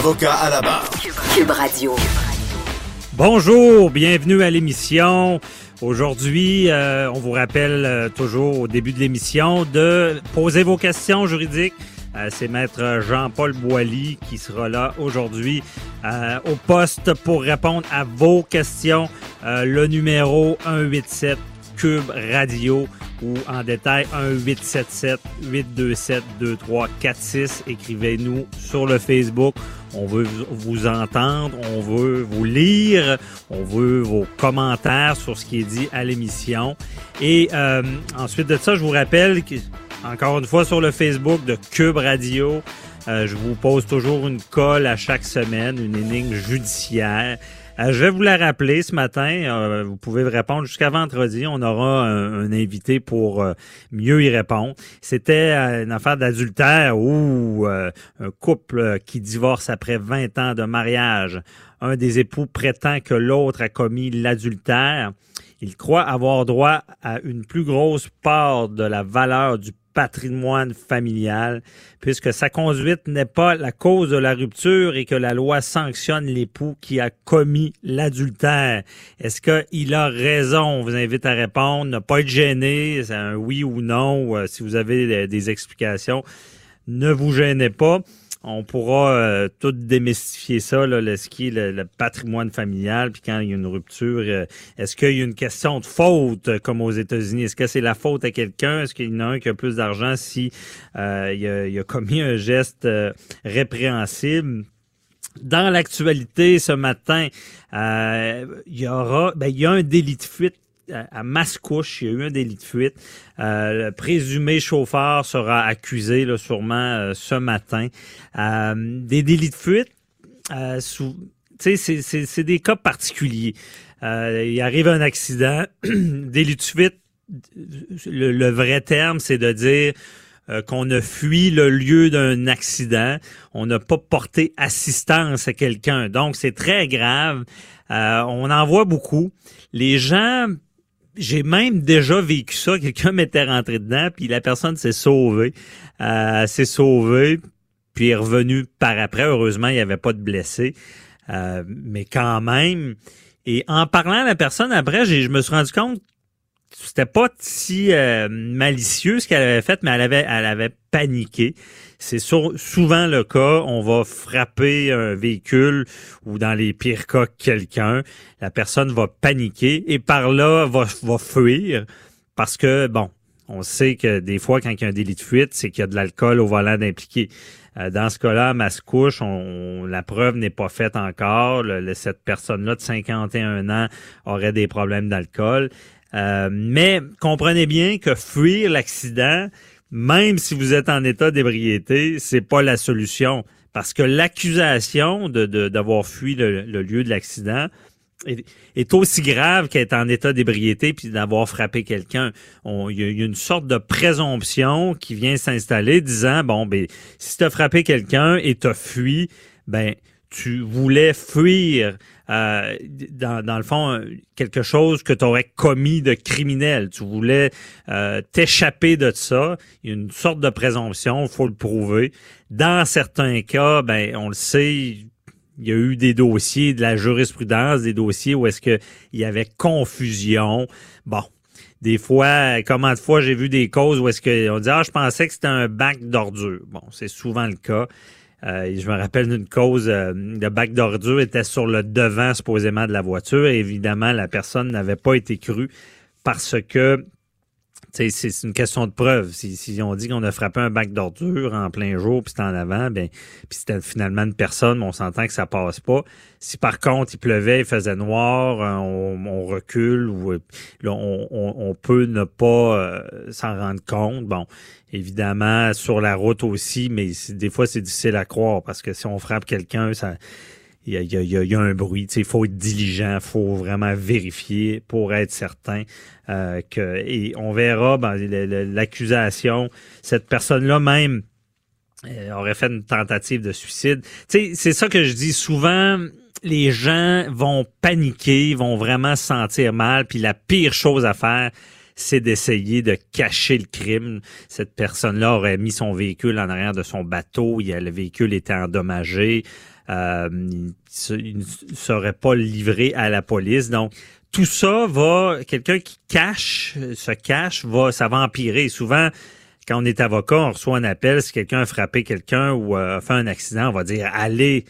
Avocat à la barre. Cube Radio. Bonjour, bienvenue à l'émission. Aujourd'hui, euh, on vous rappelle euh, toujours au début de l'émission de poser vos questions juridiques. Euh, C'est maître Jean-Paul Boilly qui sera là aujourd'hui euh, au poste pour répondre à vos questions. Euh, le numéro 187 Cube Radio ou en détail 1-877-827-2346. Écrivez-nous sur le Facebook. On veut vous entendre, on veut vous lire, on veut vos commentaires sur ce qui est dit à l'émission. Et euh, ensuite de ça, je vous rappelle encore une fois sur le Facebook de Cube Radio, euh, je vous pose toujours une colle à chaque semaine, une énigme judiciaire. Euh, je vais vous la rappeler ce matin. Euh, vous pouvez répondre jusqu'à vendredi. On aura un, invité pour euh, mieux y répondre. C'était une affaire d'adultère où un couple qui divorce après 20 ans de mariage, un des époux prétend que l'autre a commis l'adultère. Il croit avoir droit à une plus grosse part de la valeur du patrimoine familial, puisque sa conduite n'est pas la cause de la rupture et que la loi sanctionne l'époux qui a commis l'adultère. Est-ce qu'il a raison? On vous invite à répondre, ne pas être gêné, c'est un oui ou non, euh, si vous avez des, des explications. Ne vous gênez pas. On pourra euh, tout démystifier ça, là, le, est le, le patrimoine familial, puis quand il y a une rupture, euh, est-ce qu'il y a une question de faute, euh, comme aux États-Unis? Est-ce que c'est la faute à quelqu'un? Est-ce qu'il y en a un qui a plus d'argent si euh, il, a, il a commis un geste euh, répréhensible? Dans l'actualité ce matin, il y aura, ben, il y a un délit de fuite à Mascouche, il y a eu un délit de fuite. Euh, le présumé chauffeur sera accusé là, sûrement euh, ce matin. Euh, des délits de fuite, euh, sous, c'est, des cas particuliers. Euh, il arrive un accident, délit de fuite, le, le vrai terme, c'est de dire qu'on a fui le lieu d'un accident, on n'a pas porté assistance à quelqu'un. Donc, c'est très grave. Euh, on en voit beaucoup. Les gens j'ai même déjà vécu ça. Quelqu'un m'était rentré dedans, puis la personne s'est sauvée. Euh, s'est sauvée, puis est revenue par après. Heureusement, il n'y avait pas de blessés. Euh, mais quand même. Et en parlant à la personne après, je me suis rendu compte c'était pas si euh, malicieux ce qu'elle avait fait, mais elle avait paniqué. C'est souvent le cas. On va frapper un véhicule ou dans les pires cas quelqu'un. La personne va paniquer et par là va, fuir parce que bon, on sait que des fois quand il y a un délit de fuite, c'est qu'il y a de l'alcool au volant d'impliqué. Euh, dans ce cas-là, Mascouche, on, la preuve n'est pas faite encore. Cette personne-là de 51 ans aurait des problèmes d'alcool. Euh, mais comprenez bien que fuir l'accident, même si vous êtes en état d'ébriété, c'est pas la solution. Parce que l'accusation d'avoir fui le, lieu de l'accident est, aussi grave qu'être en état d'ébriété puis d'avoir frappé quelqu'un. Il y, a- une sorte de présomption qui vient s'installer disant, bon, ben, si tu as frappé quelqu'un et tu fui, ben, tu voulais fuir euh, dans, dans le fond quelque chose que tu aurais commis de criminel. Tu voulais euh, t'échapper de ça. Il y a une sorte de présomption, il faut le prouver. Dans certains cas, ben on le sait, il y a eu des dossiers de la jurisprudence, des dossiers où est-ce que il y avait confusion. Bon, des fois, comment de fois j'ai vu des causes où est-ce que on dit ah je pensais que c'était un bac d'ordures. Bon, c'est souvent le cas. Euh, je me rappelle d'une cause, euh, le bac d'ordures était sur le devant supposément de la voiture. Et évidemment, la personne n'avait pas été crue parce que c'est une question de preuve. Si, on dit qu'on a frappé un bac d'ordure en plein jour, puis c'était en avant, ben, puis c'était finalement une personne, on s'entend que ça passe pas. Si par contre il pleuvait, il faisait noir, euh, on, recule ou on, on, peut ne pas euh, s'en rendre compte. Bon, évidemment sur la route aussi, mais des fois c'est difficile à croire parce que si on frappe quelqu'un, ça il y a, y, a, y a, un bruit. Il faut être diligent, il faut vraiment vérifier pour être certain euh, que. Et on verra ben, l'accusation. Cette personne-là même euh, aurait fait une tentative de suicide. C'est ça que je dis souvent. Les gens vont paniquer, vont vraiment se sentir mal, puis la pire chose à faire, c'est d'essayer de cacher le crime. Cette personne-là aurait mis son véhicule en arrière de son bateau, il, le véhicule était endommagé, euh, il ne serait pas livré à la police. Donc, tout ça va, quelqu'un qui cache, se cache, va, ça va empirer. Souvent, quand on est avocat, on reçoit un appel, si quelqu'un a frappé quelqu'un ou a fait un accident, on va dire allez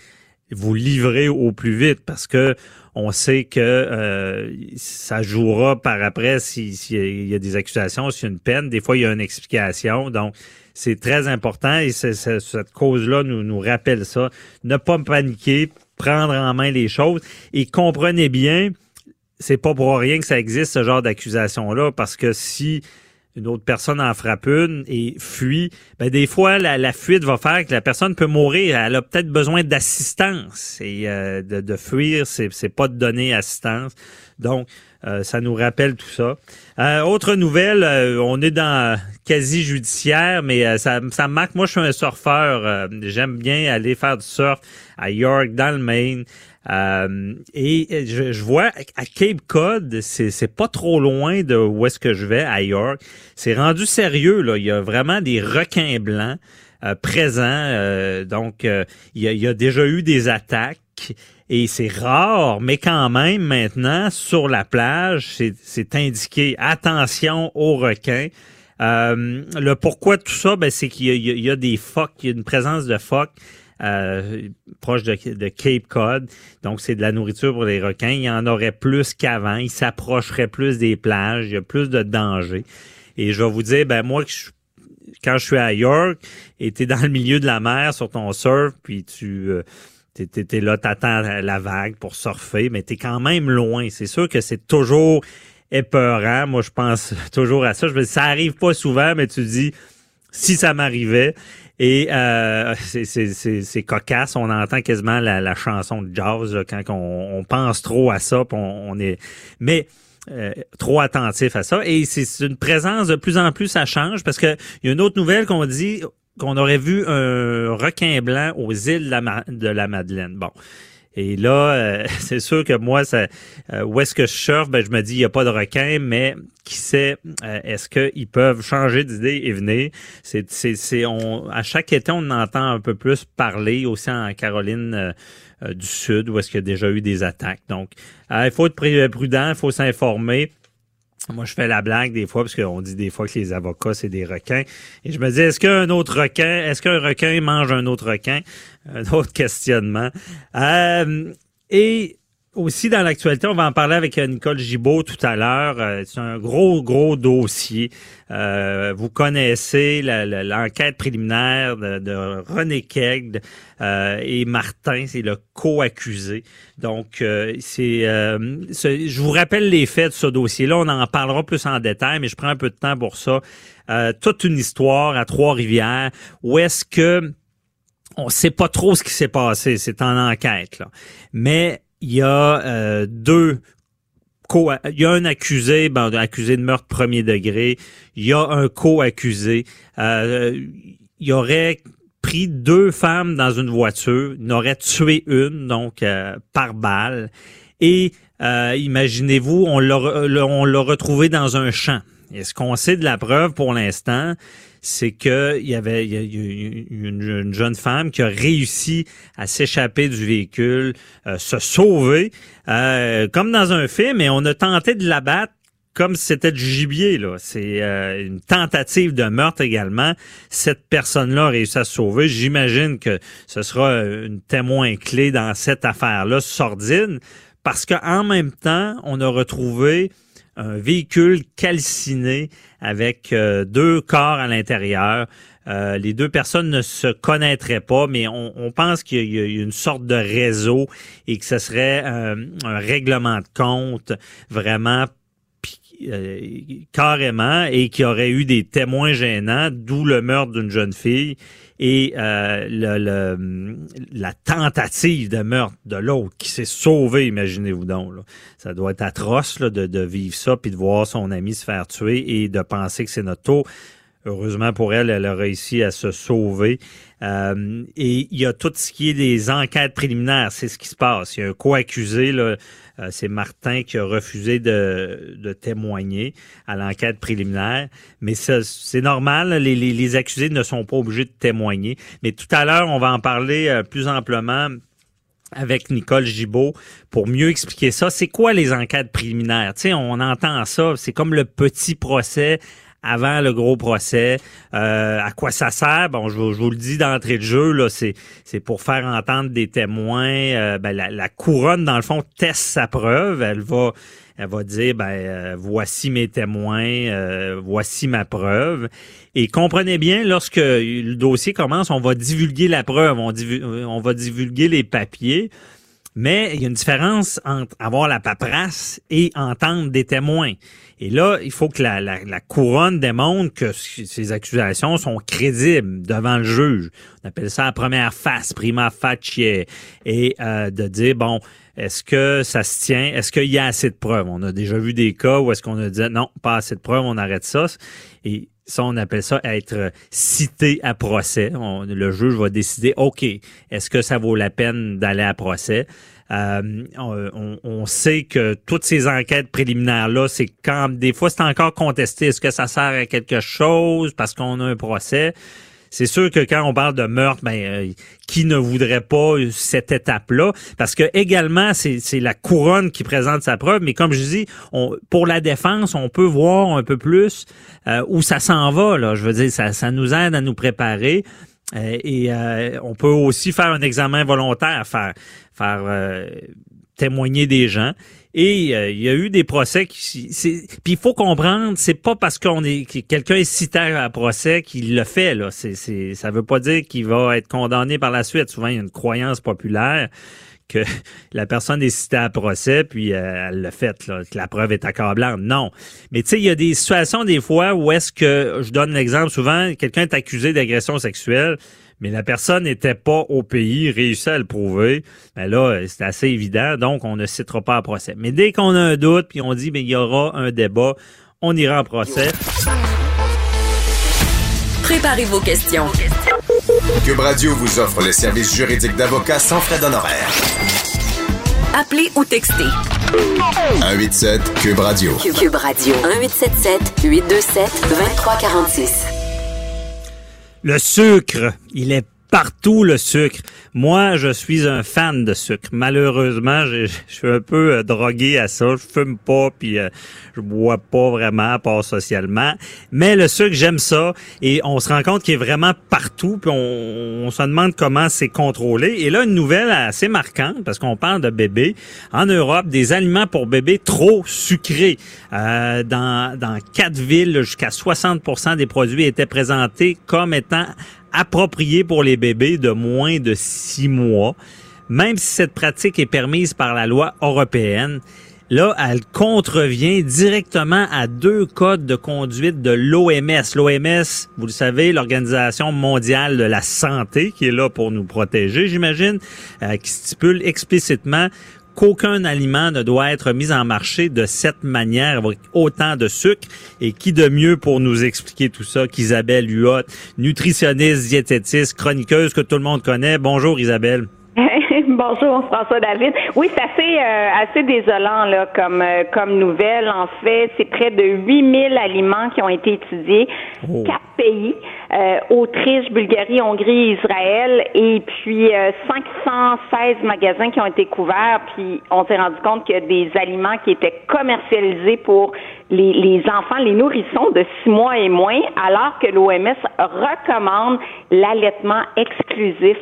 vous livrer au plus vite parce que on sait que euh, ça jouera par après s'il y a des accusations, s'il y a une peine. Des fois, il y a une explication. Donc, c'est très important et cette cause-là nous, nous rappelle ça. Ne pas paniquer, prendre en main les choses et comprenez bien, c'est pas pour rien que ça existe ce genre d'accusation-là parce que si une autre personne en frappe une et fuit, ben des fois la, fuite va faire que la personne peut mourir. Elle a peut-être besoin d'assistance et euh, de, de, fuir, c'est pas de donner assistance. Donc euh, ça nous rappelle tout ça. Euh, autre nouvelle, on est dans quasi judiciaire, mais ça, ça me marque. Moi, je suis un surfeur. J'aime bien aller faire du surf à York, dans le Maine. Euh, et je, vois à Cape Cod, c'est pas trop loin de où est-ce que je vais à York. C'est rendu sérieux là. Il y a vraiment des requins blancs euh, présents. Euh, donc il y, a, déjà eu des attaques et c'est rare, mais quand même maintenant sur la plage, c'est indiqué attention aux requins. le pourquoi de tout ça, ben, c'est qu'il y, y, a des phoques, il y a une présence de phoques euh, proche de, Cape Cod. Donc, c'est de la nourriture pour les requins. Il y en aurait plus qu'avant. Ils s'approcheraient plus des plages. Il y a plus de danger. Et je vais vous dire, ben moi, quand je suis à York et tu es dans le milieu de la mer sur ton surf, puis tu... Euh, T'es là, t'attends la vague pour surfer, mais t'es quand même loin. C'est sûr que c'est toujours épeurant. Moi, je pense toujours à ça. Je me dis, ça arrive pas souvent, mais tu dis, si ça m'arrivait, et euh, c'est cocasse. On entend quasiment la, chanson de jazz quand on, pense trop à ça. On, est, mais euh, trop attentif à ça. Et c'est une présence de plus en plus, ça change parce que il y a une autre nouvelle qu'on dit qu'on aurait vu un requin blanc aux îles de la, de la Madeleine. Bon, et là, euh, c'est sûr que moi, ça, euh, où est-ce que je surfe, ben, je me dis, il n'y a pas de requin, mais qui sait, euh, est-ce qu'ils peuvent changer d'idée et venir? C'est, c'est, c'est, on, à chaque été, on entend un peu plus parler, aussi en Caroline du Sud, où est-ce qu'il y a déjà eu des attaques. Donc, il faut être prudent, il faut s'informer. Moi, je fais la blague des fois, parce qu'on dit des fois que les avocats, c'est des requins. Et je me dis, est-ce qu'un autre requin, est-ce qu'un requin mange un autre requin? Un autre questionnement. Euh, et aussi dans l'actualité, on va en parler avec Nicole Gibault tout à l'heure. Euh, c'est un gros, gros dossier. Euh, vous connaissez l'enquête préliminaire de, René Kegd euh, et Martin, c'est le co-accusé. Donc, c'est, je vous rappelle les faits de ce dossier-là. On en parlera plus en détail, mais je prends un peu de temps pour ça. toute une histoire à Trois-Rivières où est-ce que on sait pas trop ce qui s'est passé, c'est en enquête. Là. Mais il y a euh, deux il y a un accusé, ben, accusé de meurtre premier degré. Il y a un co-accusé. Euh, il aurait pris deux femmes dans une voiture, il aurait tué une, donc euh, par balle. Et imaginez-vous, on l'a retrouvé dans un champ. est ce qu'on sait de la preuve pour l'instant, c'est que il y avait une, jeune femme qui a réussi à s'échapper du véhicule, euh, se sauver, euh, comme dans un film, et on a tenté de l'abattre comme si c'était du gibier. là. C'est euh, une tentative de meurtre également. Cette personne-là a réussi à se sauver. J'imagine que ce sera une témoin clé dans cette affaire-là, sordide, parce qu'en même temps, on a retrouvé un véhicule calciné avec deux corps à l'intérieur. les deux personnes ne se connaîtraient pas, mais on, pense qu'il y, a une sorte de réseau et que ce serait un règlement de compte vraiment euh, carrément et qui aurait eu des témoins gênants, d'où le meurtre d'une jeune fille et euh, la tentative de meurtre de l'autre qui s'est sauvé, imaginez-vous donc. Ça doit être atroce là, de, vivre ça, puis de voir son ami se faire tuer et de penser que c'est notre tour. Heureusement pour elle, elle a réussi à se sauver. Euh, et il y a tout ce qui est des enquêtes préliminaires, c'est ce qui se passe. Il y a un co-accusé, là, c'est Martin qui a refusé de, de témoigner à l'enquête préliminaire. Mais c'est normal, les, les, les, accusés ne sont pas obligés de témoigner. Mais tout à l'heure, on va en parler euh, plus amplement avec Nicole Gibault pour mieux expliquer ça. C'est quoi les enquêtes préliminaires? Tu sais, on entend ça, c'est comme le petit procès avant le gros procès. Euh, à quoi ça sert? Bon, je, vous le dis d'entrée de jeu, là, c'est, c'est pour faire entendre des témoins. Euh, ben, la, couronne, dans le fond, teste sa preuve. Elle va, elle va dire, ben, euh, voici mes témoins, voici ma preuve. Et comprenez bien, lorsque le dossier commence, on va divulguer la preuve, on, on va divulguer les papiers. Mais il y a une différence entre avoir la paperasse et entendre des témoins. Et là, il faut que la, couronne démontre que ces accusations sont crédibles devant le juge. On appelle ça la première face, prima facie, et euh, de dire bon, est-ce que ça se tient? Est-ce qu'il y a assez de preuves? On a déjà vu des cas où est-ce qu'on a dit non, pas assez de preuves, on arrête ça. Et ça, on appelle ça être cité à procès. le juge va décider, OK, est-ce que ça vaut la peine d'aller à procès? Euh, on, sait que toutes ces enquêtes préliminaires-là, c'est quand des fois c'est encore contesté. Est-ce que ça sert à quelque chose? Parce qu'on a un procès? C'est sûr que quand on parle de meurtre, ben, euh, qui ne voudrait pas cette étape-là? Parce que également, c'est la couronne qui présente sa preuve, mais comme je dis, pour la défense, on peut voir un peu plus euh, où ça s'en va. Je veux dire, ça, ça nous aide à nous préparer. Euh, et euh, on peut aussi faire un examen volontaire, faire, faire euh, témoigner des gens. Et il y a eu des procès qui. Puis il faut comprendre, c'est pas parce qu'on est quelqu'un est cité à procès qu'il le fait. Là, c'est, c'est, ça veut pas dire qu'il va être condamné par la suite. Souvent, il y a une croyance populaire que la personne est citée à procès, puis euh, elle l'a fait, là, que la preuve est accablante. Non. Mais tu sais, il y a des situations des fois où est-ce que, je donne l'exemple souvent, quelqu'un est accusé d'agression sexuelle, mais la personne n'était pas au pays, réussit à le prouver. Ben là, c'est assez évident, donc on ne citera pas à procès. Mais dès qu'on a un doute, puis on dit, mais il y aura un débat, on ira en procès. Préparez vos questions. Cube Radio vous offre les services juridiques d'avocats sans frais d'honoraires. Appelez ou textez. 187 Cube Radio. Cube Radio. 1877 827 2346. Le sucre, il est partout le sucre. Moi, je suis un fan de sucre. Malheureusement, je, suis un peu euh, drogué à ça. Je fume pas, puis euh, je bois pas vraiment, pas socialement. Mais le sucre, j'aime ça. Et on se rend compte qu'il est vraiment partout. Puis on, se demande comment c'est contrôlé. Et là, une nouvelle assez marquante, parce qu'on parle de bébés. En Europe, des aliments pour bébés trop sucrés. Euh, dans, dans quatre villes, jusqu'à 60% des produits étaient présentés comme étant approprié pour les bébés de moins de six mois, même si cette pratique est permise par la loi européenne. Là, elle contrevient directement à deux codes de conduite de l'OMS. L'OMS, vous le savez, l'Organisation mondiale de la santé, qui est là pour nous protéger, j'imagine, euh, qui stipule explicitement qu'aucun aliment ne doit être mis en marché de cette manière avec autant de sucre. Et qui de mieux pour nous expliquer tout ça qu'Isabelle Huot, nutritionniste, diététiste, chroniqueuse que tout le monde connaît. Bonjour Isabelle. Bonjour François David. Oui, c'est assez euh, assez désolant là comme euh, comme nouvelle. En fait, c'est près de 8000 aliments qui ont été étudiés, oh. quatre pays euh, Autriche, Bulgarie, Hongrie, Israël et puis 516 magasins qui ont été couverts. Puis on s'est rendu compte a des aliments qui étaient commercialisés pour les, les enfants, les nourrissons de six mois et moins, alors que l'OMS recommande l'allaitement exclusif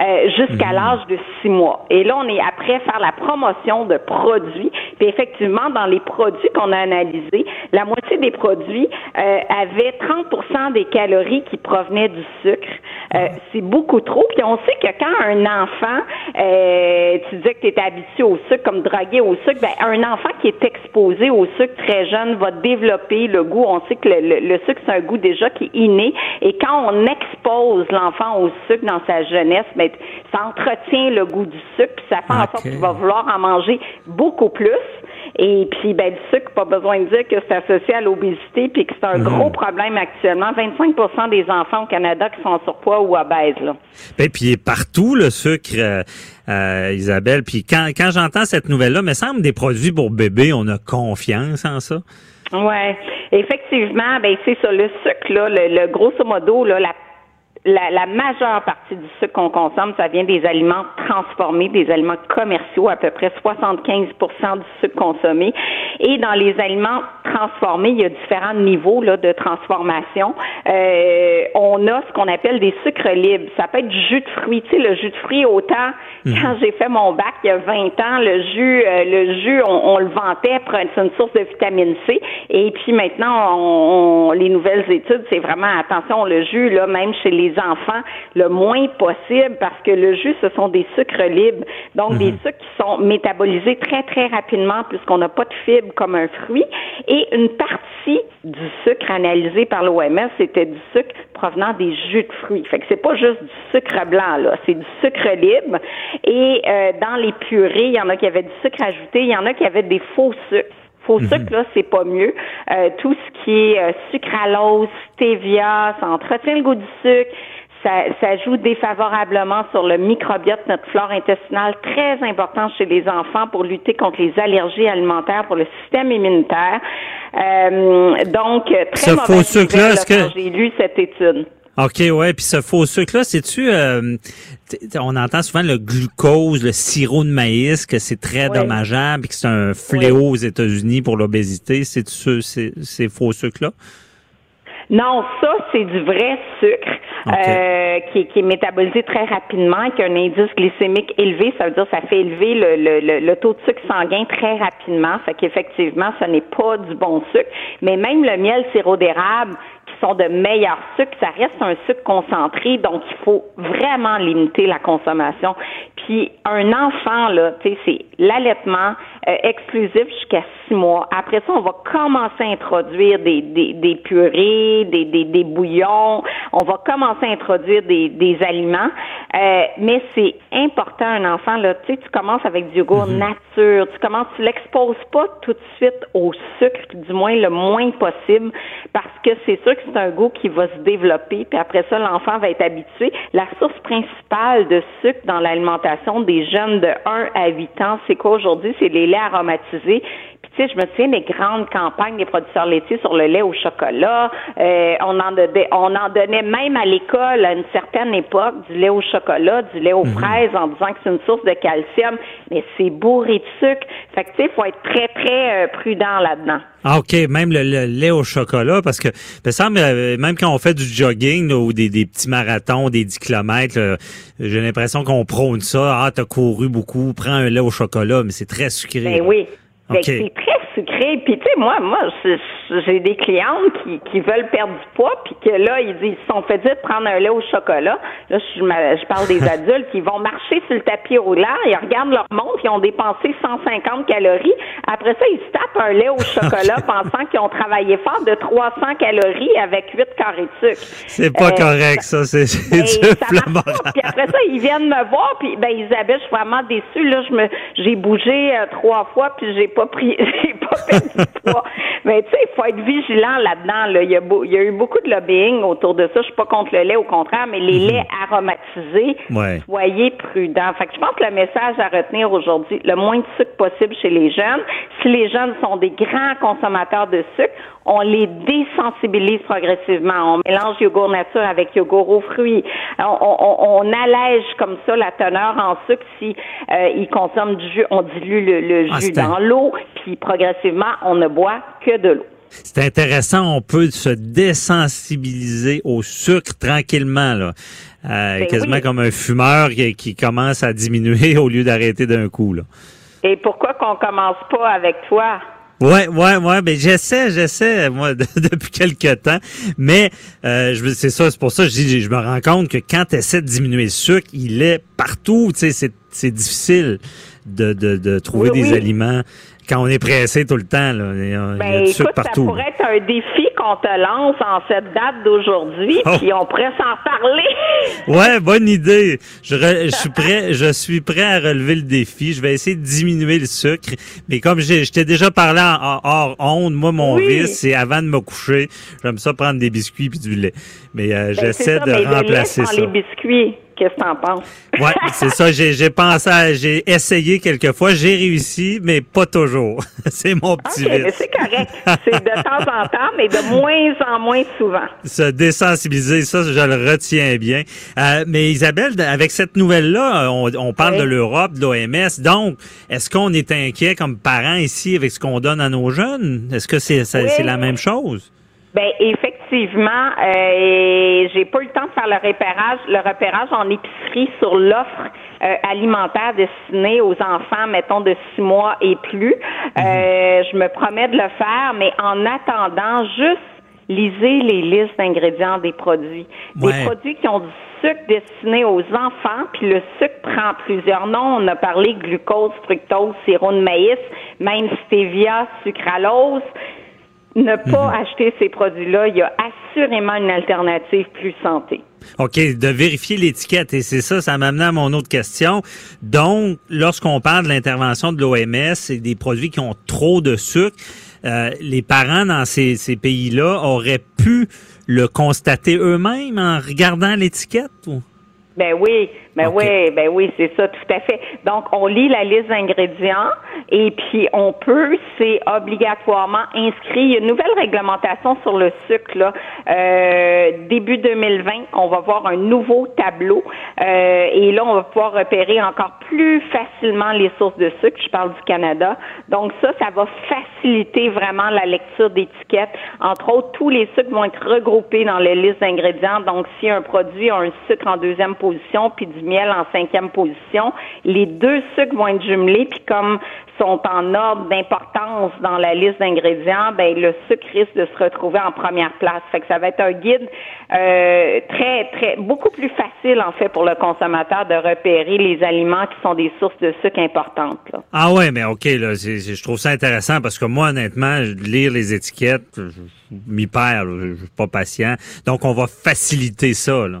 euh, jusqu'à mmh. l'âge de six mois. Et là, on est après faire la promotion de produits. Puis effectivement, dans les produits qu'on a analysés, la moitié des produits euh, avaient 30% des calories qui provenaient du sucre. Euh, c'est beaucoup trop. Puis on sait que quand un enfant, euh, tu disais que tu étais habitué au sucre, comme drogué au sucre, ben, un enfant qui est exposé au sucre très jeune va développer le goût. On sait que le, sucre, c'est un goût déjà qui est inné. Et quand on expose l'enfant au sucre dans sa jeunesse, ben, ça entretient le goût du sucre, puis ça fait en sorte qu'il va vouloir en manger beaucoup plus. Et puis, ben, le sucre, pas besoin de dire que c'est associé à l'obésité, puis que c'est un mhm. gros problème actuellement. 25% des enfants au Canada qui sont en surpoids ou obèses. Là. Ben, puis partout, le sucre, euh, euh, Isabelle. Puis quand, quand j'entends cette nouvelle-là, me semble des produits pour bébé, on a confiance en ça. Ouais, effectivement, ben c'est ça. Le sucre, là, le, le grosso modo, là, la la, la, majeure partie du sucre qu'on consomme, ça vient des aliments transformés, des aliments commerciaux, à peu près 75% du sucre consommé. Et dans les aliments transformés, il y a différents niveaux là, de transformation. Euh, on a ce qu'on appelle des sucres libres. Ça peut être du jus de fruits. Tu sais, le jus de fruits, autant mhm. quand j'ai fait mon bac il y a 20 ans, le jus, euh, le jus, on, le vantait, c'est une source de vitamine C. Et puis maintenant, on, les nouvelles études, c'est vraiment attention, le jus, là, même chez les enfants le moins possible parce que le jus, ce sont des sucres libres. Donc, des mhm. sucres qui sont métabolisés très, très rapidement puisqu'on n'a pas de fibres comme un fruit. Et une partie du sucre analysé par l'OMS, c'était du sucre provenant des jus de fruits. Fait que c'est pas juste du sucre blanc, là. C'est du sucre libre. Et euh, dans les purées, il y en a qui avaient du sucre ajouté, il y en a qui avaient des faux sucres. Faux mhm. sucre, là, c'est pas mieux. Euh, tout ce qui est euh, sucralose, stevia, ça entretient le goût du sucre. Ça, ça, joue défavorablement sur le microbiote, notre flore intestinale, très important chez les enfants pour lutter contre les allergies alimentaires, pour le système immunitaire. Euh, donc, très ce faux sucre là, que... j'ai lu cette étude. OK, ouais. Puis ce faux sucre-là, c'est-tu... Euh, on entend souvent le glucose, le sirop de maïs, que c'est très dommageable et que c'est un fléau aux États-Unis pour l'obésité. C'est-tu ces faux sucres-là? Non, ça, c'est du vrai sucre euh, qui, qui, est métabolisé très rapidement, qui a un indice glycémique élevé. Ça veut dire que ça fait élever le, le, le, taux de sucre sanguin très rapidement. Fait qu'effectivement, ce n'est pas du bon sucre. Mais même le miel sirop d'érable, de meilleurs sucres, ça reste un sucre concentré, donc il faut vraiment limiter la consommation. Puis un enfant, là, tu sais, c'est l'allaitement euh, exclusif jusqu'à six mois. Après ça, on va commencer à introduire des, des, des purées, des, des, des, bouillons, on va commencer à introduire des, des aliments. Euh, mais c'est important, un enfant, là, tu sais, tu commences avec du yogourt mhm. nature, tu commences, tu l'exposes pas tout de suite au sucre, du moins le moins possible, parce que c'est sûr que c'est un goût qui va se développer, puis après ça, l'enfant va être habitué. La source principale de sucre dans l'alimentation des jeunes de 1 à 8 ans, c'est quoi aujourd'hui? C'est les laits aromatisés. Tu sais, je me souviens des grandes campagnes des producteurs laitiers sur le lait au chocolat. Euh, on en donnait, on en donnait même à l'école à une certaine époque du lait au chocolat, du lait aux mhm. fraises, en disant que c'est une source de calcium, mais c'est bourré de sucre. Fait que tu sais, faut être très très euh, prudent là-dedans. Ah, OK, même le, lait au chocolat, parce que ça, euh, même quand on fait du jogging ou des, petits marathons, des 10 km, j'ai l'impression qu'on prône ça. Ah, t'as couru beaucoup, prends un lait au chocolat, mais c'est très sucré. Ben oui. C'est très sucré. Puis tu sais, moi, moi, j'ai des clientes qui, qui veulent perdre du poids, puis que là, ils disent, ils sont fait dire de prendre un lait au chocolat. Là, je, je parle des adultes qui vont marcher sur le tapis roulant, ils regardent leur montre, ils ont dépensé 150 calories. Après ça, ils se tapent un lait au chocolat pensant qu'ils ont travaillé fort de 300 calories avec 8 carrés de sucre. C'est pas euh, correct, ça. C'est du Puis après ça, ils viennent me voir, puis ben Isabelle, je suis vraiment déçue. Là, je me, j'ai bougé euh, trois fois, puis j'ai pas pris, j'ai pas perdu du poids. Mais tu sais, il faut être vigilant là-dedans. Là. Il, y a il y a eu beaucoup de lobbying autour de ça. Je suis pas contre le lait, au contraire, mais les mhm. laits aromatisés, soyez prudents. Fait que je pense que le message à retenir aujourd'hui, le moins de sucre possible chez les jeunes. Si les jeunes sont des grands consommateurs de sucre, on les désensibilise progressivement. On mélange yogourt nature avec yogourt aux fruits. On, allège comme ça la teneur en sucre si euh, ils consomment du jus. On dilue le, ah, jus dans l'eau, puis progressivement, on ne boit que de l'eau. C'est intéressant, on peut se désensibiliser au sucre tranquillement, là. Euh, ben quasiment comme un fumeur qui, qui, commence à diminuer au lieu d'arrêter d'un coup. Là. Et pourquoi qu'on commence pas avec toi? Ouais, ouais, ouais, mais j'essaie, j'essaie, moi, depuis quelques temps. Mais euh, c'est ça, c'est pour ça que je dis, je me rends compte que quand tu essaies de diminuer le sucre, il est partout. Tu sais, c'est difficile de, de, de trouver des aliments quand on est pressé tout le temps. Là. Il y a, ben, écoute, partout. ça pourrait être un défi qu'on te lance en cette date d'aujourd'hui, oh. puis on pourrait s'en parler. ouais, bonne idée. Je, je, suis prêt, je suis prêt à relever le défi. Je vais essayer de diminuer le sucre. Mais comme je t'ai déjà parlé en, hors onde, moi, mon vice, c'est avant de me coucher, j'aime ça prendre des biscuits puis du lait. Mais euh, ben, j'essaie de mais remplacer ça. les biscuits. Qu'est-ce que t'en penses? Oui, c'est ça. J'ai pensé, j'ai essayé quelques fois, j'ai réussi, mais pas toujours. c'est mon petit okay, C'est correct. C'est de temps en temps, mais de moins en moins souvent. Se désensibiliser, ça, je le retiens bien. Euh, mais Isabelle, avec cette nouvelle-là, on, parle de l'Europe, de l'OMS. Donc, est-ce qu'on est inquiet comme parents ici avec ce qu'on donne à nos jeunes? Est-ce que c'est c'est la même chose? Ben effectivement, euh, j'ai pas eu le temps de faire le repérage, le repérage en épicerie sur l'offre euh, alimentaire destinée aux enfants, mettons de six mois et plus. Euh, mhm. je me promets de le faire, mais en attendant, juste lisez les listes d'ingrédients des produits. Des produits qui ont du sucre destiné aux enfants, puis le sucre prend plusieurs noms. On a parlé glucose, fructose, sirop de maïs, même stevia, sucralose ne pas mhm. acheter ces produits-là, il y a assurément une alternative plus santé. OK, de vérifier l'étiquette. Et c'est ça, ça m'amène à mon autre question. Donc, lorsqu'on parle de l'intervention de l'OMS et des produits qui ont trop de sucre, euh, les parents dans ces, ces pays-là auraient pu le constater eux-mêmes en regardant l'étiquette? Ou? Ben oui, ben oui, ben oui, c'est ça, tout à fait. Donc, on lit la liste d'ingrédients et puis on peut, c'est obligatoirement inscrit. Il y a une nouvelle réglementation sur le sucre là. Euh, début 2020, on va voir un nouveau tableau euh, et là, on va pouvoir repérer encore plus facilement les sources de sucre. Je parle du Canada. Donc ça, ça va faciliter vraiment la lecture d'étiquettes. Entre autres, tous les sucres vont être regroupés dans les listes d'ingrédients. Donc, si un produit a un sucre en deuxième position puis du miel en cinquième position. Les deux sucres vont être jumelés, puis comme sont en ordre d'importance dans la liste d'ingrédients, ben le sucre risque de se retrouver en première place. Fait que ça va être un guide euh, très, très, beaucoup plus facile en fait pour le consommateur de repérer les aliments qui sont des sources de sucre importantes. Ah ouais, mais ok, là, je trouve ça intéressant parce que moi, honnêtement, lire les étiquettes, je, m'y perds, je, suis pas patient. Donc, on va faciliter ça. Là.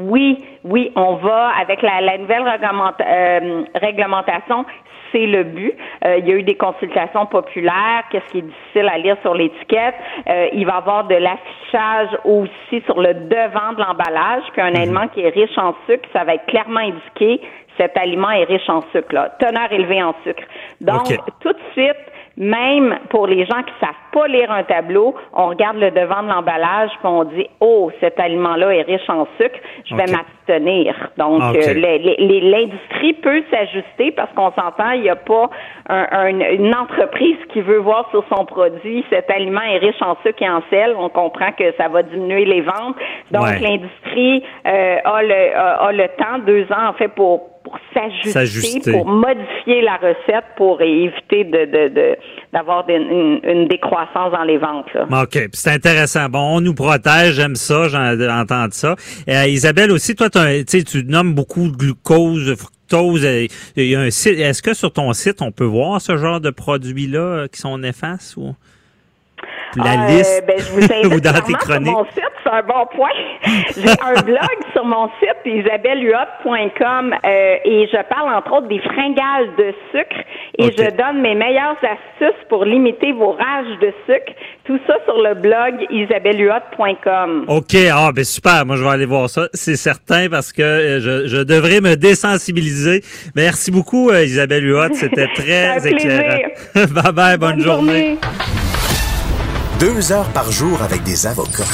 Oui, oui, on va avec la, nouvelle euh, réglementation. C'est le but. Euh, il y a eu des consultations populaires. Qu'est-ce qui est difficile à lire sur l'étiquette euh, Il va y avoir de l'affichage aussi sur le devant de l'emballage, puis un mhm. aliment qui est riche en sucre, ça va être clairement indiqué. Cet aliment est riche en sucre, là, teneur élevée en sucre. Donc, tout de suite, même pour les gens qui savent pas lire un tableau, on regarde le devant de l'emballage puis on dit oh cet aliment-là est riche en sucre, je vais m'abstenir. Donc euh, l'industrie peut s'ajuster parce qu'on s'entend, il n'y a pas une entreprise qui veut voir sur son produit cet aliment est riche en sucre et en sel. On comprend que ça va diminuer les ventes. Donc l'industrie euh, a le a le temps deux ans en fait pour pour s'ajuster, pour modifier la recette, pour éviter de, d'avoir une, décroissance dans les ventes. OK, c'est intéressant. Bon, on nous protège, j'aime ça, j'entends ça. Euh, Isabelle aussi, toi, tu nommes beaucoup de glucose, fructose. Il y a un site. Est-ce que sur ton site, on peut voir ce genre de produits-là euh, qui sont néfastes ou? La liste ben, je vous invite dans tes chroniques. Sur mon site, c'est un bon point. J'ai un blog sur mon site, isabellehuot.com, euh, et je parle entre autres des fringales de sucre et je donne mes meilleures astuces pour limiter vos rages de sucre. Tout ça sur le blog isabellehuot.com. OK, ah ben super, moi je vais aller voir ça, c'est certain parce que euh, je, je, devrais me désensibiliser. Merci beaucoup euh, Isabelle Huot, c'était très éclairant. bye bye, bonne, journée. Deux heures par jour avec des avocats.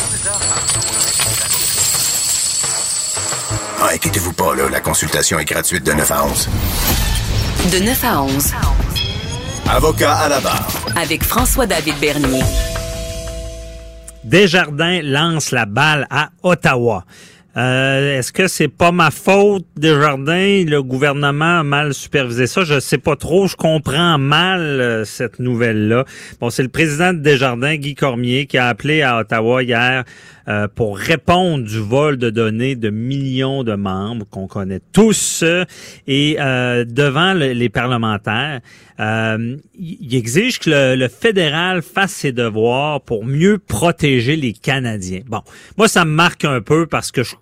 Ah, inquiétez-vous pas, là, la consultation est gratuite de 9 à 11. De 9 à 11. Avocat à la barre. Avec François-David Bernier. Desjardins lance la balle à Ottawa. Euh, est-ce que c'est pas ma faute, Desjardins? Le gouvernement a mal supervisé ça. Je sais pas trop. Je comprends mal euh, cette nouvelle-là. Bon, c'est le président de Desjardins, Guy Cormier, qui a appelé à Ottawa hier euh, pour répondre du vol de données de millions de membres qu'on connaît tous et devant les parlementaires, il exige que le, le fédéral fasse ses devoirs pour mieux protéger les Canadiens. Bon, moi ça me marque un peu parce que je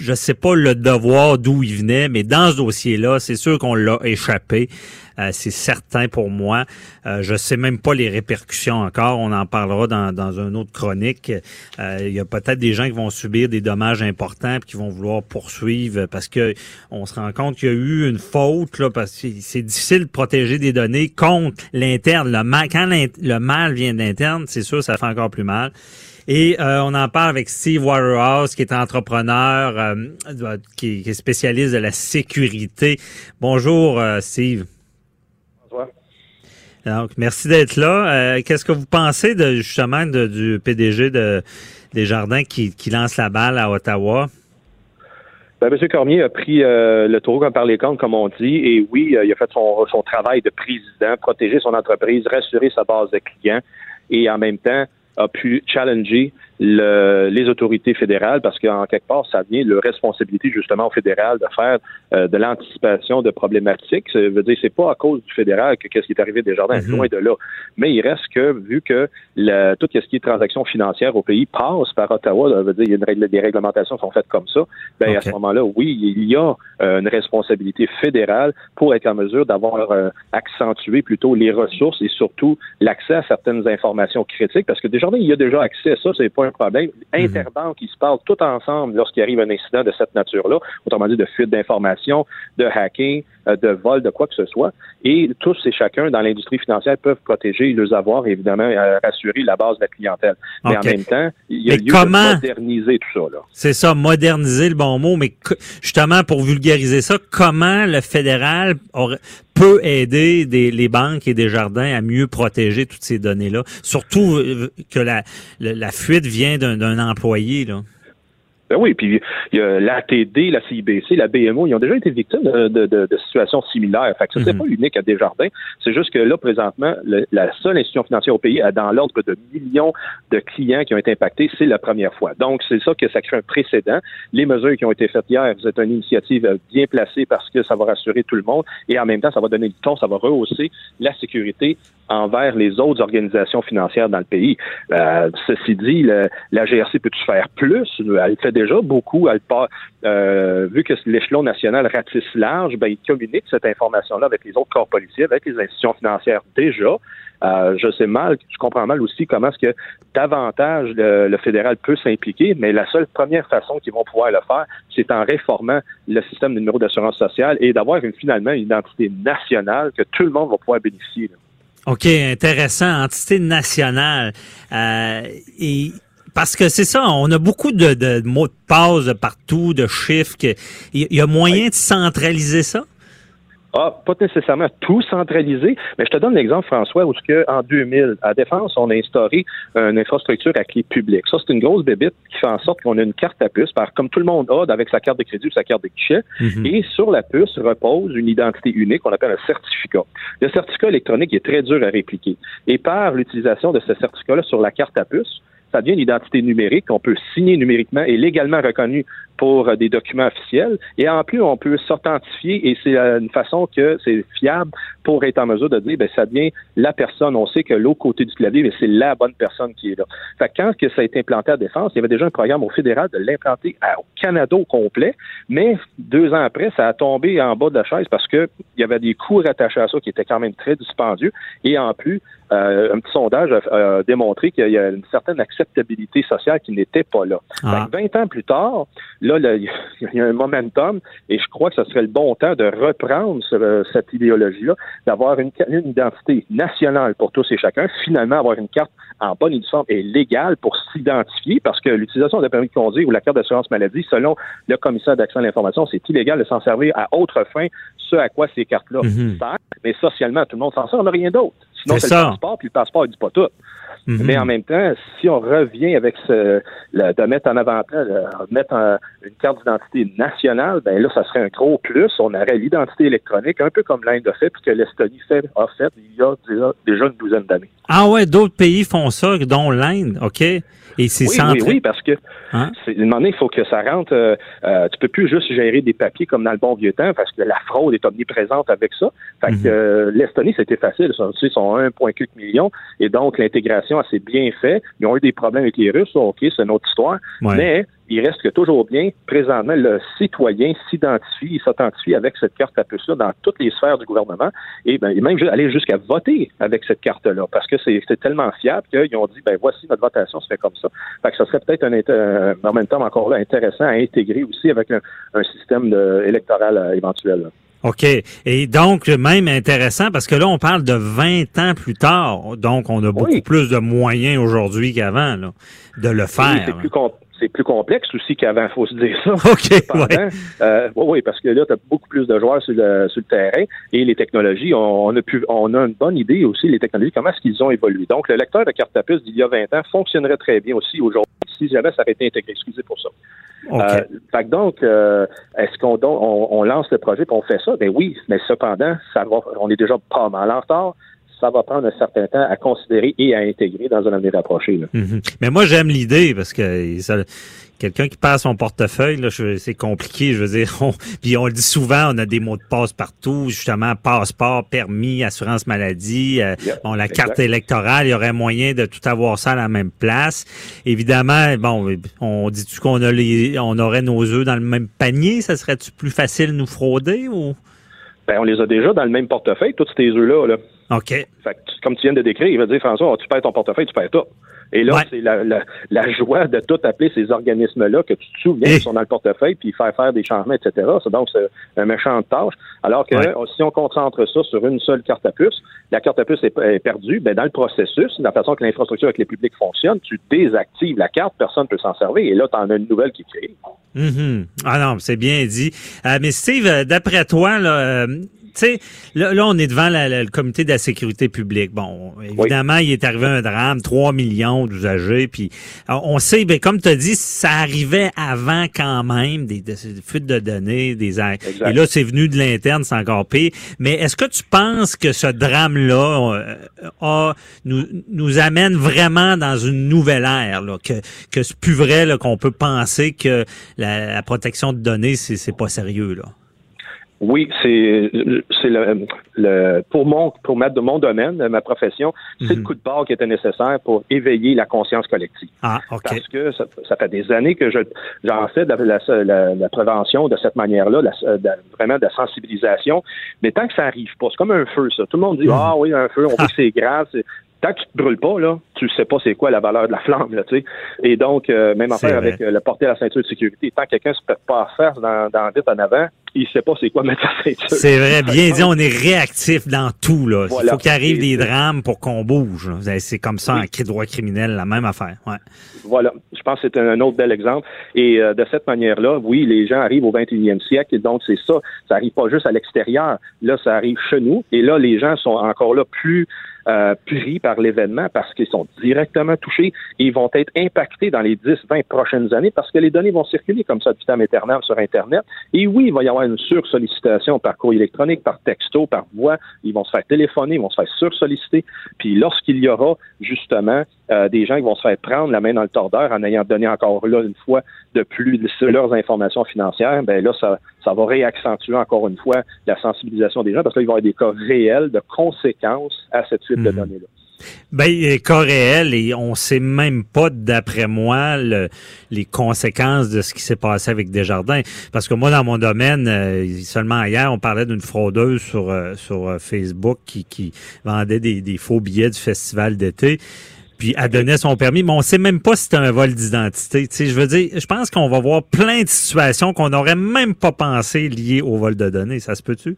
je sais pas le devoir d'où il venait, mais dans ce dossier-là, c'est sûr qu'on l'a échappé. Euh, c'est certain pour moi. Euh, je sais même pas les répercussions encore. On en parlera dans, dans une autre chronique. Euh, il y a peut-être des gens qui vont subir des dommages importants et qui vont vouloir poursuivre parce que on se rend compte qu'il y a eu une faute là, parce que c'est difficile de protéger des données contre l'interne. Le mal, quand le mal vient d'interne, c'est sûr, ça fait encore plus mal. Et euh, on en parle avec Steve Waterhouse, qui est entrepreneur, euh, qui, est spécialiste de la sécurité. Bonjour, euh, Steve. Bonjour. Donc, merci d'être là. Qu'est-ce que vous pensez de justement du PDG de Desjardins qui, qui lance la balle à Ottawa? Ben, M. Cormier a pris le taureau comme par les comptes, comme on dit, et oui, il a fait son, son travail de président, protéger son entreprise, rassurer sa base de clients, et en même temps, a pu challenger les autorités fédérales parce qu'en quelque part, ça vient de responsabilité justement au fédéral de faire euh, de l'anticipation de problématiques. Ça veut dire c'est pas à cause du fédéral que qu'est-ce qui est arrivé des jardins, mm-hmm. loin de là. Mais il reste que vu que tout ce qui est transactions financières au pays passe par Ottawa, ça veut dire il y a une règle, des réglementations sont faites comme ça. Ben à ce moment-là, oui, il y a euh, une responsabilité fédérale pour être en mesure d'avoir euh, accentué plutôt les ressources et surtout l'accès à certaines informations critiques parce que déjà il y a déjà accès à ça, c'est pas problème. Mhm. Interbanques, ils se parlent tout ensemble lorsqu'il arrive un incident de cette nature-là, autrement dit de fuite d'informations, de hacking, euh, de vol, de quoi que ce soit. Et tous et chacun dans l'industrie financière peuvent protéger leurs avoirs, évidemment, euh, rassurer la base de la clientèle. Mais en même temps, il y a lieu de moderniser tout ça. C'est ça, moderniser le bon mot, mais justement pour vulgariser ça, comment le fédéral peut aider les banques et des jardins à mieux protéger toutes ces données-là, surtout euh, que la, la fuite vient d'un employé. Là. Ben oui, puis il y a l'ATD, la CIBC, la BMO, ils ont déjà été victimes de, de, de, situations similaires. Fait que ça, c'est mhm. pas unique à Desjardins. C'est juste que là, présentement, la seule institution financière au pays a dans l'ordre de millions de clients qui ont été impactés. C'est la première fois. Donc, c'est ça que ça crée un précédent. Les mesures qui ont été faites hier, c'est une initiative bien placée parce que ça va rassurer tout le monde et en même temps, ça va donner du ton, ça va rehausser la sécurité envers les autres organisations financières dans le pays. Euh, ceci dit, la GRC peut-tu faire plus? Elle fait déjà beaucoup. Euh, vu que l'échelon national ratisse large, ben, il communique cette information-là avec les autres corps policiers, avec les institutions financières déjà. Euh, je sais mal, je comprends mal aussi comment est-ce que davantage le, fédéral peut s'impliquer, mais la seule première façon qu'ils vont pouvoir le faire, c'est en réformant le système de numéro d'assurance sociale et d'avoir finalement une identité nationale que tout le monde va pouvoir bénéficier. OK, intéressant. Entité nationale. Euh, parce que c'est ça, on a beaucoup de, mots de passe partout, de chiffres. Il y a moyen de centraliser ça? Ah, pas nécessairement tout centralisé, mais je te donne l'exemple, François, où que, en 2000, à Défense, on a instauré une infrastructure à clé publique. Ça, c'est une grosse bébite qui fait en sorte qu'on a une carte à puce, par, comme tout le monde a avec sa carte de crédit ou sa carte de guichet, mhm. et sur la puce repose une identité unique qu'on appelle un certificat. Le certificat électronique est très dur à répliquer. Et par l'utilisation de ce certificat-là sur la carte à puce, ça devient une identité numérique qu'on peut signer numériquement et légalement reconnue pour euh, des documents officiels. Et en plus, on peut s'authentifier et c'est euh, une façon que c'est fiable pour être en mesure de dire, ben, ça devient la personne. On sait que l'autre côté du clavier, mais c'est la bonne personne qui est là. Fait quand que ça a été implanté à Défense, il y avait déjà un programme au fédéral de l'implanter au Canada au complet, mais deux ans après, ça a tombé en bas de la chaise parce que il y avait des coûts rattachés à ça qui étaient quand même très dispendieux. Et en plus, euh, un petit sondage a, démontré qu'il y a une certaine acceptabilité sociale qui n'était pas là. 20 ah. ans plus tard, là, il y a un momentum et je crois que ce serait le bon temps de reprendre cette idéologie-là, d'avoir une, identité nationale pour tous et chacun, finalement avoir une carte en bonne et due forme et légale pour s'identifier, parce que l'utilisation de permis de conduire ou la carte d'assurance maladie, selon le commissaire d'accès à l'information, c'est illégal de s'en servir à autre fin, ce à quoi ces cartes-là mm-hmm. servent, mais socialement, tout le monde s'en sort, on n'a rien d'autre. Sinon, c'est le passeport, puis le passeport, il dit pas tout. Mhm. Mais en même temps, si on revient avec ce, de mettre en avant-plan, de mettre une carte d'identité nationale, ben là, ça serait un gros plus. On aurait l'identité électronique, un peu comme l'Inde a fait, puis que l'Estonie a fait il y a déjà, une douzaine d'années. Ah ouais, d'autres pays font ça, dont l'Inde, OK? Et c'est oui, oui, oui, parce que hein? c'est, un moment donné, il faut que ça rentre. Euh, euh, tu peux plus juste gérer des papiers comme dans le bon vieux temps, parce que la fraude est omniprésente avec ça. Fait que mhm. euh, l'Estonie, c'était facile. Ils sont 1,4 million, et donc l'intégration assez bien fait. Ils ont eu des problèmes avec les Russes, ok, c'est une autre histoire. Mais il reste que toujours bien, présentement, le citoyen s'identifie, il s'authentifie avec cette carte à puce-là dans toutes les sphères du gouvernement et, ben, même aller jusqu'à voter avec cette carte-là parce que c'est tellement fiable qu'ils ont dit, ben voici, notre votation se fait comme ça. Fait que ça serait peut-être un, en même temps encore là intéressant à intégrer aussi avec un, système électoral euh, éventuel. OK. Et donc, même intéressant, parce que là, on parle de 20 ans plus tard. Donc, on a beaucoup plus de moyens aujourd'hui qu'avant de le faire. c'est plus, c'est plus complexe aussi qu'avant, faut se dire ça. OK. Euh, oui, parce que là, tu as beaucoup plus de joueurs sur le, sur le terrain et les technologies, on, a pu, on a une bonne idée aussi, les technologies, comment est-ce qu'ils ont évolué. Donc, le lecteur de carte à puce d'il y a 20 ans fonctionnerait très bien aussi aujourd'hui si jamais ça avait été intégré. Excusez pour ça. Okay. Euh, donc, euh, est-ce qu'on on, lance le projet et on fait ça? Ben oui, mais cependant, ça va, on est déjà pas mal en retard ça va prendre un certain temps à considérer et à intégrer dans un avenir approché. Mhm. Mais moi, j'aime l'idée parce que quelqu'un qui passe son portefeuille, là, c'est compliqué. Je veux dire, on, puis on le dit souvent, on a des mots de passe partout, justement, passeport, permis, assurance maladie, euh, bon, la carte électorale, il y aurait moyen de tout avoir ça à la même place. Évidemment, bon, on dit-tu qu'on a les, on aurait nos œufs dans le même panier, ça serait-tu plus facile de nous frauder ou? Ben, on les a déjà dans le même portefeuille, tous ces œufs-là. Là. OK. Fait comme tu viens de décrire, il va dire, François, tu perds ton portefeuille, tu perds tout. Et là, c'est la, la, joie de tout appeler ces organismes-là que tu te souviens qui sont dans le portefeuille, puis faire faire des changements, etc. C'est donc c'est un méchant tâche. Alors que si on concentre ça sur une seule carte à puce, la carte à puce est, perdue, ben dans le processus, de la façon que l'infrastructure avec les publics fonctionne, tu désactives la carte, personne ne peut s'en servir, et là, tu en as une nouvelle qui crée. Mm Ah non, c'est bien dit. Euh, mais Steve, euh, d'après toi, là, euh, sais, là, on est devant le comité de la sécurité publique. Bon, évidemment, il est arrivé un drame, 3 millions d'usagers, puis on sait, ben, comme tu as dit, ça arrivait avant quand même, des, fuites de données, des Et là, c'est venu de l'interne, c'est encore pire. Mais est-ce que tu penses que ce drame-là euh, nous, nous amène vraiment dans une nouvelle ère, là, que, que c'est plus vrai qu'on peut penser que la, la protection de données, c'est pas sérieux, là? Oui, c'est c'est le, le pour mon pour mettre de mon domaine, ma profession, c'est le mhm. coup de barre qui était nécessaire pour éveiller la conscience collective. Ah, ok. Parce que ça, ça, fait des années que je j'en fais de la, la, prévention de cette manière-là, vraiment de la sensibilisation. Mais tant que ça arrive pas, c'est comme un feu, ça. Tout le monde dit mhm. ah oui un feu, on voit que c'est grave tant que tu te brûles pas, là, tu sais pas c'est quoi la valeur de la flamme, là, tu sais. Et donc, euh, même affaire avec euh, le porter à la ceinture de sécurité. Tant que quelqu'un se prête pas à faire dans, dans vite en avant, il sait pas c'est quoi mettre la ceinture. C'est vrai, bien dit, on est réactif dans tout, là. Il faut qu'il arrive des drames pour qu'on bouge. C'est comme ça en droit criminel, la même affaire. Ouais. Voilà. Je pense que c'est un autre bel exemple. Et euh, de cette manière-là, oui, les gens arrivent au 21e siècle, et donc c'est ça. Ça arrive pas juste à l'extérieur. Là, ça arrive chez nous. Et là, les gens sont encore là plus euh, pris par l'événement parce qu'ils sont directement touchés et ils vont être impactés dans les 10, 20 prochaines années parce que les données vont circuler comme ça du temps éternel sur Internet. Et oui, il va y avoir une sursollicitation par courrier électronique, par texto, par voix. Ils vont se faire téléphoner, ils vont se faire sursolliciter. Puis lorsqu'il y aura justement euh, des gens qui vont se faire prendre la main dans le tordeur en ayant donné encore là une fois de plus leurs informations financières, ben là, ça, ça va réaccentuer encore une fois la sensibilisation des gens parce qu'il va y avoir des cas réels de conséquences à cette suite de mhm. données-là. Ben, cas réels et on sait même pas, d'après moi, les conséquences de ce qui s'est passé avec Desjardins. Parce que moi, dans mon domaine, euh, seulement hier, on parlait d'une fraudeuse sur, euh, sur Facebook qui, qui vendait des, des faux billets du festival d'été puis elle donnait son permis, mais on sait même pas si c'est un vol d'identité. Tu sais, je veux dire, je pense qu'on va voir plein de situations qu'on n'aurait même pas pensé liées au vol de données. Ça se peut-tu?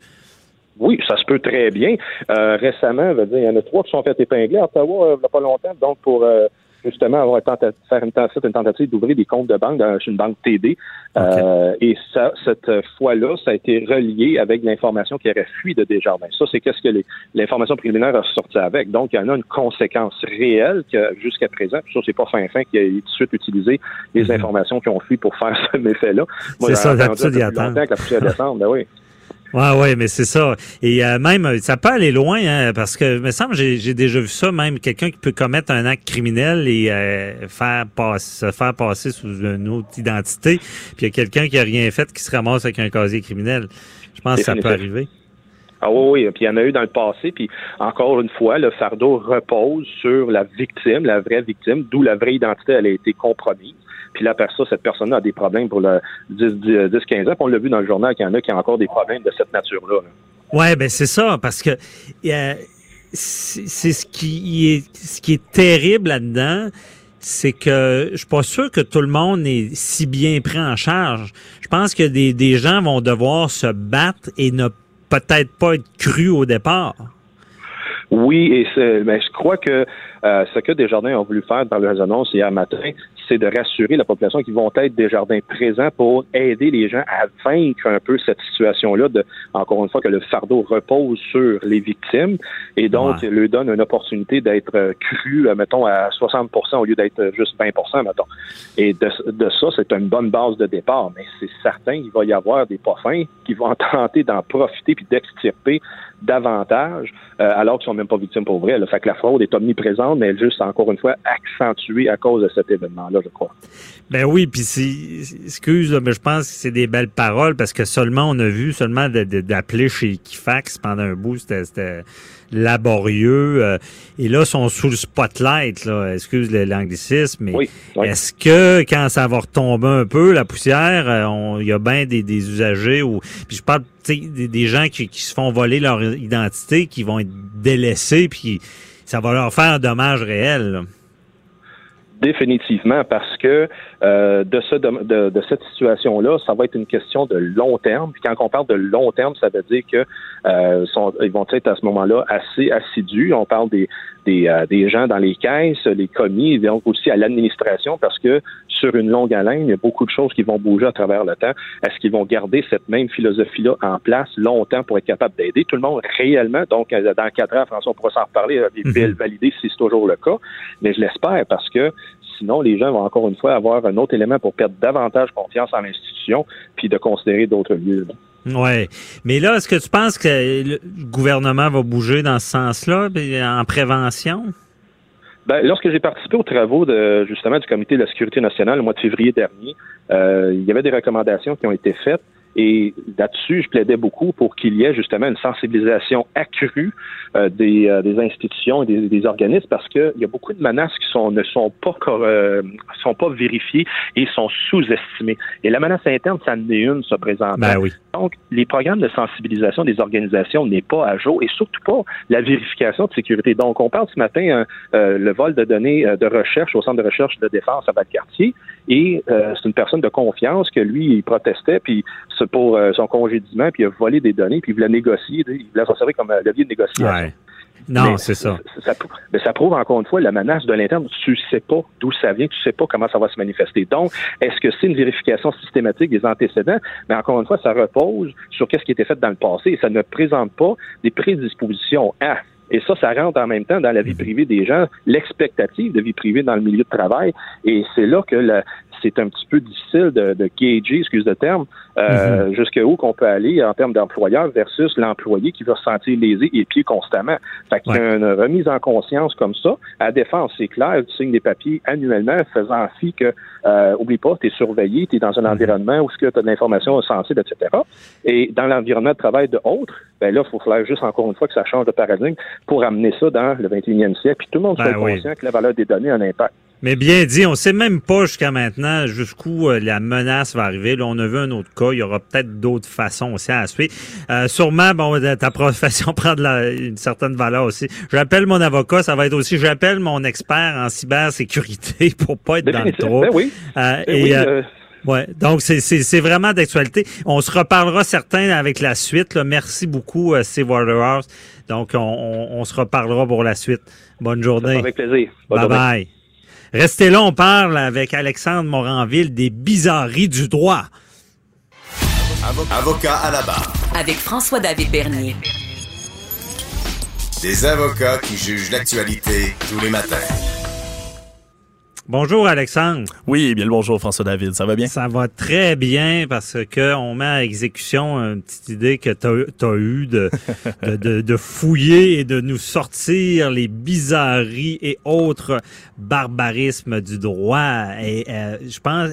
Oui, ça se peut très bien. Euh, récemment, dire, il y en a trois qui sont fait épingler à Ottawa euh, il n'y a pas longtemps, donc pour euh, justement avoir faire une, une tentative d'ouvrir des comptes de banque dans une banque TD. Euh, et ça, cette fois-là, ça a été relié avec l'information qui aurait fui de Desjardins. Ça, c'est qu'est-ce que l'information préliminaire a sorti avec. Donc, il y en a une conséquence réelle que jusqu'à présent, puis ça, c'est pas fin fin qui a tout de suite utilisé les mhm. informations qui ont fui pour faire ce méfait-là. C'est ça, il longtemps que la poussière ben oui. Ouais, ouais, mais c'est ça. Et euh, même, ça peut aller loin, hein, parce que, me semble, j'ai déjà vu ça, même quelqu'un qui peut commettre un acte criminel et euh, faire se faire passer sous une autre identité, puis il y a quelqu'un qui a rien fait qui se ramasse avec un casier criminel. Je pense que ça peut arriver. Ah oui, oui, puis il y en a eu dans le passé, puis encore une fois, le fardeau repose sur la victime, la vraie victime, d'où la vraie identité, elle a été compromise. Puis là, ça, cette personne-là a des problèmes pour le 10-15 ans. Puis on l'a vu dans le journal qu'il y en a qui ont encore des problèmes de cette nature-là. Ouais, ben c'est ça, parce que c'est ce qui est ce qui est terrible là-dedans, c'est que je suis pas sûr que tout le monde est si bien pris en charge. Je pense que des, des gens vont devoir se battre et ne peut-être pas être crus au départ. Oui, et ben, je crois que euh, ce que Desjardins ont voulu faire dans leurs annonces hier matin, c'est de rassurer la population qu'ils vont être des jardins présents pour aider les gens à vaincre un peu cette situation-là de, encore une fois, que le fardeau repose sur les victimes et donc ouais. leur donne une opportunité d'être euh, cru, euh, mettons, à 60% au lieu d'être juste 20% mettons. Et de, de ça, c'est une bonne base de départ, mais c'est certain qu'il va y avoir des poffins qui vont tenter d'en profiter puis d'extirper davantage, euh, alors qu'ils sont même pas victimes pour vrai. Le fait que la fraude est omniprésente, mais elle juste encore une fois accentuée à cause de cet événement-là, je crois. Ben oui, puis excuse, mais je pense que c'est des belles paroles parce que seulement on a vu seulement d'appeler chez Kifax pendant un bout, c'était laborieux. Euh, et là, ils sont sous le spotlight, là, excuse l'anglicisme, mais est-ce que quand ça va retomber un peu, la poussière, euh, il y a bien des, usagers ou puis je parle des, des gens qui, qui, se font voler leur identité, qui vont être délaissés, puis ça va leur faire un dommage réel. Définitivement, parce que euh, de, ce, de, de, cette situation-là, ça va être une question de long terme. Puis quand on parle de long terme, ça veut dire que euh, sont, ils vont être à ce moment-là assez assidus. On parle des, des, euh, des gens dans les caisses, les commis, et donc aussi à l'administration, parce que sur une longue haleine, il y a beaucoup de choses qui vont bouger à travers le temps. Est-ce qu'ils vont garder cette même philosophie-là en place longtemps pour être capable d'aider tout le monde réellement? Donc, euh, dans quatre ans, François, on pourra s'en reparler, euh, et mm valider si c'est toujours le cas. Mais je l'espère parce que sinon, les gens vont encore une fois avoir un autre élément pour perdre davantage confiance en l'institution puis de considérer d'autres lieux. Oui. Mais là, est-ce que tu penses que le gouvernement va bouger dans ce sens-là, en prévention? Ben, lorsque j'ai participé aux travaux de justement du Comité de la sécurité nationale le mois de février dernier, euh, il y avait des recommandations qui ont été faites et là-dessus, je plaidais beaucoup pour qu'il y ait justement une sensibilisation accrue euh, des, euh, des, institutions et des, des organismes parce qu'il y a beaucoup de menaces qui sont, ne sont pas, euh, sont pas vérifiées et sont sous-estimées. Et la menace interne, ça en est une, se présente. Ben oui. Donc, les programmes de sensibilisation des organisations n'est pas à jour et surtout pas la vérification de sécurité. Donc, on parle ce matin euh, le vol de données de recherche au centre de recherche de défense à Val-Cartier et c'est une personne de confiance que lui, il protestait, puis pour euh, son congédiement, puis il a volé des données, puis il voulait négocier, il voulait s'en servir comme euh, levier de négociation. Non, c'est ça. Ça, mais ça prouve encore une fois la menace de l'interne. Tu sais pas d'où ça vient, tu sais pas comment ça va se manifester. Donc, est-ce que c'est une vérification systématique des antécédents? Mais encore une fois, ça repose sur qu'est-ce qui était fait dans le passé et ça ne présente pas des prédispositions à et ça, ça rentre en même temps dans la vie mhm. privée des gens, l'expectative de vie privée dans le milieu de travail. Et c'est là que la, c'est un petit peu difficile de, de gager, excuse le terme, euh, mhm. jusqu'où qu'on peut aller en termes d'employeur versus l'employé qui va se sentir lésé et pieds constamment. Fait qu'il y a une remise en conscience comme ça. À défense, c'est clair, tu signes des papiers annuellement faisant fi que, euh, oublie pas, tu es surveillé, tu es dans un mhm. environnement où tu as de l'information sensible, etc. Et dans l'environnement de travail de autres, ben là, il faut faire juste encore une fois que ça change de paradigme pour amener ça dans le 21e siècle. Puis tout le monde ben soit conscient que la valeur des données a un impact. Mais bien dit, on sait même pas jusqu'à maintenant jusqu'où euh, la menace va arriver. Là, on a vu un autre cas. Il y aura peut-être d'autres façons aussi à suivre. Euh, sûrement, bon, ta profession prend de la, une certaine valeur aussi. J'appelle mon avocat. Ça va être aussi, j'appelle mon expert en cybersécurité pour pas être dans le trou. Ben oui. Euh, ben et, euh, Ouais, donc c'est vraiment d'actualité. On se reparlera certains avec la suite. Là. Merci beaucoup, euh, Steve Waterhouse. Donc on, on, on, se reparlera pour la suite. Bonne journée. Avec plaisir. bye bye. Restez là, on parle avec Alexandre Moranville des bizarreries du droit. Avocat à la barre. Avec François-David Bernier. Des avocats qui jugent l'actualité tous les matins. Bonjour Alexandre. Oui, bien le bonjour François David, ça va bien? Ça va très bien parce que on met à exécution une petite idée que tu as, eu de, de, de, de, fouiller et de nous sortir les bizarreries et autres barbarismes du droit. Et euh, je pense,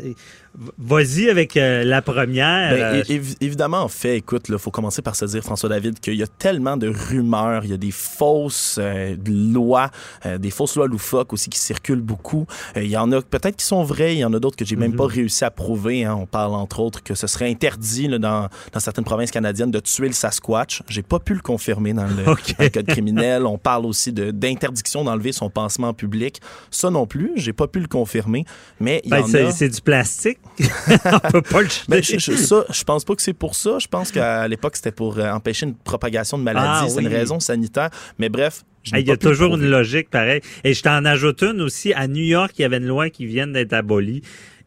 Vas-y avec euh, la première. Ben, évidemment, en fait, écoute, il faut commencer par se dire, François David, qu'il y a tellement de rumeurs, il y a des fausses euh, lois, euh, des fausses lois loufoques aussi qui circulent beaucoup. il y en a peut-être qui sont vraies, il y en a d'autres que j'ai même pas mhm. réussi à prouver. Hein. On parle entre autres que ce serait interdit là, dans, dans, certaines provinces canadiennes de tuer le Sasquatch. J'ai pas pu le confirmer dans le, code criminel. On parle aussi d'interdiction d'enlever son pansement public. Ça non plus, j'ai pas pu le confirmer. Mais il y ben, en a... C'est du plastique. on peut pas le Mais je, je, ça, je pense pas que c'est pour ça. Je pense qu'à l'époque, c'était pour euh, empêcher une propagation de maladie. Ah c'est une raison sanitaire. Mais bref, il y a toujours une logique pareille. Et je t'en ajoute une aussi. À New York, il y avait une loi qui vient d'être abolie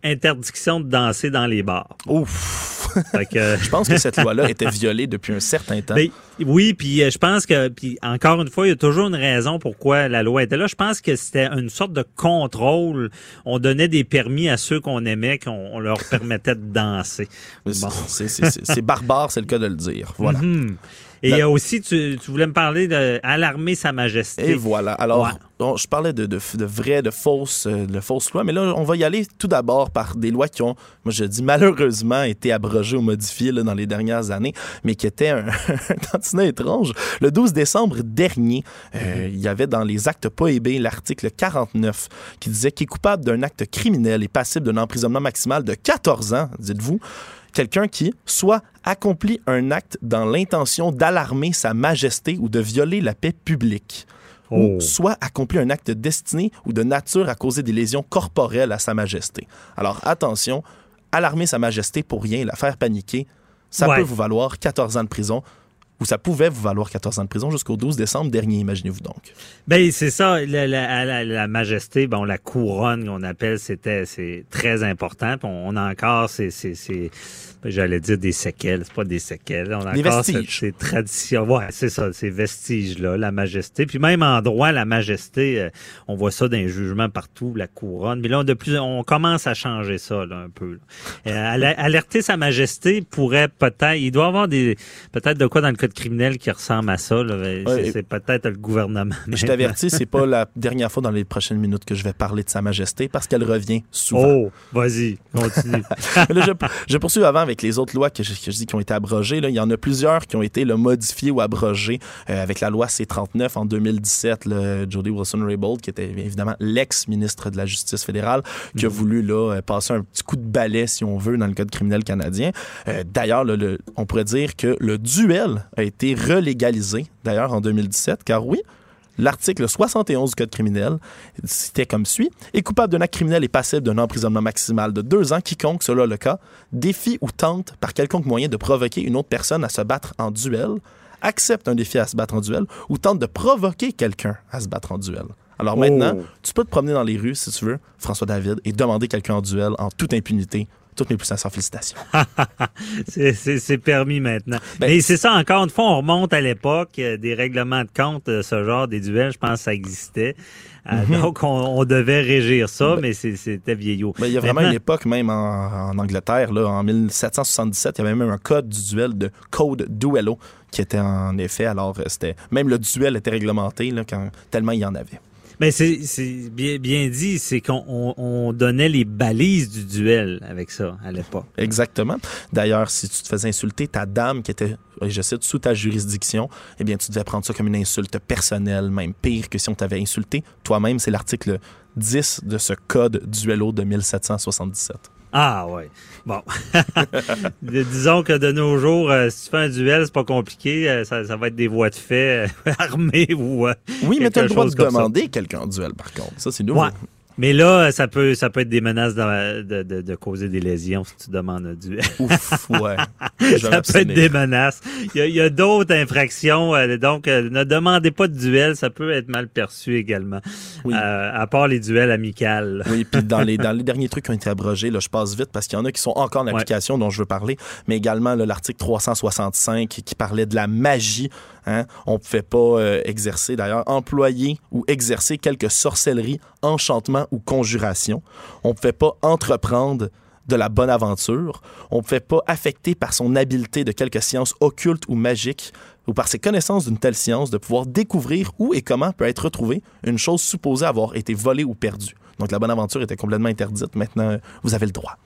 interdiction de danser dans les bars. Ouf! je pense que cette loi-là était violée depuis un certain temps. Ben, oui, puis euh, je pense que, puis encore une fois, il y a toujours une raison pourquoi la loi était là. Je pense que c'était une sorte de contrôle. On donnait des permis à ceux qu'on aimait, qu'on leur permettait de danser. C'est barbare, c'est le cas de le dire. Voilà. Mhm. Et aussi, tu, voulais me parler d'alarmer Sa Majesté. Et voilà. Alors, je parlais de, de, de vraies, de fausses, euh, de fausses lois, mais là, on va y aller tout d'abord par des lois qui ont, moi je dis malheureusement, été abrogées ou modifiées dans les dernières années, mais qui étaient un, tantinet étrange. Le 12 décembre dernier, euh, il y avait dans les actes prohibés l'article 49 qui disait qu'il est coupable d'un acte criminel et passible d'un emprisonnement maximal de 14 ans, dites-vous quelqu'un qui soit accomplit un acte dans l'intention d'alarmer sa majesté ou de violer la paix publique. Ou oh. soit accomplit un acte destiné ou de nature à causer des lésions corporelles à sa majesté. Alors attention, alarmer sa majesté pour rien, la faire paniquer, ça peut vous valoir 14 ans de prison, ou ça pouvait vous valoir 14 ans de prison jusqu'au 12 décembre dernier, imaginez-vous donc. Ben c'est ça, la, la, la, majesté, bon la couronne qu'on appelle, c'était c'est très important. on, a encore c'est j'allais dire des séquelles, c'est pas des séquelles. On a des vestiges. Ces traditions, ouais, c'est ça, ces vestiges-là, la majesté. Puis même en droit, la majesté, euh, on voit ça dans les jugements partout, la couronne. Mais là, de plus, on commence à changer ça là, un peu. Euh, alerter sa majesté pourrait peut-être, il doit avoir des, peut-être de quoi dans le code criminel qui ressemble à ça. c'est peut-être le gouvernement. Je t'avertis, c'est pas la dernière fois dans les prochaines minutes que je vais parler de sa majesté parce qu'elle revient souvent. Oh, vas-y, continue. je, je poursuis avant avec les autres lois que je, dis qui ont été abrogées. Là, il y en a plusieurs qui ont été modifiées ou abrogées euh, avec la loi C-39 en 2017. le Jody Wilson-Raybould, qui était évidemment l'ex-ministre de la Justice fédérale, qui a mhm. voulu là, euh, passer un petit coup de balai, si on veut, dans le code criminel canadien. Euh, d'ailleurs, on pourrait dire que le duel a été relégalisé, d'ailleurs, en 2017, car oui, L'article 71 du Code criminel, c'était comme suit. Est coupable d'un acte criminel et passible d'un emprisonnement maximal de deux ans quiconque, cela le cas, défie ou tente par quelconque moyen de provoquer une autre personne à se battre en duel, accepte un défi à se battre en duel ou tente de provoquer quelqu'un à se battre en duel. Alors maintenant, oh. tu peux te promener dans les rues, si tu veux, François David, et demander quelqu'un en duel en toute impunité toutes mes plus sincères félicitations. c'est permis maintenant. Ben, Mais c'est ça, encore une fois, on remonte à l'époque euh, des règlements de compte, euh, ce genre des duels, je pense que ça existait. Euh, mhm. Donc, on, devait régir ça, ben, mais c'était vieillot. Ben, il y a vraiment une époque, même en, Angleterre, là, en 1777, il y avait même un code du duel de Code Duello qui était en effet, alors c'était même le duel était réglementé là, quand, tellement il y en avait. Mais c'est bien, bien dit, c'est qu'on donnait les balises du duel avec ça à l'époque. Exactement. D'ailleurs, si tu te faisais insulter ta dame qui était, je cite, sous ta juridiction, eh bien, tu devais prendre ça comme une insulte personnelle, même pire que si on t'avait insulté toi-même. C'est l'article 10 de ce code duello de 1777. Ah ouais. Bon. Disons que de nos jours, euh, si tu fais un duel, c'est pas compliqué. Euh, ça, va être des voies de fait euh, armées ou. oui, mais tu as le droit de demander quelqu'un en duel, par contre. Ça, c'est nouveau. Mais là, ça peut, ça peut être des menaces de, de, de, de causer des lésions si tu demandes un duel. Ouf, ouais. ça peut être des menaces. Il y a, a d'autres infractions, euh, donc euh, ne demandez pas de duel, ça peut être mal perçu également. Oui. Euh, à part les duels amicaux. Oui, puis dans les, dans les derniers trucs qui ont été abrogés, là, je passe vite parce qu'il y en a qui sont encore en application dont je veux parler, mais également l'article 365 qui parlait de la magie. Hein? On ne pouvait pas exercer, d'ailleurs, employer ou exercer quelque sorcellerie, enchantement ou conjuration. On ne pouvait pas entreprendre de la bonne aventure. On ne pouvait pas affecter par son habileté de quelque science occulte ou magique ou par ses connaissances d'une telle science de pouvoir découvrir où et comment peut être retrouvée une chose supposée avoir été volée ou perdue. Donc la bonne aventure était complètement interdite. Maintenant, vous avez le droit.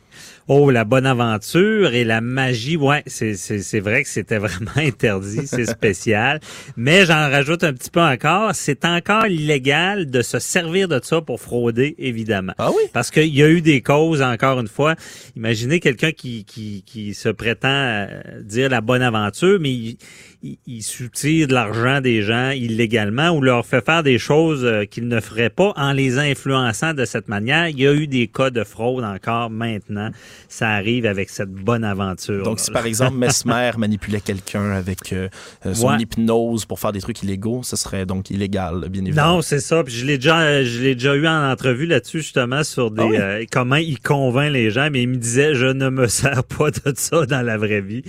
Oh, la bonne aventure et la magie, ouais, c'est, c'est, c'est vrai que c'était vraiment interdit, c'est spécial. Mais j'en rajoute un petit peu encore, c'est encore illégal de se servir de ça pour frauder, évidemment. Ah oui? Parce qu'il y a eu des causes, encore une fois. Imaginez quelqu'un qui, qui, qui se prétend euh, dire la bonne aventure, mais il, il, il soutire de l'argent des gens illégalement ou leur fait faire des choses euh, qu'ils ne feraient pas en les influençant de cette manière. Il y a eu des cas de fraude encore maintenant. Ça arrive avec cette bonne aventure. Donc, si par exemple Mesmer manipulait quelqu'un avec euh, son Ouais. hypnose pour faire des trucs illégaux, ce serait donc illégal, bien évidemment. Non, c'est ça. Puis je l'ai déjà, je l'ai déjà eu en entrevue là-dessus justement sur des Ah oui? euh, comment il convainc les gens. Mais il me disait, je ne me sers pas de ça dans la vraie vie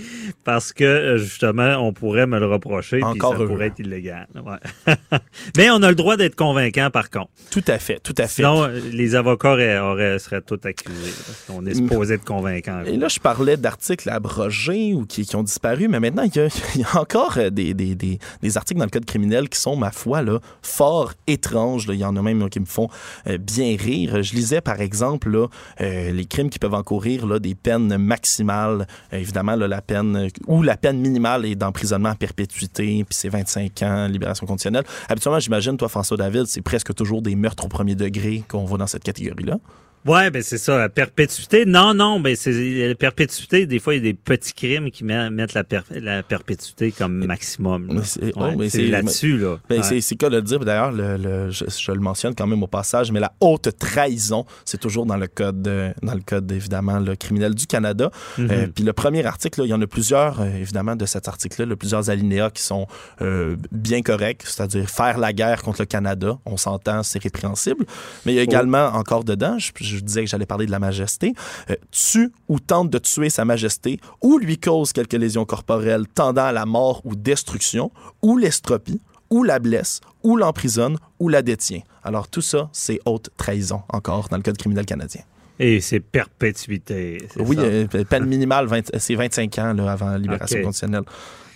parce que euh, justement, on pourrait me le reprocher. puis Encore ça heureux. pourrait être illégal. Ouais. mais on a le droit d'être convaincant par contre. Tout à fait, tout à fait. Sinon, euh, les avocats auraient, auraient- seraient tous accusés. parce qu'on est supposé être convaincant. Et là, je parlais d'articles abrogés ou qui, qui ont disparu, mais maintenant, il y a, il y a encore euh, des, des, des, des articles dans le code criminel qui sont, ma foi, là, fort étranges. là. Il y en a même qui me font euh, bien rire. Je lisais, par exemple, là, euh, les crimes qui peuvent encourir là, des peines maximales. Euh, évidemment, là, la peine ou la peine minimale est d'emprisonnement perpétuité, puis c'est 25 ans, libération conditionnelle. Habituellement, j'imagine, toi, François David, c'est presque toujours des meurtres au premier degré qu'on voit dans cette catégorie-là. Ouais, ben c'est ça. La perpétuité, non, non, ben c'est la perpétuité. Des fois, il y a des petits crimes qui met- mettent la, per- la perpétuité comme maximum. là. Mais c'est- oh, Ouais, c'est là-dessus là. Ben, Ouais. c'est, cas de le dire. D'ailleurs, le, le- je, je le mentionne quand même au passage, mais la haute trahison, c'est toujours dans le code, euh, dans le code évidemment le criminel du Canada. Mhm. Euh, puis le premier article, là, il y en a plusieurs, euh, évidemment, de cet article-là, là, plusieurs alinéas qui sont euh, bien corrects, c'est-à-dire faire la guerre contre le Canada. On s'entend, c'est répréhensible. Mais il y a également encore dedans, je, je disais que j'allais parler de la majesté, euh, tue ou tente de tuer sa majesté ou lui cause quelques lésions corporelles tendant à la mort ou destruction ou l'estropie ou la blesse, ou l'emprisonne, ou la détient. Alors tout ça, c'est haute trahison, encore, dans le Code criminel canadien. Et c'est perpétuité. Oui, ça? euh, peine minimale, 20 c'est 25 ans là, avant la libération conditionnelle,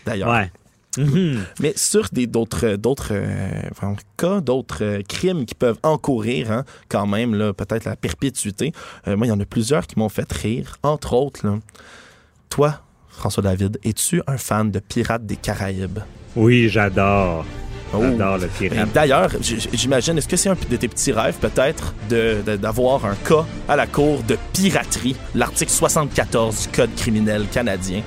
d'ailleurs. Ouais. Mhm. Mais sur des d'autres d'autres euh, vraiment, cas, d'autres euh, crimes qui peuvent encourir hein, quand même là, peut-être la perpétuité. euh, moi, il y en a plusieurs qui m'ont fait rire. Entre autres, là, toi, François David, es-tu un fan de Pirates des Caraïbes? Oui, j'adore. Oh. J'adore le pirate. D'ailleurs, j'imagine, est-ce que c'est un de tes petits rêves, peut-être, d'avoir un cas à la cour de piraterie, l'article 74 du Code criminel canadien?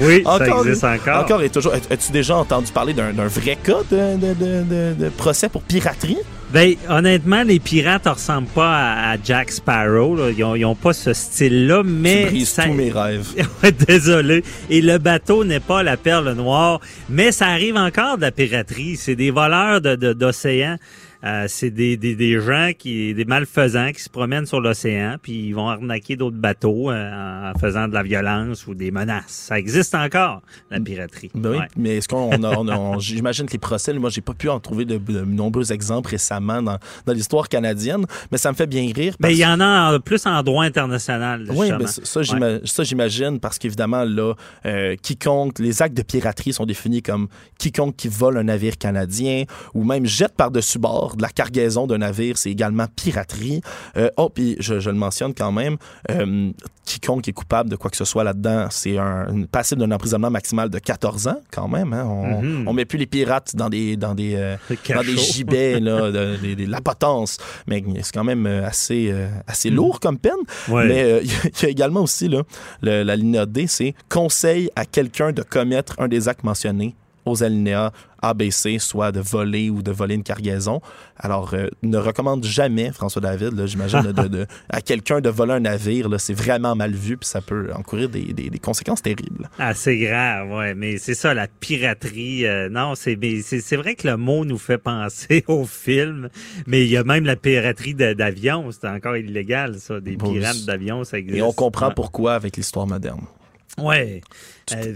Oui, ça existe encore. Encore et toujours. As- As-tu déjà entendu parler d'un vrai cas de, de- de- de- de procès pour piraterie? Ben, honnêtement, les pirates ne ressemblent pas à, à Jack Sparrow. là. Ils, ont, ils ont pas ce style-là, mais... tu brises ça- tous mes rêves. Désolé. Et le bateau n'est pas la perle noire, mais ça arrive encore de la piraterie. C'est des voleurs de, de- d'océan. Euh, c'est des, des, des gens qui, des malfaisants qui se promènent sur l'océan, puis ils vont arnaquer d'autres bateaux euh, en faisant de la violence ou des menaces. Ça existe encore, la piraterie. Ben oui, Ouais. mais est-ce qu'on on a- on a- on- j'imagine que les procès, moi, j'ai pas pu en trouver de, de nombreux exemples récemment dans, dans l'histoire canadienne, mais ça me fait bien rire. Mais parce il y en a en- plus en droit international. Oui, justement. ben, ça, ça, j'ima- ça, j'imagine, parce qu'évidemment, là, euh, quiconque, les actes de piraterie sont définis comme quiconque qui vole un navire canadien ou même jette par-dessus bord de la cargaison d'un navire, c'est également piraterie. Euh, oh, puis je, je le mentionne quand même, euh, quiconque est coupable de quoi que ce soit là-dedans, c'est un, une passible d'un emprisonnement maximal de 14 ans, quand même. Hein? On, on met plus les pirates dans des, dans des, euh, dans des gibets, là, de- de- de la potence. Mais c'est quand même euh, assez, euh, assez lourd comme peine. Ouais. Mais il y, a- il y a également aussi là, le- la ligne D, c'est conseil à quelqu'un de commettre un des actes mentionnés aux alinéas ABC, soit de voler ou de voler une cargaison. Alors, euh, ne recommande jamais, François David, j'imagine, de, à quelqu'un de voler un navire. C'est vraiment mal vu, puis ça peut encourir des, des, conséquences terribles. Ah, c'est grave, ouais. Mais c'est ça, la piraterie. Euh, non, c'est vrai que le mot nous fait penser au film, mais il y a même la piraterie d'avions. C'est encore illégal, ça. Des pirates d'avions, ça existe. Et on comprend pourquoi avec l'histoire moderne. Ouais. Euh,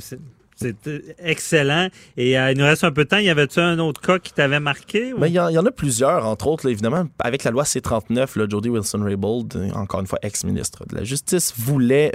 c'est euh, excellent. Et euh, il nous reste un peu de temps. Y avait-tu un autre cas qui t'avait marqué? Ben, il y, en a plusieurs, entre autres, évidemment. Avec la loi C-39, là, Jody Wilson-Raybould, euh, encore une fois ex-ministre de la Justice, voulait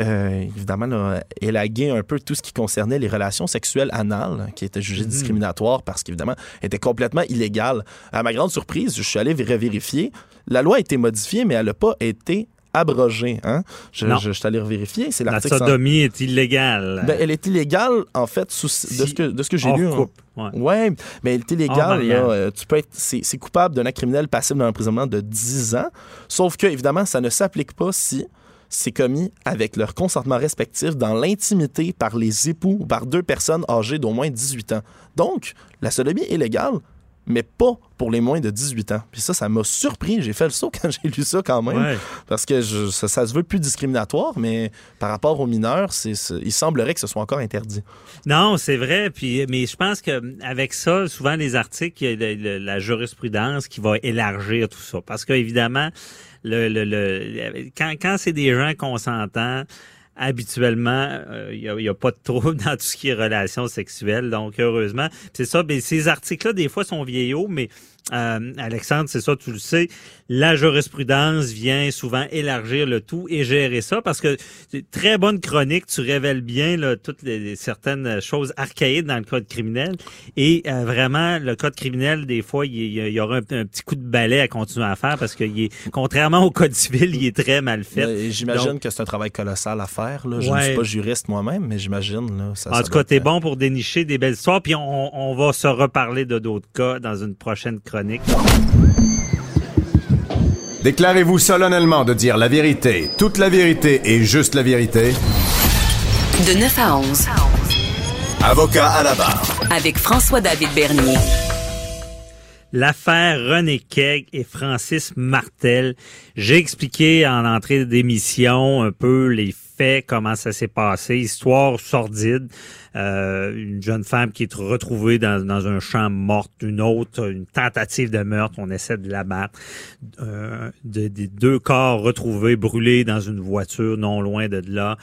évidemment élaguer un peu tout ce qui concernait les relations sexuelles anales, qui étaient jugées mhm. discriminatoires parce qu'évidemment, étaient complètement illégales. À ma grande surprise, je suis allé vérifier. La loi a été modifiée, mais elle n'a pas été abrogée. Hein? Je, je, suis allé vérifier. C'est La sodomie est illégale. Ben, elle est illégale, en fait, sous, de ce que, de ce que j'ai lu. Coupe. Ouais. mais elle est illégale. Euh, tu peux être, c'est, coupable d'un acte criminel passible d'un emprisonnement de 10 ans. Sauf que, évidemment, ça ne s'applique pas si c'est commis avec leur consentement respectif dans l'intimité par les époux ou par deux personnes âgées d'au moins 18 ans. Donc, la sodomie est légale, mais pas pour les moins de 18 ans. Puis ça, ça m'a surpris. J'ai fait le saut quand j'ai lu ça quand même. Parce que ça, se veut plus discriminatoire, mais par rapport aux mineurs, c'est, il semblerait que ce soit encore interdit. Non, c'est vrai. Puis, mais je pense qu'avec ça, souvent les articles, il y a la, jurisprudence qui va élargir tout ça. Parce qu'évidemment, le, le, le, quand, quand c'est des gens consentants, habituellement, il euh, n'y a, a, pas de trouble dans tout ce qui est relations sexuelles. Donc, heureusement, c'est ça. Mais ces articles-là, des fois, sont vieillots, mais euh, Alexandre, c'est ça, tu le sais, la jurisprudence vient souvent élargir le tout et gérer ça parce que très bonne chronique, tu révèles bien là, toutes les, certaines choses archaïques dans le code criminel et euh, vraiment le code criminel des fois il y, aura un, petit coup de balai à continuer à faire parce que il est, contrairement au code civil, il est très mal fait. J'imagine que c'est un travail colossal à faire. Là. Je ne suis pas juriste moi-même, mais j'imagine là. Ça, en tout cas, t'es bon pour dénicher des belles histoires puis on, on va se reparler de d'autres cas dans une prochaine chronique Déclarez-vous solennellement de dire la vérité, toute la vérité et juste la vérité. De 9 à 11. Avocat à la barre. Avec François-David Bernier. L'affaire René Keg et Francis Martel. J'ai expliqué en entrée d'émission un peu les comment ça s'est passé, histoire sordide. Euh, une jeune femme qui est retrouvée dans, dans, un champ morte, une autre, une tentative de meurtre, on essaie de l'abattre. Euh, des deux corps retrouvés brûlés dans une voiture non loin de là.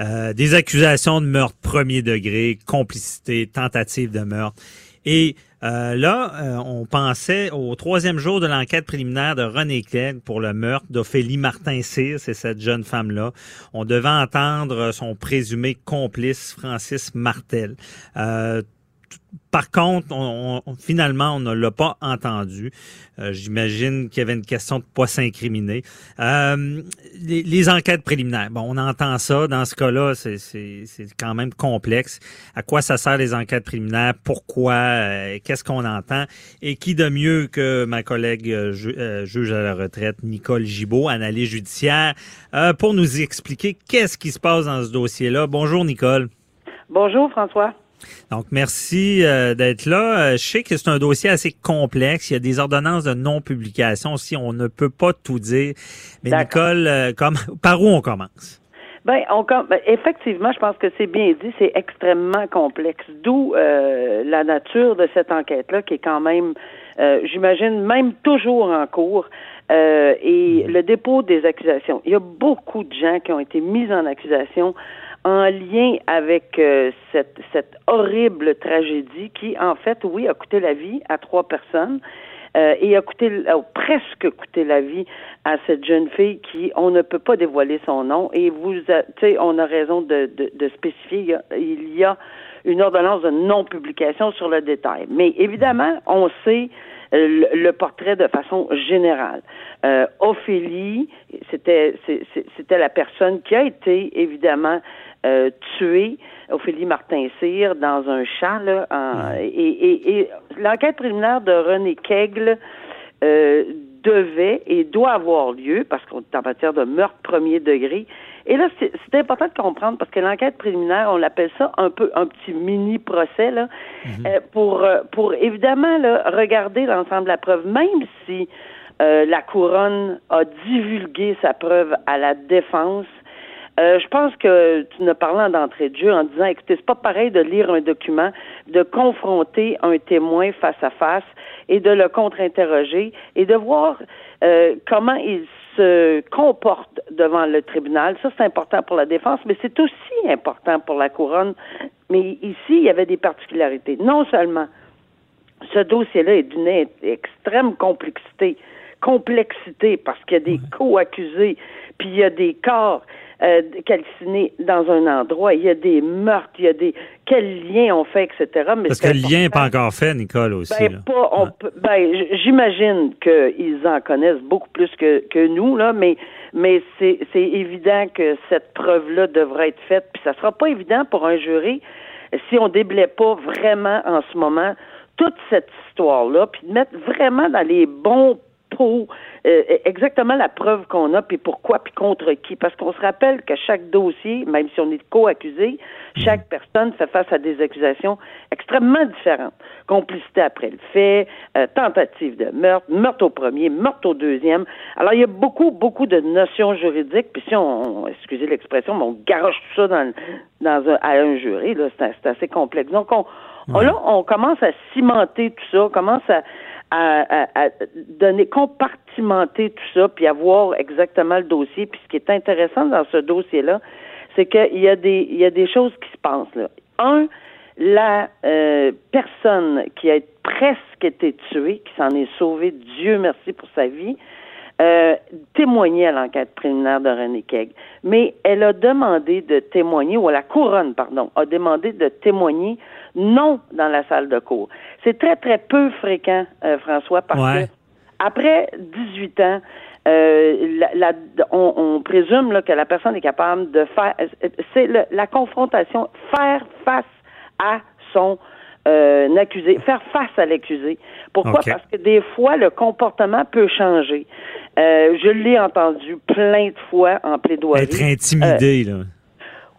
Euh, des accusations de meurtre premier degré, complicité, tentative de meurtre. Et euh, là, euh, on pensait au troisième jour de l'enquête préliminaire de René Clegg pour le meurtre d'Ophélie Martin-Cyr, c'est cette jeune femme-là. On devait entendre son présumé complice, Francis Martel. Euh, par contre, on, finalement, on ne l'a pas entendu. Euh, j'imagine qu'il y avait une question de pas s'incriminer. Euh, les, enquêtes préliminaires, bon, on entend ça. Dans ce cas-là, c'est quand même complexe. À quoi ça sert les enquêtes préliminaires? Pourquoi? Euh, qu'est-ce qu'on entend? Et qui de mieux que ma collègue juge à la retraite, Nicole Gibault, analyse judiciaire, pour nous expliquer qu'est-ce qui se passe dans ce dossier-là? Bonjour, Nicole. Bonjour, François. Donc, merci euh, d'être là. Euh, je sais que c'est un dossier assez complexe. Il y a des ordonnances de non-publication aussi. On ne peut pas tout dire. Mais Nicole, euh, comme, par où on commence? Ben, on, ben, effectivement, je pense que c'est bien dit, c'est extrêmement complexe. D'où la nature de cette enquête-là, qui est quand même, j'imagine, même toujours en cours. et mm-hmm. le dépôt des accusations. Il y a beaucoup de gens qui ont été mis en accusation en lien avec euh, cette, cette horrible tragédie qui, en fait, oui, a coûté la vie à trois personnes. Euh, et a coûté a presque coûté la vie à cette jeune fille qui on ne peut pas dévoiler son nom et vous tu sais on a raison de, de, de spécifier il y, a, une ordonnance de non publication sur le détail mais évidemment on sait euh, le, portrait de façon générale. Euh, Ophélie, c'était c'était la personne qui a été évidemment euh, tuée, Ophélie Martin-Cyr, dans un champ. Là, et, et, l'enquête préliminaire de René Kegle euh, devait et doit avoir lieu, parce qu'on est en matière de meurtre premier degré, Et là, c'est important de comprendre parce que l'enquête préliminaire, on l'appelle ça un peu un petit mini procès là, mhm. euh, pour pour évidemment là, regarder l'ensemble de la preuve, même si euh, la couronne a divulgué sa preuve à la défense. Je pense que tu ne parlant d'entrée de jeu en disant, écoutez, c'est pas pareil de lire un document, de confronter un témoin face à face et de le contre-interroger et de voir comment il se comporte devant le tribunal. Ça, c'est important pour la défense, mais c'est aussi important pour la couronne. Mais ici, il y avait des particularités. Non seulement ce dossier-là est d'une extrême complexité, complexité parce qu'il y a des co-accusés, puis il y a des corps euh, calcinés dans un endroit, il y a des meurtres, il y a des quels liens on fait, etc. Mais parce que le lien n'est pas encore fait, Nicole aussi. Ben, pas, on, ben, j'imagine qu'ils en connaissent beaucoup plus que, que nous là, mais mais c'est c'est évident que cette preuve-là devrait être faite, puis ça sera pas évident pour un jury si on déblaye pas vraiment en ce moment toute cette histoire-là, puis de mettre vraiment dans les bons euh, exactement la preuve qu'on a, puis pourquoi, puis contre qui. Parce qu'on se rappelle que chaque dossier, même si on est co-accusé, chaque mm. personne fait face à des accusations extrêmement différentes. Complicité après le fait, euh, tentative de meurtre, meurtre au premier, meurtre au deuxième. Alors, il y a beaucoup, beaucoup de notions juridiques, puis si on, excusez l'expression, mais on garoche tout ça dans, dans un, à un jury, là, c'est assez complexe. Donc, on, là, on commence à cimenter tout ça, on commence à à, donner, compartimenter tout ça, puis à voir exactement le dossier. Puis ce qui est intéressant dans ce dossier-là, c'est qu'il y a des il y a des choses qui se passent là. Un, la euh, personne qui a presque été tuée, qui s'en est sauvée, Dieu merci pour sa vie, euh, témoignait à l'enquête préliminaire de René Keg. Mais elle a demandé de témoigner, ou la couronne, pardon, a demandé de témoigner non dans la salle de cours. C'est très, très peu fréquent, euh, François, parce que après 18 ans, euh, la, on, présume là, que la personne est capable de faire, c'est la confrontation, faire face à son euh, accusé, faire face à l'accusé. Pourquoi? Parce que des fois, le comportement peut changer. Euh, je l'ai entendu plein de fois en plaidoirie. Être intimidé, là.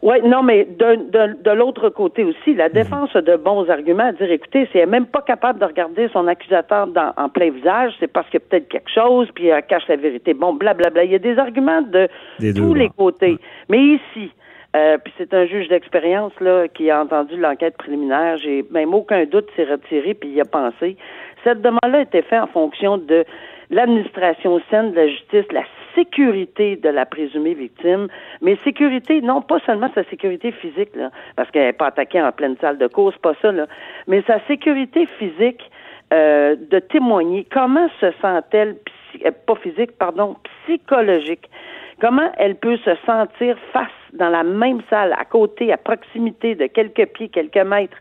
Oui, non, mais de, de, l'autre côté aussi, la défense a de bons arguments à dire, écoutez, si elle n'est même pas capable de regarder son accusateur dans, en plein visage, c'est parce qu'il y a peut-être quelque chose, puis elle cache la vérité. Bon, blablabla. Il y a des arguments de tous les côtés. Mais ici, euh, puis c'est un juge d'expérience là qui a entendu l'enquête préliminaire. J'ai même aucun doute s'est retiré puis il a pensé. Cette demande-là a été faite en fonction de l'administration saine de la justice, la sécurité de la présumée victime, mais sécurité, non pas seulement sa sécurité physique, là, parce qu'elle n'est pas attaquée en pleine salle de course, pas ça, là, mais sa sécurité physique euh, de témoigner comment se sent-elle, euh, pas physique, pardon, psychologique, comment elle peut se sentir face dans la même salle, à côté, à proximité de quelques pieds, quelques mètres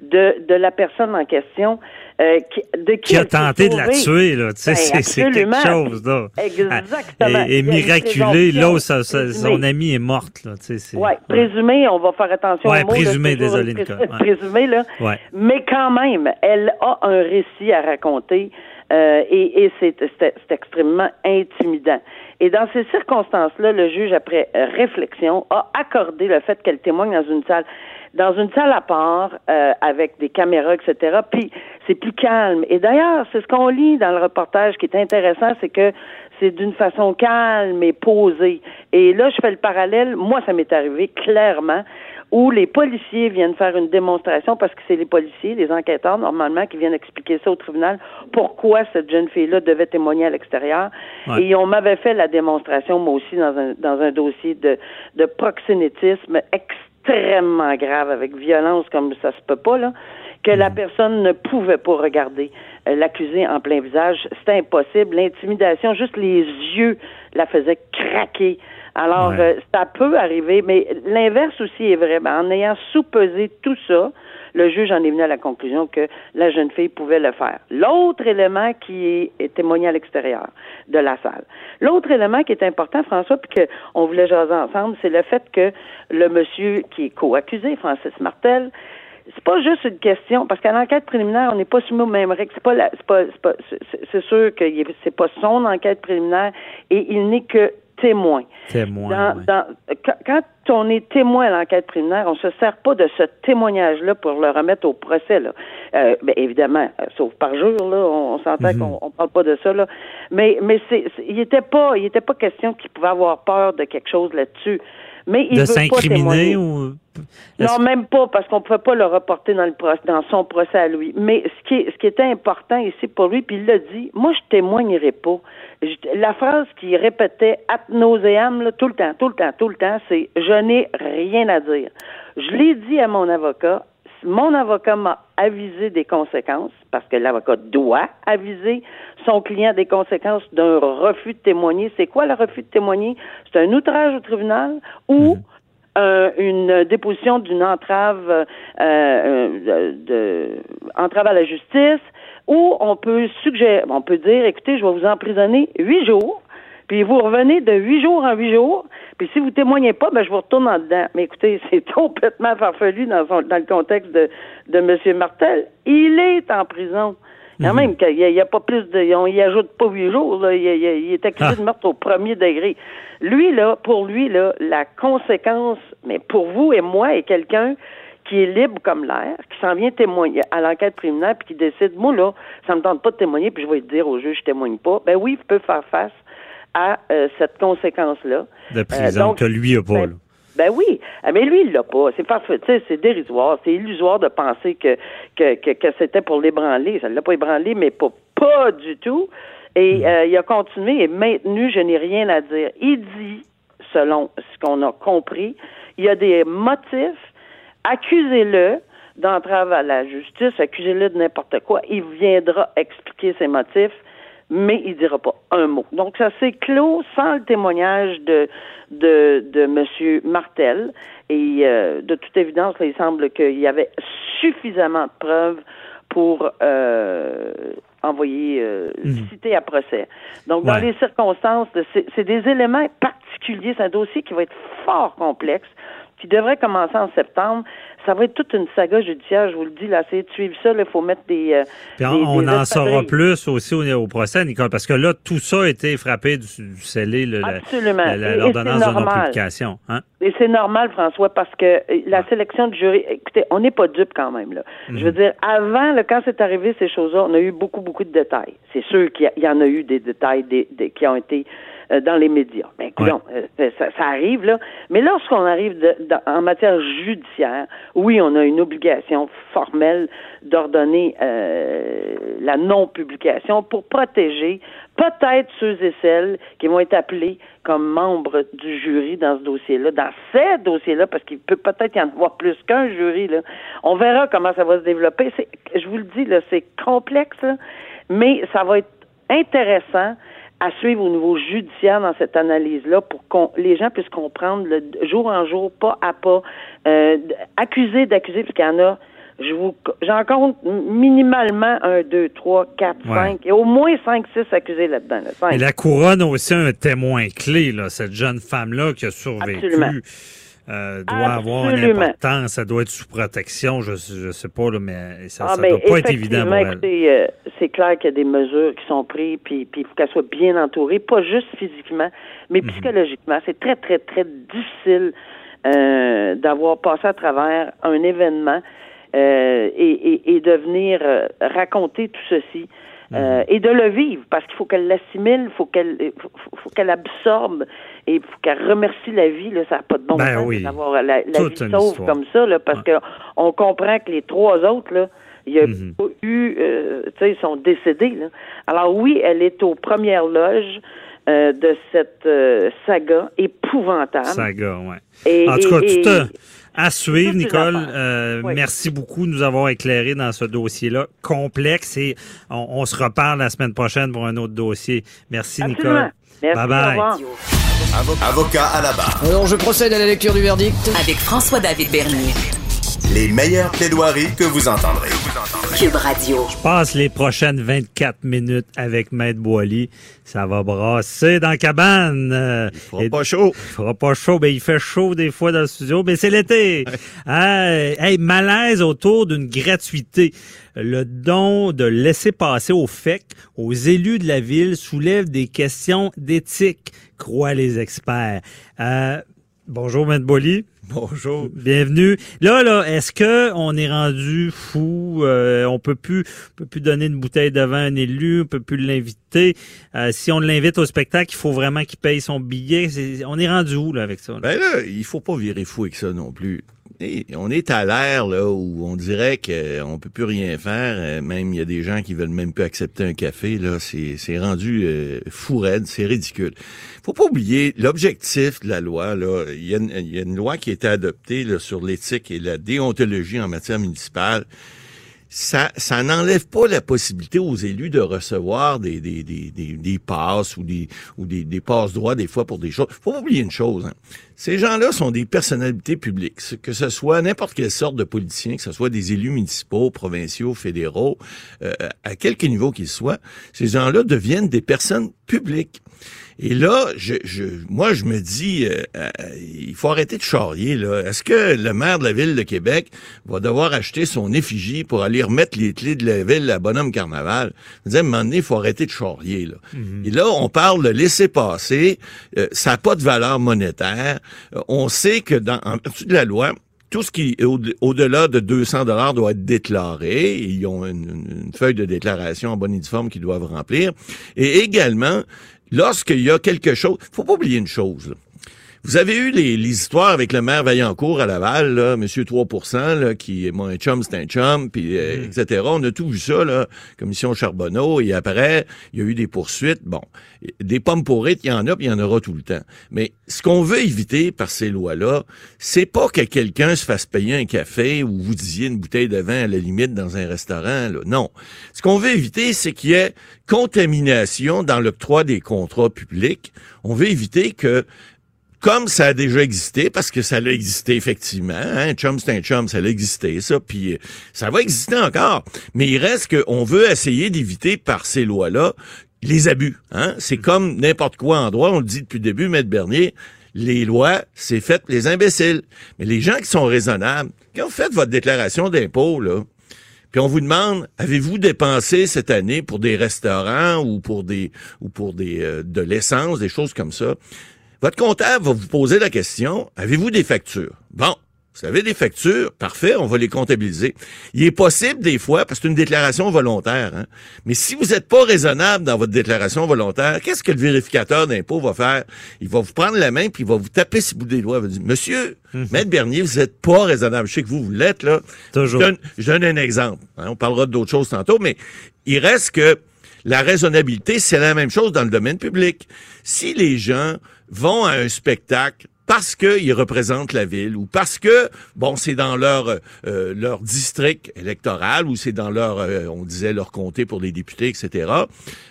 de, de la personne en question, euh, qui, de qui, a tenté de la tuer, là. Tu sais, ben, c'est quelque chose, là. Exactement. Et, miraculé, là, son amie est morte, là. Tu sais, ouais, présumé, on va faire attention ouais, présumé, désolé, Nicole. Présumé, là. Ouais. Mais quand même, elle a un récit à raconter. Euh, et, et c'est extrêmement intimidant. Et dans ces circonstances-là, le juge, après réflexion, a accordé le fait qu'elle témoigne dans une salle dans une salle à part euh, avec des caméras, etc. Puis c'est plus calme. Et d'ailleurs, c'est ce qu'on lit dans le reportage qui est intéressant, c'est que c'est d'une façon calme et posée. Et là, je fais le parallèle. Moi, ça m'est arrivé clairement où les policiers viennent faire une démonstration parce que c'est les policiers, les enquêteurs normalement qui viennent expliquer ça au tribunal pourquoi cette jeune fille-là devait témoigner à l'extérieur. Et on m'avait fait la démonstration moi aussi dans un dans un dossier de de proxénétisme extrêmement grave avec violence comme ça se peut pas là que la mhm. personne ne pouvait pas regarder euh, l'accusé en plein visage. C'était impossible. L'intimidation, juste les yeux la faisaient craquer. Alors, euh, ça peut arriver, mais l'inverse aussi est vrai. Ben, en ayant sous-pesé tout ça, le juge en est venu à la conclusion que la jeune fille pouvait le faire. L'autre élément qui est, témoigné à l'extérieur de la salle. L'autre élément qui est important, François, puis qu'on voulait jaser ensemble, c'est le fait que le monsieur qui est co-accusé, Francis Martel, c'est pas juste une question parce qu'à l'enquête préliminaire, on n'est pas soumis au même règle. C'est pas c'est pas, c'est sûr que c'est pas son enquête préliminaire et il n'est que témoin. Témoin. quand, on est témoin à l'enquête primaire, on se sert pas de ce témoignage-là pour le remettre au procès. Là. Euh, ben, évidemment, euh, sauf par jour, là, on, s'entend mhm. qu'on on parle pas de ça. Là. Mais, mais c'est, il était pas, il était pas question qu'il pouvait avoir peur de quelque chose là-dessus. Mais il de s'incriminer ou non, même pas, parce qu'on ne pouvait pas le reporter dans, le dans son procès à lui. Mais ce qui, ce qui était important ici pour lui, puis il l'a dit, moi, je témoignerai pas. la phrase qu'il répétait ad nauseam, tout le temps, tout le temps, tout le temps, c'est « je n'ai rien à dire ». Je l'ai dit à mon avocat, mon avocat m'a avisé des conséquences, parce que l'avocat doit aviser son client des conséquences d'un refus de témoigner. C'est quoi le refus de témoigner? C'est un outrage au tribunal ou mhm. Euh, une déposition d'une entrave, euh, euh, de, entrave à la justice, ou on peut suggérer, on peut dire, écoutez, je vais vous emprisonner huit jours, puis vous revenez de huit jours en huit jours, puis si vous témoignez pas, ben je vous retourne en dedans. Mais écoutez, c'est complètement farfelu dans, dans le contexte de, de M. Martel. Il est en prison. Quand même, il n'y a, pas plus de. On y ajoute pas huit jours, là. Il, est accusé de ah. meurtre au premier degré. Lui, là, pour lui, là, la conséquence, mais pour vous et moi, est quelqu'un qui est libre comme l'air, qui s'en vient témoigner à l'enquête préliminaire, puis qui décide, moi, là, ça me tente pas de témoigner, puis je vais dire au juge, je témoigne pas. Ben oui, il peut faire face à euh, cette conséquence-là. De prison euh, que lui a pas, ben, ben oui, ah, mais lui, il l'a pas. C'est parfait, c'est dérisoire, c'est illusoire de penser que que, que, c'était pour l'ébranler. Ça ne l'a pas ébranlé, mais pas, pas du tout. Et hmm. euh, il a continué et maintenu, je n'ai rien à dire. Il dit, selon ce qu'on a compris, il y a des motifs, accusez-le d'entrave à la justice, accusez-le de n'importe quoi, il viendra expliquer ses motifs mais il dira pas un mot. Donc ça s'est clos sans le témoignage de de, de M. Martel. Et euh, de toute évidence, il semble qu'il y avait suffisamment de preuves pour euh, envoyer, euh, mhm. citer à procès. Donc, dans les circonstances, c'est des éléments particuliers. C'est un dossier qui va être fort complexe qui devrait commencer en septembre. Ça va être toute une saga judiciaire, je vous le dis, là, c'est de suivre ça, il faut mettre des... Euh, on, en saura plus aussi au, procès, Nicole, parce que là, tout ça a été frappé du, scellé, l'ordonnance de non-publication. Hein? Et c'est normal, François, parce que euh, la sélection du jury, écoutez, on n'est pas dupe quand même, là. Je veux mhm. dire, avant, quand c'est arrivé, ces choses-là, on a eu beaucoup, beaucoup de détails. C'est sûr qu'il y, en a eu des détails des, qui ont été dans les médias. Mais ben, euh, ça, arrive là. Mais lorsqu'on arrive en matière judiciaire, oui, on a une obligation formelle d'ordonner euh, la non-publication pour protéger peut-être ceux et celles qui vont être appelés comme membres du jury dans ce dossier-là, dans ces dossiers-là, parce qu'il peut peut-être y en avoir plus qu'un jury. Là. On verra comment ça va se développer. Je vous le dis, là, c'est complexe, mais ça va être intéressant à suivre au niveau judiciaire dans cette analyse-là pour que les gens puissent comprendre le jour en jour, pas à pas, euh, accuser d'accuser, parce qu'il y en a, je vous, j'en compte minimalement un, deux, trois, quatre, cinq, et au moins cinq, six accusés là-dedans. et la couronne a aussi un témoin clé, là, cette jeune femme-là qui a survécu. Absolument euh, doit avoir une importance, ça doit être sous protection, je ne sais pas, là, mais ça ne ah, doit pas être évident pour elle. Euh, c'est clair qu'il y a des mesures qui sont prises, puis il faut qu'elle soit bien entourée, pas juste physiquement, mais mhm. psychologiquement. C'est très, très, très difficile euh, d'avoir passé à travers un événement et, et, de venir raconter tout ceci. Euh, et de le vivre parce qu'il faut qu'elle l'assimile, il faut qu'elle faut, qu'elle absorbe et il faut qu'elle remercie la vie là, ça n'a pas de bon ben sens d'avoir la, vie sauve comme ça là, parce que on comprend que les trois autres là, il y a pas eu euh, tu sais ils sont décédés là. Alors oui, elle est aux premières loges euh, de cette saga épouvantable. Saga, ouais. en tout cas, tout à suivre, Nicole. Euh, merci beaucoup de nous avoir éclairé dans ce dossier-là complexe et on, se reparle la semaine prochaine pour un autre dossier. Merci, Nicole. bye bye. Avocat à la barre. Alors, je procède à la lecture du verdict. Avec François-David Bernier. Les meilleures plaidoiries que vous entendrez. Cube Radio. Je passe les prochaines 24 minutes avec Maître Boily. Ça va brasser dans la cabane. Euh, Il fera et- pas chaud. Il fera pas chaud. Ben, il fait chaud des fois dans le studio, mais c'est l'été. Hey, hey, malaise autour d'une gratuité. Le don de laisser passer au FEC aux élus de la ville soulève des questions d'éthique, croient les experts. Euh, bonjour, Maître Boily. Bonjour. Bienvenue. Là, là, est-ce que on est rendu fou? Euh, On peut plus, on peut plus donner une bouteille de vin à un élu, on peut plus l'inviter. Euh, si on l'invite au spectacle, il faut vraiment qu'il paye son billet. On est rendu où là avec ça là? Ben là, il faut pas virer fou avec ça non plus. On est à l'ère là où on dirait qu'on peut plus rien faire. Euh, Même il y a des gens qui veulent même plus accepter un café. Là, c'est rendu euh, fou raide, c'est ridicule. Faut pas oublier l'objectif de la loi. Là, il y, a une- loi qui a été adoptée sur l'éthique et la déontologie en matière municipale. Ça, ça n'enlève pas la possibilité aux élus de recevoir des, des, des, des, des passes ou des ou des, des passes droits des fois pour des choses. Faut pas oublier une chose. hein. Ces gens-là sont des personnalités publiques, que ce soit n'importe quelle sorte de politiciens, que ce soit des élus municipaux, provinciaux, fédéraux, euh, à quelque niveau qu'ils soient, ces gens-là deviennent des personnes publiques. Et là, je, je, moi, je me dis, euh, euh, il faut arrêter de charrier. Là. Est-ce que le maire de la ville de Québec va devoir acheter son effigie pour aller remettre les clés de la ville à Bonhomme Carnaval? Je me dis, à un moment donné, il faut arrêter de charrier. Là. Et là, on parle de laisser passer. Euh, ça n'a pas de valeur monétaire. Euh, on sait que dans en vertu de la loi, tout ce qui est au- au-delà de 200 dollars doit être déclaré. Ils ont une, une- une feuille de déclaration en bonne et due forme qu'ils doivent remplir. Et également, lorsqu'il y a quelque chose, faut pas oublier une chose. Vous avez eu les, les histoires avec le maire Vaillancourt à Laval, là, Monsieur 3 là, qui est mon chum, c'est un chum, puis euh, etc. On a tout vu ça, là, commission Charbonneau, et après, il y a eu des poursuites. Bon, des pommes pourrites, il y en a, puis il y en aura tout le temps. Mais ce qu'on veut éviter par ces lois-là, c'est pas que quelqu'un se fasse payer un café ou vous disiez une bouteille de vin à la limite dans un restaurant. Là. Non. Ce qu'on veut éviter, c'est qu'il y ait contamination dans l'octroi des contrats publics. On veut éviter que comme ça a déjà existé, parce que ça l'a existé effectivement, hein, chum c'est un chum, ça l'a existé, ça, puis euh, ça va exister encore. Mais il reste qu'on veut essayer d'éviter par ces lois-là les abus. Hein? C'est comme n'importe quoi en droit, on le dit depuis le début, Maître Bernier, les lois, c'est fait pour les imbéciles. Mais les gens qui sont raisonnables, quand vous faites votre déclaration d'impôt, là, puis on vous demande, avez-vous dépensé cette année pour des restaurants ou pour des ou pour des euh, de l'essence, des choses comme ça? Votre comptable va vous poser la question, avez-vous des factures? Bon, vous avez des factures, parfait, on va les comptabiliser. Il est possible des fois, parce que c'est une déclaration volontaire, hein, mais si vous n'êtes pas raisonnable dans votre déclaration volontaire, qu'est-ce que le vérificateur d'impôt va faire? Il va vous prendre la main, puis il va vous taper le bout des doigts. Il va dire, Monsieur, Maître Bernier, vous n'êtes pas raisonnable. Je sais que vous, vous l'êtes, là. Toujours. Je donne, je donne un exemple. hein, on parlera d'autres choses tantôt, mais il reste que la raisonnabilité, c'est la même chose dans le domaine public. Si les gens vont à un spectacle parce qu'ils représentent la ville ou parce que, bon, c'est dans leur euh, leur district électoral ou c'est dans leur, euh, on disait, leur comté pour les députés, etc.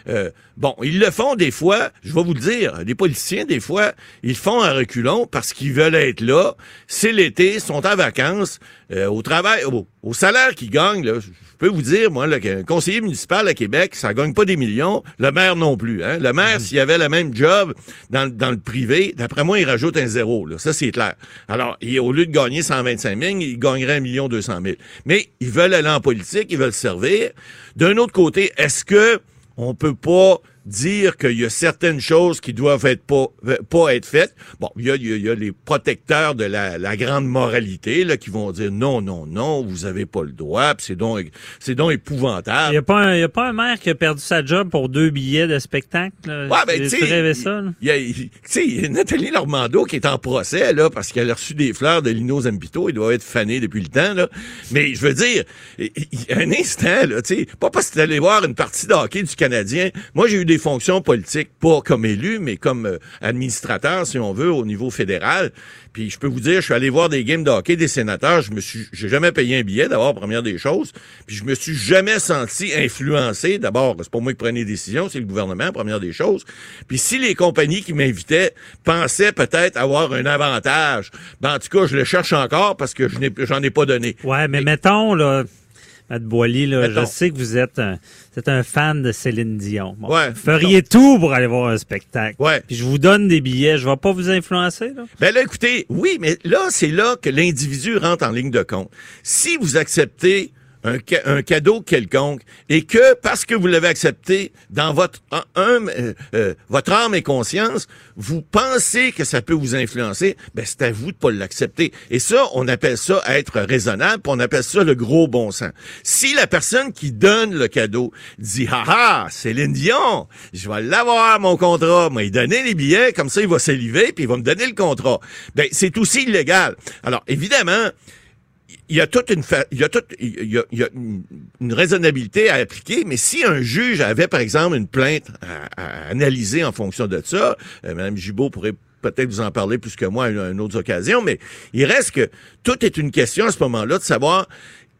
Euh, bon, ils le font des fois, je vais vous le dire, les politiciens, des fois, ils font un reculon parce qu'ils veulent être là. C'est l'été, sont en vacances, euh, au travail, au, au salaire qu'ils gagnent, là, peux vous dire, moi, là, qu'un conseiller municipal à Québec, ça gagne pas des millions. Le maire non plus. Hein? Le maire, s'il avait le même job dans, le- dans le privé, d'après moi, il rajoute un zéro. Là. Ça, c'est clair. Alors, il- au lieu de gagner 125 000, il gagnerait un million 200 000. Mais ils veulent aller en politique, ils veulent servir. D'un autre côté, est-ce que on peut pas dire qu'il y a certaines choses qui doivent être pas, pas être faites. Bon, il y a, il y a- il y a les protecteurs de la, la grande moralité là, qui vont dire non, non, non, vous avez pas le droit, c'est donc, c'est donc Il épouvantable. n'y a, pas un- y a pas un maire qui a perdu sa job pour deux billets de spectacle. là? Ouais, ben, Tu tu sais? Il y a, il- tu il Nathalie Normando qui est en procès, là, parce qu'elle a reçu des fleurs de Lino Zambito. Il doit être fané depuis le temps, là. Mais je veux dire, il- il- un instant, là, tu sais, pas parce que t'es allé voir une partie de hockey du Canadien. Moi, j'ai eu des fonctions politiques, pas comme élu, mais comme euh, administrateur, si on veut, au niveau fédéral. Puis je peux vous dire, je suis allé voir des games de hockey des sénateurs, je me suis j'ai jamais payé un billet d'abord première des choses, puis je me suis jamais senti influencé d'abord, c'est pas moi qui prenais les décisions, c'est le gouvernement première des choses. Puis si les compagnies qui m'invitaient pensaient peut-être avoir un avantage, ben en tout cas, je le cherche encore parce que je n'ai j'en ai pas donné. Ouais, mais mettons là Matt Boily, là, je sais que vous êtes un, un fan de Céline Dion. ouais, vous feriez tout pour aller voir un spectacle. Ouais. Puis je vous donne des billets, je vais pas vous influencer. Là. Ben là, écoutez, oui, mais là, c'est là que l'individu rentre en ligne de compte. Si vous acceptez un, cadeau quelconque et que parce que vous l'avez accepté dans votre un, euh, euh, votre âme et conscience, vous pensez que ça peut vous influencer, ben c'est à vous de pas l'accepter. Et ça, on appelle ça être raisonnable, on appelle ça le gros bon sens. Si la personne qui donne le cadeau dit ha ha, Céline Dion, je vais l'avoir mon contrat, mais il donner les billets comme ça il va saliver puis il va me donner le contrat. Ben c'est aussi illégal. Alors évidemment, il y a toute une il y a toute il y a, une raisonnabilité à appliquer, mais si un juge avait par exemple une plainte à, analyser en fonction de ça, euh, Mme Gibault pourrait peut-être vous en parler plus que moi à une, une autre occasion, mais il reste que tout est une question à ce moment-là de savoir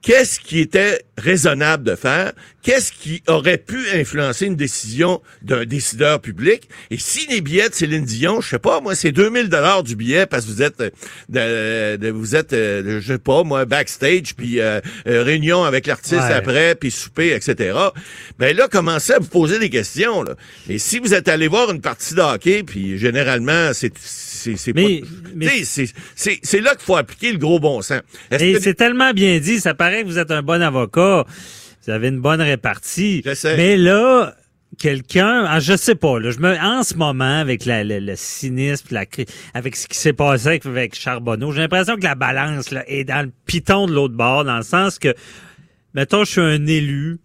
qu'est-ce qui était raisonnable de faire, qu'est-ce qui aurait pu influencer une décision d'un décideur public? Et si les billets de Céline Dion, je sais pas, moi, c'est 2000 dollars du billet parce que vous êtes, euh, de, vous êtes, euh, je sais pas, moi, backstage, puis euh, réunion avec l'artiste après, puis souper, etc. Ben là, commencez à vous poser des questions. Là. Et si vous êtes allé voir une partie de hockey, puis généralement, c'est c'est mais, c'est là qu'il faut appliquer le gros bon sens. c'est tellement bien dit, ça paraît que vous êtes un bon avocat, vous avez une bonne répartie. Je sais. Mais là, quelqu'un, ah, je sais pas, là, je me, en ce moment, avec la, le cynisme, la, avec ce qui s'est passé avec, avec Charbonneau, j'ai l'impression que la balance là, est dans le piton de l'autre bord, dans le sens que, mettons, je suis un élu,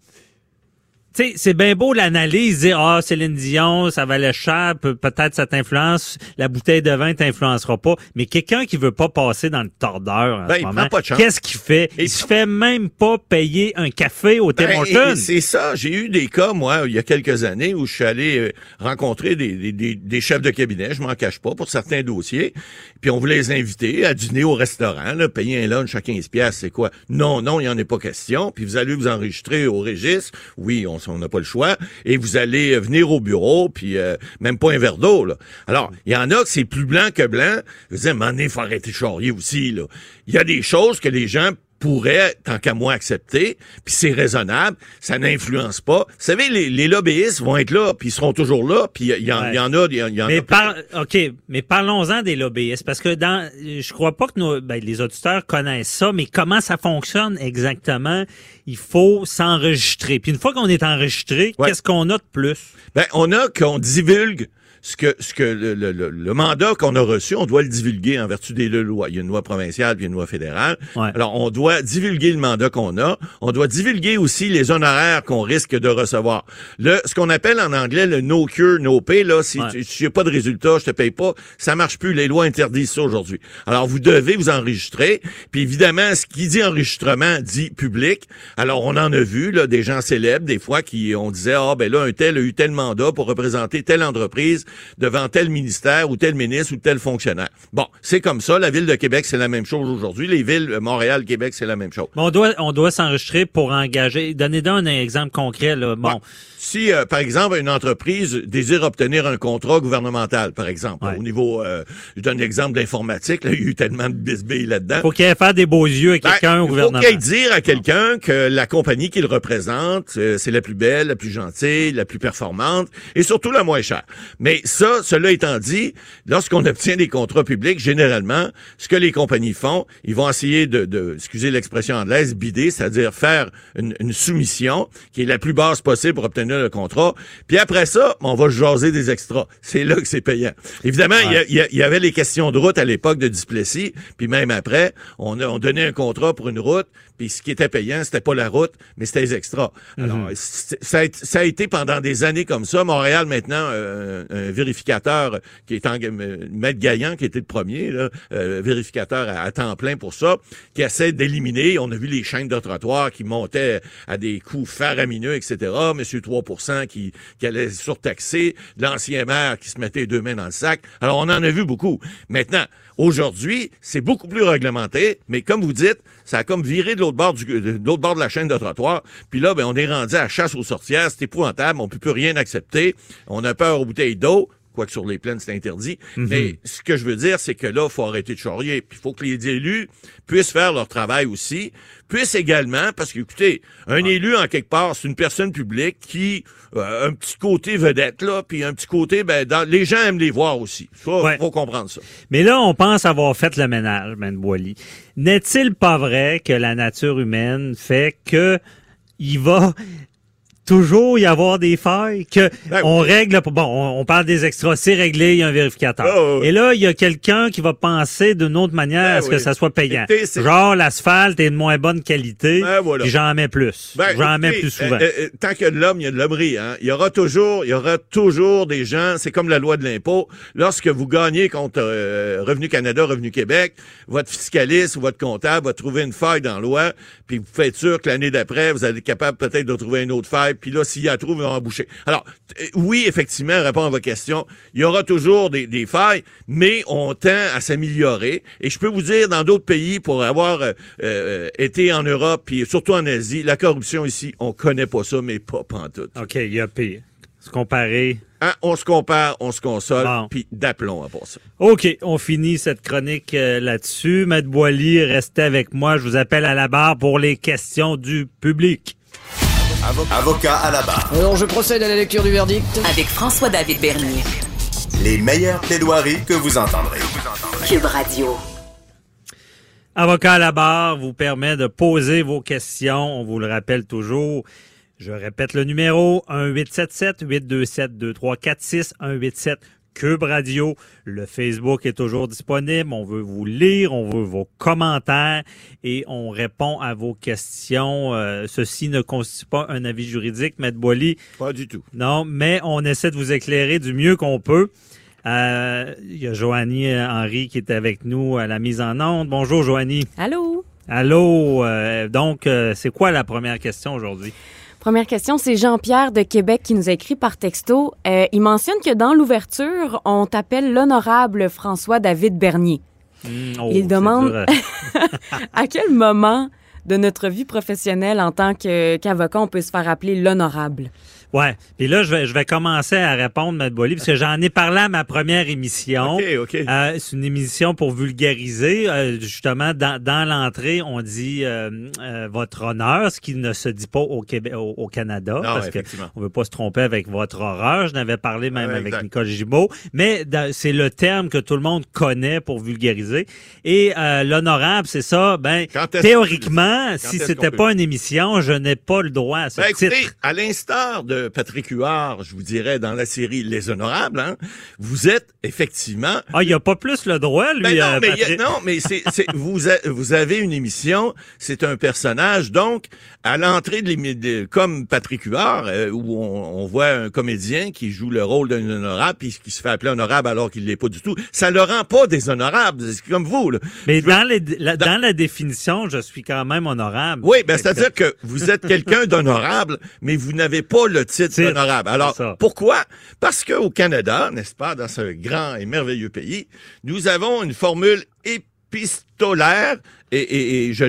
sais, c'est bien beau l'analyse, dire ah Céline Dion, ça valait cher, peut-être ça t'influence, la bouteille de vin t'influencera pas, mais quelqu'un qui veut pas passer dans le tordeur en ben, ce moment, qu'est-ce qu'il fait? Il se fait même pas payer un café au Tim ben, C'est ça, j'ai eu des cas moi il y a quelques années où je suis allé euh, rencontrer des, des, des, chefs de cabinet, je m'en cache pas pour certains dossiers, puis on voulait les inviter à dîner au restaurant, là, payer un lunch à 15 pièces, c'est quoi? Non, non, il y en a pas question, puis vous allez vous enregistrer au registre. Oui, on on n'a pas le choix, et vous allez euh, venir au bureau, puis euh, même pas un verre d'eau. Alors, il y en a que c'est plus blanc que blanc. Vous dites, mais il faut arrêter de charrier aussi. Il y a des choses que les gens pourrait, tant qu'à moi, accepter, puis c'est raisonnable, ça n'influence pas. Vous savez, les, lobbyistes vont être là, puis ils seront toujours là, puis il y, en a... Y y en mais par, OK, mais parlons-en des lobbyistes, parce que dans, je crois pas que nos, ben, les auditeurs connaissent ça, mais comment ça fonctionne exactement? Il faut s'enregistrer. Puis une fois qu'on est enregistré, qu'est-ce qu'on a de plus? Ben, on a qu'on divulgue ce que, ce que le, le, le mandat qu'on a reçu, on doit le divulguer en vertu des deux lois. Il y a une loi provinciale puis une loi fédérale. Alors, on doit divulguer le mandat qu'on a. On doit divulguer aussi les honoraires qu'on risque de recevoir. Le, ce qu'on appelle en anglais le no cure, no pay, là, si tu n'as pas de résultat, je te paye pas, ça marche plus. Les lois interdisent ça aujourd'hui. Alors, vous devez vous enregistrer. Puis évidemment, ce qui dit enregistrement dit public. Alors, on en a vu, là, des gens célèbres, des fois, qui, on disait, ah, ben là, un tel a eu tel mandat pour représenter telle entreprise devant tel ministère ou tel ministre ou tel fonctionnaire. Bon, c'est comme ça. La ville de Québec, c'est la même chose aujourd'hui. Les villes, euh, Montréal, Québec, c'est la même chose. on doit, on doit s'enregistrer pour engager. Donnez-nous un exemple concret. Là. Bon. Si, euh, par exemple, une entreprise désire obtenir un contrat gouvernemental, par exemple, au niveau, euh, je donne l'exemple d'informatique, il y a eu tellement de bisbilles là-dedans. Faut qu'il fait des beaux yeux à ben, quelqu'un au gouvernement. Faut qu'il dire à quelqu'un que la compagnie qu'il représente, c'est la plus belle, la plus gentille, la plus performante et surtout la moins chère. Mais ça, cela étant dit, lorsqu'on obtient des contrats publics, généralement, ce que les compagnies font, ils vont essayer de, de excusez l'expression anglaise, bider, c'est-à-dire faire une, une soumission qui est la plus basse possible pour obtenir le contrat. Puis après ça, on va jaser des extras. C'est là que c'est payant. Évidemment, il y, avait les questions de route à l'époque de Duplessis, puis même après, on, a, on donnait un contrat pour une route, Puis ce qui était payant, c'était pas la route, mais c'était les extras. Alors, c'est- ça, a, été- ça a été pendant des années comme ça. Montréal, maintenant, euh, un vérificateur qui est en euh, Maître Gaillan, qui était le premier, là, euh, vérificateur à, à temps plein pour ça, qui essaie d'éliminer. On a vu les chaînes de trottoir qui montaient à des coûts faramineux, etc. Monsieur 3 qui, qui allait surtaxer. L'ancien maire qui se mettait deux mains dans le sac. Alors, on en a vu beaucoup. Maintenant, aujourd'hui, c'est beaucoup plus réglementé, mais comme vous dites, ça a comme viré de l'autre bord de la chaîne de trottoir. Puis là, ben, on est rendu à chasse aux sorcières. C'est épouvantable. On peut plus rien accepter. On a peur aux bouteilles d'eau. Quoique sur les plaines, c'est interdit. Mais ce que je veux dire, c'est que là, il faut arrêter de charrier. Puis il faut que les élus puissent faire leur travail aussi. Puissent également, parce que, écoutez, un élu, en quelque part, c'est une personne publique qui euh, un petit côté vedette, là, puis un petit côté, ben, dans, les gens aiment les voir aussi. Ça, Ouais. faut comprendre ça. Mais là, on pense avoir fait le ménage, Ben Boily. N'est-il pas vrai que la nature humaine fait que il va toujours y avoir des failles, que Ben on règle, bon, on, on parle des extras, c'est réglé, il y a un vérificateur. Oh, oui. Et là, il y a quelqu'un qui va penser d'une autre manière Ben à ce que ça soit payant. Genre, l'asphalte est de moins bonne qualité, Ben voilà. puis j'en mets plus. Ben, j'en mets plus souvent. euh, euh, tant qu'il y a de l'homme, il y a de l'hommerie. Hein. Il y aura toujours, il y aura toujours des gens. C'est comme la loi de l'impôt. Lorsque vous gagnez contre euh, Revenu Canada, Revenu Québec, votre fiscaliste ou votre comptable va trouver une faille dans la loi, puis vous faites sûr que l'année d'après, vous allez être capable peut-être de trouver une autre faille. Puis là, s'il y a trouve, il va emboucher. Alors, euh, oui, effectivement, répondre à votre question, il y aura toujours des, des failles, mais on tend à s'améliorer. Et je peux vous dire, dans d'autres pays, pour avoir euh, euh, été en Europe, puis surtout en Asie, la corruption ici, on connaît pas ça, mais pas pantoute. OK, il y a pire. Se comparer. Hein, on se compare, on se console, Bon. puis d'aplomb à part ça. OK, on finit cette chronique euh, là-dessus. Maître Boily, restez avec moi. Je vous appelle à la barre pour les questions du public. Avocat à la barre. Alors je procède à la lecture du verdict. Avec François-David Bernier. Les meilleures plaidoiries que vous entendrez. Cube Radio. Avocat à la barre vous permet de poser vos questions. On vous le rappelle toujours. Je répète le numéro 1-877-827-2346, 187 Cube Radio. Le Facebook est toujours disponible. On veut vous lire, on veut vos commentaires et on répond à vos questions. Euh, ceci ne constitue pas un avis juridique, Maître Boily. Pas du tout. Non, mais on essaie de vous éclairer du mieux qu'on peut. Euh, Il y a Joanie Henry qui est avec nous à la mise en onde. Bonjour, Joanie. Allô? Allô. euh, donc, euh, c'est quoi la première question aujourd'hui? Première question, c'est Jean-Pierre de Québec qui nous a écrit par texto. Euh, il mentionne que dans l'ouverture, on t'appelle l'honorable François-David Bernier. Hmm, oh, Il c'est demande- dur à- quel moment de notre vie professionnelle en tant qu'avocat on peut se faire appeler l'honorable? Ouais. Puis là, je vais, je vais commencer à répondre, Matt Boily, parce que j'en ai parlé à ma première émission. OK, OK. Euh, c'est une émission pour vulgariser. Euh, justement, dans, dans l'entrée, on dit euh, euh, votre honneur, ce qui ne se dit pas au Québec, au, au Canada, Non, parce que on veut pas se tromper avec votre horreur. Je n'avais parlé même Ouais, avec exact. Nicole Gibault, mais c'est le terme que tout le monde connaît pour vulgariser. Et euh, l'honorable, c'est ça. Ben théoriquement, si c'était peut? pas une émission, je n'ai pas le droit à ce Ben, écoutez, titre. à l'instar de Patrick Huard, je vous dirais, dans la série Les Honorables, hein, vous êtes effectivement Ah, il a pas plus le droit, lui. Ben non, euh, mais, a- non, mais c'est, c'est- vous, a- vous avez une émission, c'est un personnage, donc à l'entrée de l'émission, comme Patrick Huard, euh, où on, on voit un comédien qui joue le rôle d'un honorable, puis qui se fait appeler honorable alors qu'il l'est pas du tout, ça le rend pas déshonorable, c'est comme vous. Là. Mais dans, les, la, dans la définition, je suis quand même honorable. Oui, ben c'est-à-dire que vous êtes quelqu'un d'honorable, mais vous n'avez pas le titre Titre, d'honorable. Alors, pourquoi? Parce qu'au Canada, n'est-ce pas, dans ce grand et merveilleux pays, nous avons une formule épistolaire, et, et- et je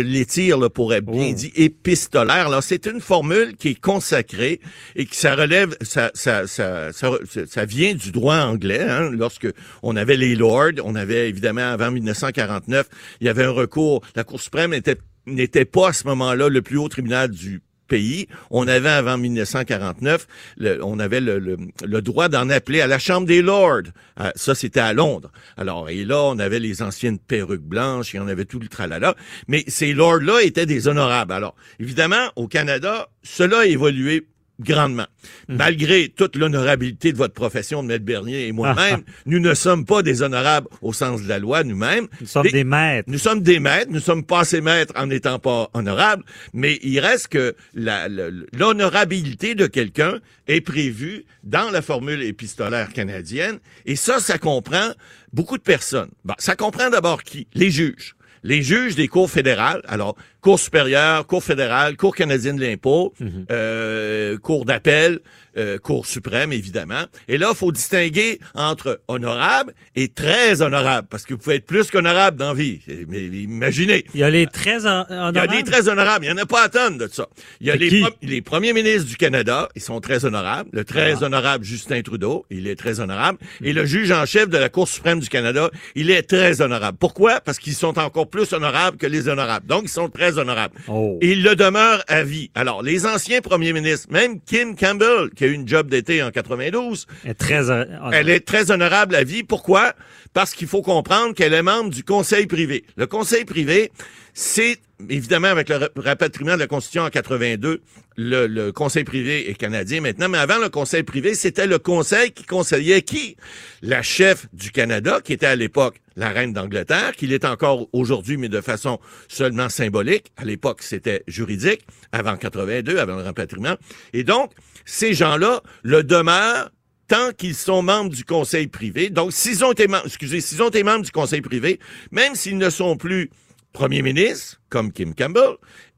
l'étire là, pour être bien Oh. dit, épistolaire. Alors, c'est une formule qui est consacrée et qui ça relève, ça, ça, ça, ça, ça vient du droit anglais. Hein, lorsque on avait les lords, on avait évidemment avant 1949, il y avait un recours. La Cour suprême n'était n'était pas à ce moment-là le plus haut tribunal du pays. On avait avant 1949, le- on avait le, droit d'en appeler à la Chambre des Lords. Euh, ça, c'était à Londres. Alors, et là, on avait les anciennes perruques blanches, et on avait tout le tralala. Mais ces lords-là étaient des honorables. Alors, évidemment, au Canada, cela a évolué grandement. Malgré toute l'honorabilité de votre profession de maître Bernier et moi-même, nous ne sommes pas des honorables au sens de la loi nous-mêmes. Nous sommes des maîtres. Nous sommes des maîtres, nous sommes pas assez maîtres en n'étant pas honorables, mais il reste que l'honorabilité de quelqu'un est prévue dans la formule épistolaire canadienne, et ça, ça comprend beaucoup de personnes. Bon, ça comprend d'abord qui? Les juges. Les juges des cours fédérales, alors Cour supérieure, Cour fédérale, Cour canadienne de l'impôt, euh, Cour d'appel, euh, Cour suprême, évidemment. Et là, il faut distinguer entre honorable et très honorable, parce que vous pouvez être plus qu'honorable dans vie. Mais imaginez. Il y a les très hon- Il y a honorables. des très honorables. Il n'y en a pas à tonnes de ça. Il y a les, pro- les premiers ministres du Canada, ils sont très honorables. Le très Ah. honorable Justin Trudeau, il est très honorable. Et le juge en chef de la Cour suprême du Canada, il est très honorable. Pourquoi? Parce qu'ils sont encore plus honorables que les honorables. Donc, ils sont très honorables. Oh. Il le demeure à vie. Alors, les anciens premiers ministres, même Kim Campbell, qui a eu une job d'été en 92, Elle est très hon- honorable. elle est très honorable à vie. Pourquoi? Parce qu'il faut comprendre qu'elle est membre du conseil privé. Le conseil privé, c'est évidemment avec le ra- rapatriement de la Constitution en 82, le, le conseil privé est canadien maintenant, mais avant le conseil privé, c'était le conseil qui conseillait qui? La chef du Canada, qui était à l'époque la reine d'Angleterre, qui l'est encore aujourd'hui, mais de façon seulement symbolique. À l'époque, c'était juridique, avant 82, avant le rapatriement. Et donc, ces gens-là le demeurent tant qu'ils sont membres du conseil privé. Donc, s'ils ont été membres, excusez, s'ils ont été membres du conseil privé, même s'ils ne sont plus premiers ministres, comme Kim Campbell,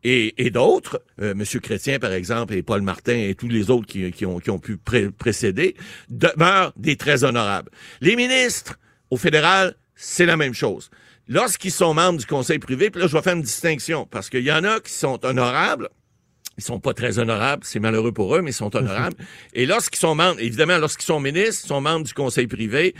et, d'autres, euh, M. Chrétien, par exemple, et Paul Martin, et tous les autres qui, qui ont, qui ont pu pré- précéder, demeurent des très honorables. Les ministres, au fédéral, c'est la même chose. Lorsqu'ils sont membres du conseil privé, puis là, je vais faire une distinction, parce qu'il y en a qui sont honorables, ils sont pas très honorables, c'est malheureux pour eux, mais ils sont honorables. Et lorsqu'ils sont membres, évidemment, lorsqu'ils sont ministres, ils sont membres du conseil privé.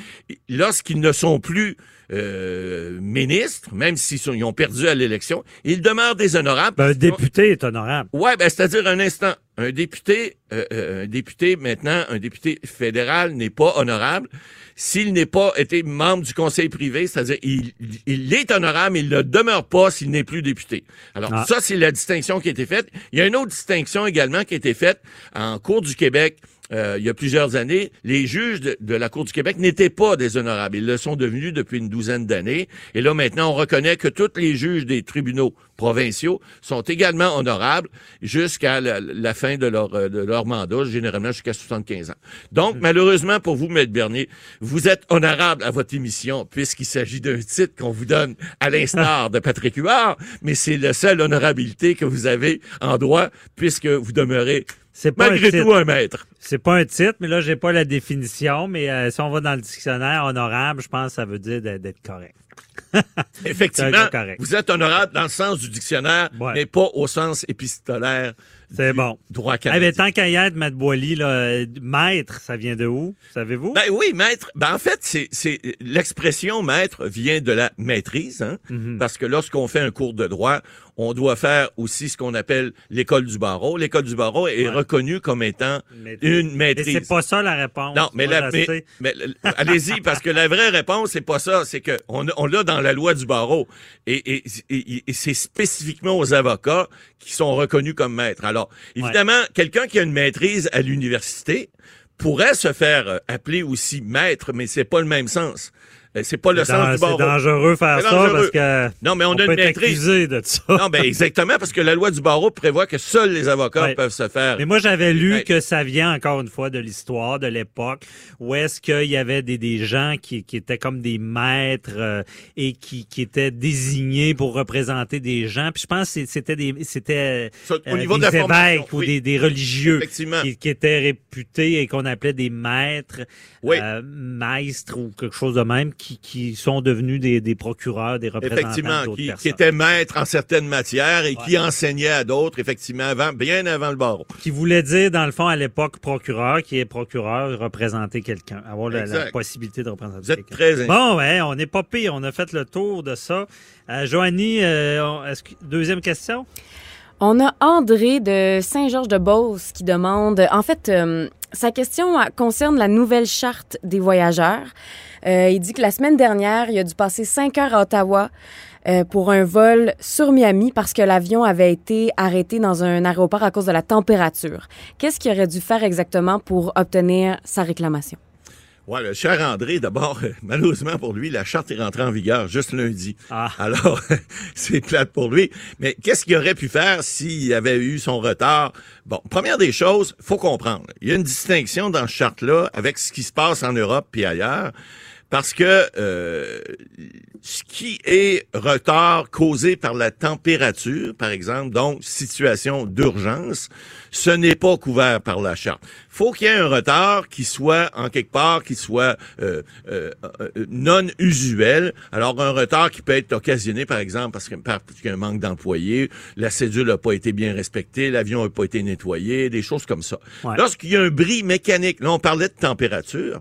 Lorsqu'ils ne sont plus euh, ministres, même s'ils sont- ils ont perdu à l'élection, ils demeurent des honorables. Ben, un député est honorable. Ouais, ben, c'est-à-dire un instant, un député, euh, euh, un député maintenant, un député fédéral n'est pas honorable s'il n'est pas été membre du conseil privé, c'est-à-dire il, il est honorable, mais il ne demeure pas s'il n'est plus député. Alors Ah. ça, c'est la distinction qui a été faite. Il y a une autre distinction également qui a été faite en Cour du Québec. Euh, il y a plusieurs années, les juges de, de la Cour du Québec n'étaient pas des honorables. Ils le sont devenus depuis une douzaine d'années. Et là, maintenant, on reconnaît que tous les juges des tribunaux provinciaux sont également honorables jusqu'à la, la fin de leur, euh, de leur mandat, généralement jusqu'à 75 ans. Donc, malheureusement pour vous, Maître Bernier, vous êtes honorable à votre émission puisqu'il s'agit d'un titre qu'on vous donne à l'instar de Patrick Huard, mais c'est la seule honorabilité que vous avez en droit puisque vous demeurez C'est pas malgré un titre. tout un maître. C'est pas un titre, mais là, j'ai pas la définition. Mais euh, si on va dans le dictionnaire, honorable, je pense que ça veut dire d'être correct. Effectivement, correct. vous êtes honorable dans le sens du dictionnaire, Ouais. mais pas au sens épistolaire C'est bon. droit Eh canadien. bien, tant qu'à y être, Maître Boily, là, euh, maître, ça vient de où? Savez-vous? Ben oui, maître. Ben en fait, c'est c'est l'expression maître vient de la maîtrise, hein, Mhm. parce que lorsqu'on fait un cours de droit, on doit faire aussi ce qu'on appelle l'école du barreau. L'école du barreau est Ouais. reconnue comme étant Maîtrise. une Mais maîtrise. c'est pas ça la réponse. Non, mais, la, mais, mais allez-y, parce que la vraie réponse, c'est pas ça. C'est que on, on l'a dans la loi du barreau. Et, et, et- et c'est spécifiquement aux avocats qui sont reconnus comme maîtres. Alors, évidemment, quelqu'un qui a une maîtrise à l'université pourrait se faire euh, appeler aussi maître, mais c'est pas le même sens. Euh, C'est pas le sens du barreau. C'est dangereux faire ça dangereux. parce que. Non, mais on, a peut une être maîtrise. accusé de ça. Non, ben exactement, parce que la loi du barreau prévoit que seuls les avocats Ouais. peuvent se faire. Mais moi, j'avais lu Ouais. que ça vient encore une fois de l'histoire, de l'époque, où est-ce qu'il y avait des, des gens qui, qui étaient comme des maîtres euh, et qui, qui étaient désignés pour représenter des gens. Puis je pense que c'était des c'était au euh, de des la évêques ou des, des religieux Effectivement. qui, qui étaient réputés et qu'on appelait des maîtres, Oui. euh, maîtres ou quelque chose de même, qui, qui sont devenus des, des procureurs, des représentants Effectivement, d'autres qui, qui personnes. était maître en certaines matières et qui enseignait à d'autres, effectivement, avant, bien avant le barreau. qui voulait dire, dans le fond, à l'époque, procureur, qui est procureur, représenter quelqu'un, avoir la, possibilité de représenter Vous êtes quelqu'un. très Bon, ouais, on n'est pas pire, on a fait le tour de ça. Euh, Joanie, euh, que- deuxième question? On a André de Saint-Georges-de-Beauce qui demande, en fait, euh, sa question euh, concerne la nouvelle charte des voyageurs. Euh, il dit que la semaine dernière, il a dû passer cinq heures à Ottawa euh, pour un vol sur Miami parce que l'avion avait été arrêté dans un aéroport à cause de la température. Qu'est-ce qu'il aurait dû faire exactement pour obtenir sa réclamation? Ouais, le cher André, d'abord, malheureusement pour lui, la charte est rentrée en vigueur juste lundi. Ah. Alors, c'est plate pour lui. Mais qu'est-ce qu'il aurait pu faire s'il avait eu son retard? Bon, première des choses, faut comprendre. Il y a une distinction dans ce charte-là avec ce qui se passe en Europe puis ailleurs. Parce que euh, ce qui est retard causé par la température, par exemple, donc situation d'urgence, ce n'est pas couvert par la charte. faut qu'il y ait un retard qui soit en quelque part, qui soit euh, euh, non usuel. Alors un retard qui peut être occasionné, par exemple, parce qu'il y a un manque d'employés, la cédule n'a pas été bien respectée, l'avion n'a pas été nettoyé, des choses comme ça. Lorsqu'il y a un bris mécanique, là on parlait de température.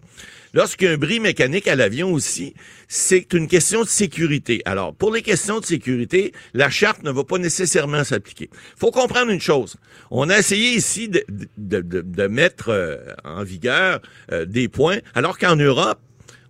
Lorsqu'il y a un bris mécanique à l'avion aussi, c'est une question de sécurité. Alors, pour les questions de sécurité, la charte ne va pas nécessairement s'appliquer. faut comprendre une chose. On a essayé ici de, mettre euh, en vigueur euh, des points, alors qu'en Europe,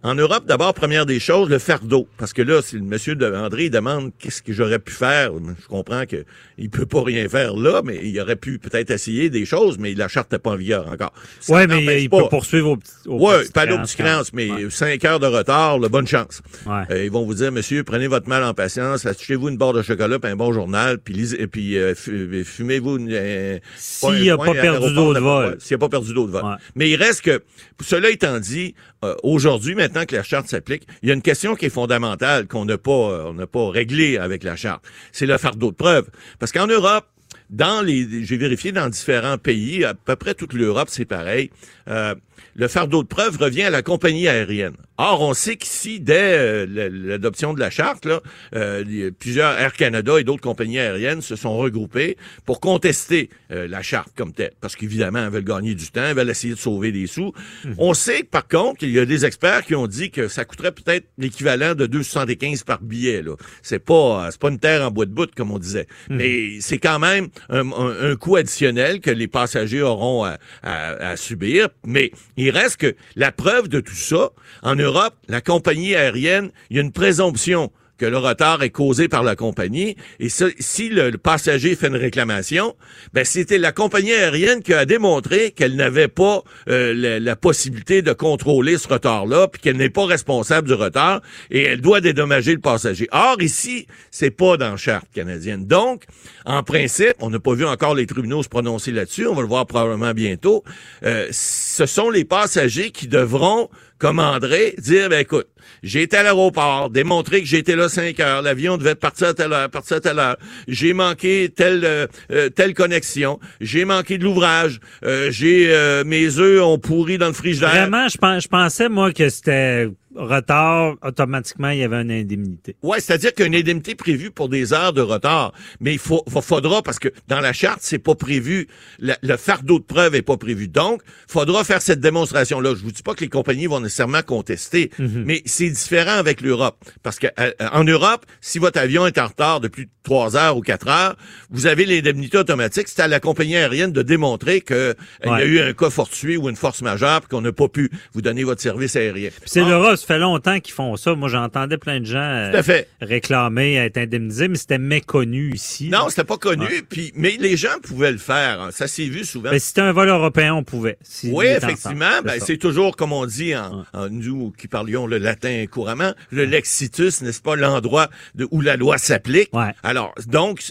en Europe, d'abord, première des choses, le fardeau. Parce que là, si le monsieur de André demande qu'est-ce que j'aurais pu faire, je comprends que il peut pas rien faire là, mais il aurait pu peut-être essayer des choses, mais la charte n'est pas en vigueur encore. Oui, mais il peut poursuivre au, au Oui, pas aux petits mais cinq heures de retard, bonne chance. Euh, ils vont vous dire, monsieur, prenez votre mal en patience, achetez-vous une barre de chocolat puis un bon journal, puis, lisez, puis euh, fumez-vous une... Euh, S'il n'a pas, perdu d'eau de vol. S'il n'a pas perdu d'eau de vol. Mais il reste que, cela étant dit, aujourd'hui, maintenant, que la charte s'applique, il y a une question qui est fondamentale qu'on n'a pas, euh, on n'a pas réglée avec la charte. C'est le fardeau de preuve. Parce qu'en Europe, dans les, j'ai vérifié dans différents pays, à peu près toute l'Europe, c'est pareil. Euh, le fardeau de preuve revient à la compagnie aérienne. Or, on sait qu'ici, dès euh, l'adoption de la charte, là, euh, plusieurs Air Canada et d'autres compagnies aériennes se sont regroupées pour contester euh, la charte comme telle. Parce qu'évidemment, elles veulent gagner du temps, elles veulent essayer de sauver des sous. Mhm. On sait, par contre, qu'il y a des experts qui ont dit que ça coûterait peut-être l'équivalent de 2,75 par billet. Là. C'est pas, c'est pas une terre en bois de bout, comme on disait. Mhm. Mais c'est quand même un, coût additionnel que les passagers auront à, à subir. Mais il reste que la preuve de tout ça, en Europe, la compagnie aérienne, il y a une présomption que le retard est causé par la compagnie. Et si le, passager fait une réclamation, ben c'était la compagnie aérienne qui a démontré qu'elle n'avait pas euh, la, possibilité de contrôler ce retard-là, puis qu'elle n'est pas responsable du retard, et elle doit dédommager le passager. Or, ici, c'est pas dans la charte canadienne. Donc, en principe, on n'a pas vu encore les tribunaux se prononcer là-dessus, on va le voir probablement bientôt, euh, ce sont les passagers qui devront comme André, dire, ben écoute, j'ai été à l'aéroport, démontrer que j'étais là cinq heures, l'avion devait partir à telle heure, partir à telle heure, j'ai manqué telle euh, euh, telle connexion, j'ai manqué de l'ouvrage, euh, j'ai mes œufs ont pourri dans le frigidaire. Vraiment, je, je pensais moi que c'était retard, automatiquement, il y avait une indemnité. Ouais, c'est-à-dire qu'il y a une indemnité prévue pour des heures de retard. Mais il faut, faudra, parce que dans la charte, c'est pas prévu, le, fardeau de preuve est pas prévu. Donc, faudra faire cette démonstration-là. Je vous dis pas que les compagnies vont nécessairement contester, mhm. mais c'est différent avec l'Europe. Parce que euh, en Europe, si votre avion est en retard de plus de heures ou quatre heures, vous avez l'indemnité automatique. C'est à la compagnie aérienne de démontrer qu'il euh, y a eu un cas fortuit ou une force majeure, qu'on n'a pas pu vous donner votre service aérien. C'est l'Europe ça fait longtemps qu'ils font ça. Moi, j'entendais plein de gens euh, réclamer à être indemnisés, mais c'était méconnu ici. Non, c'était pas connu. Puis, mais les gens pouvaient le faire. Hein. Ça s'est vu souvent. Mais si c'était un vol européen, on pouvait. oui, effectivement. Ben, c'est toujours, comme on dit en, nous qui parlions le latin couramment, le lexitus, n'est-ce pas, l'endroit où la loi s'applique. Alors, donc,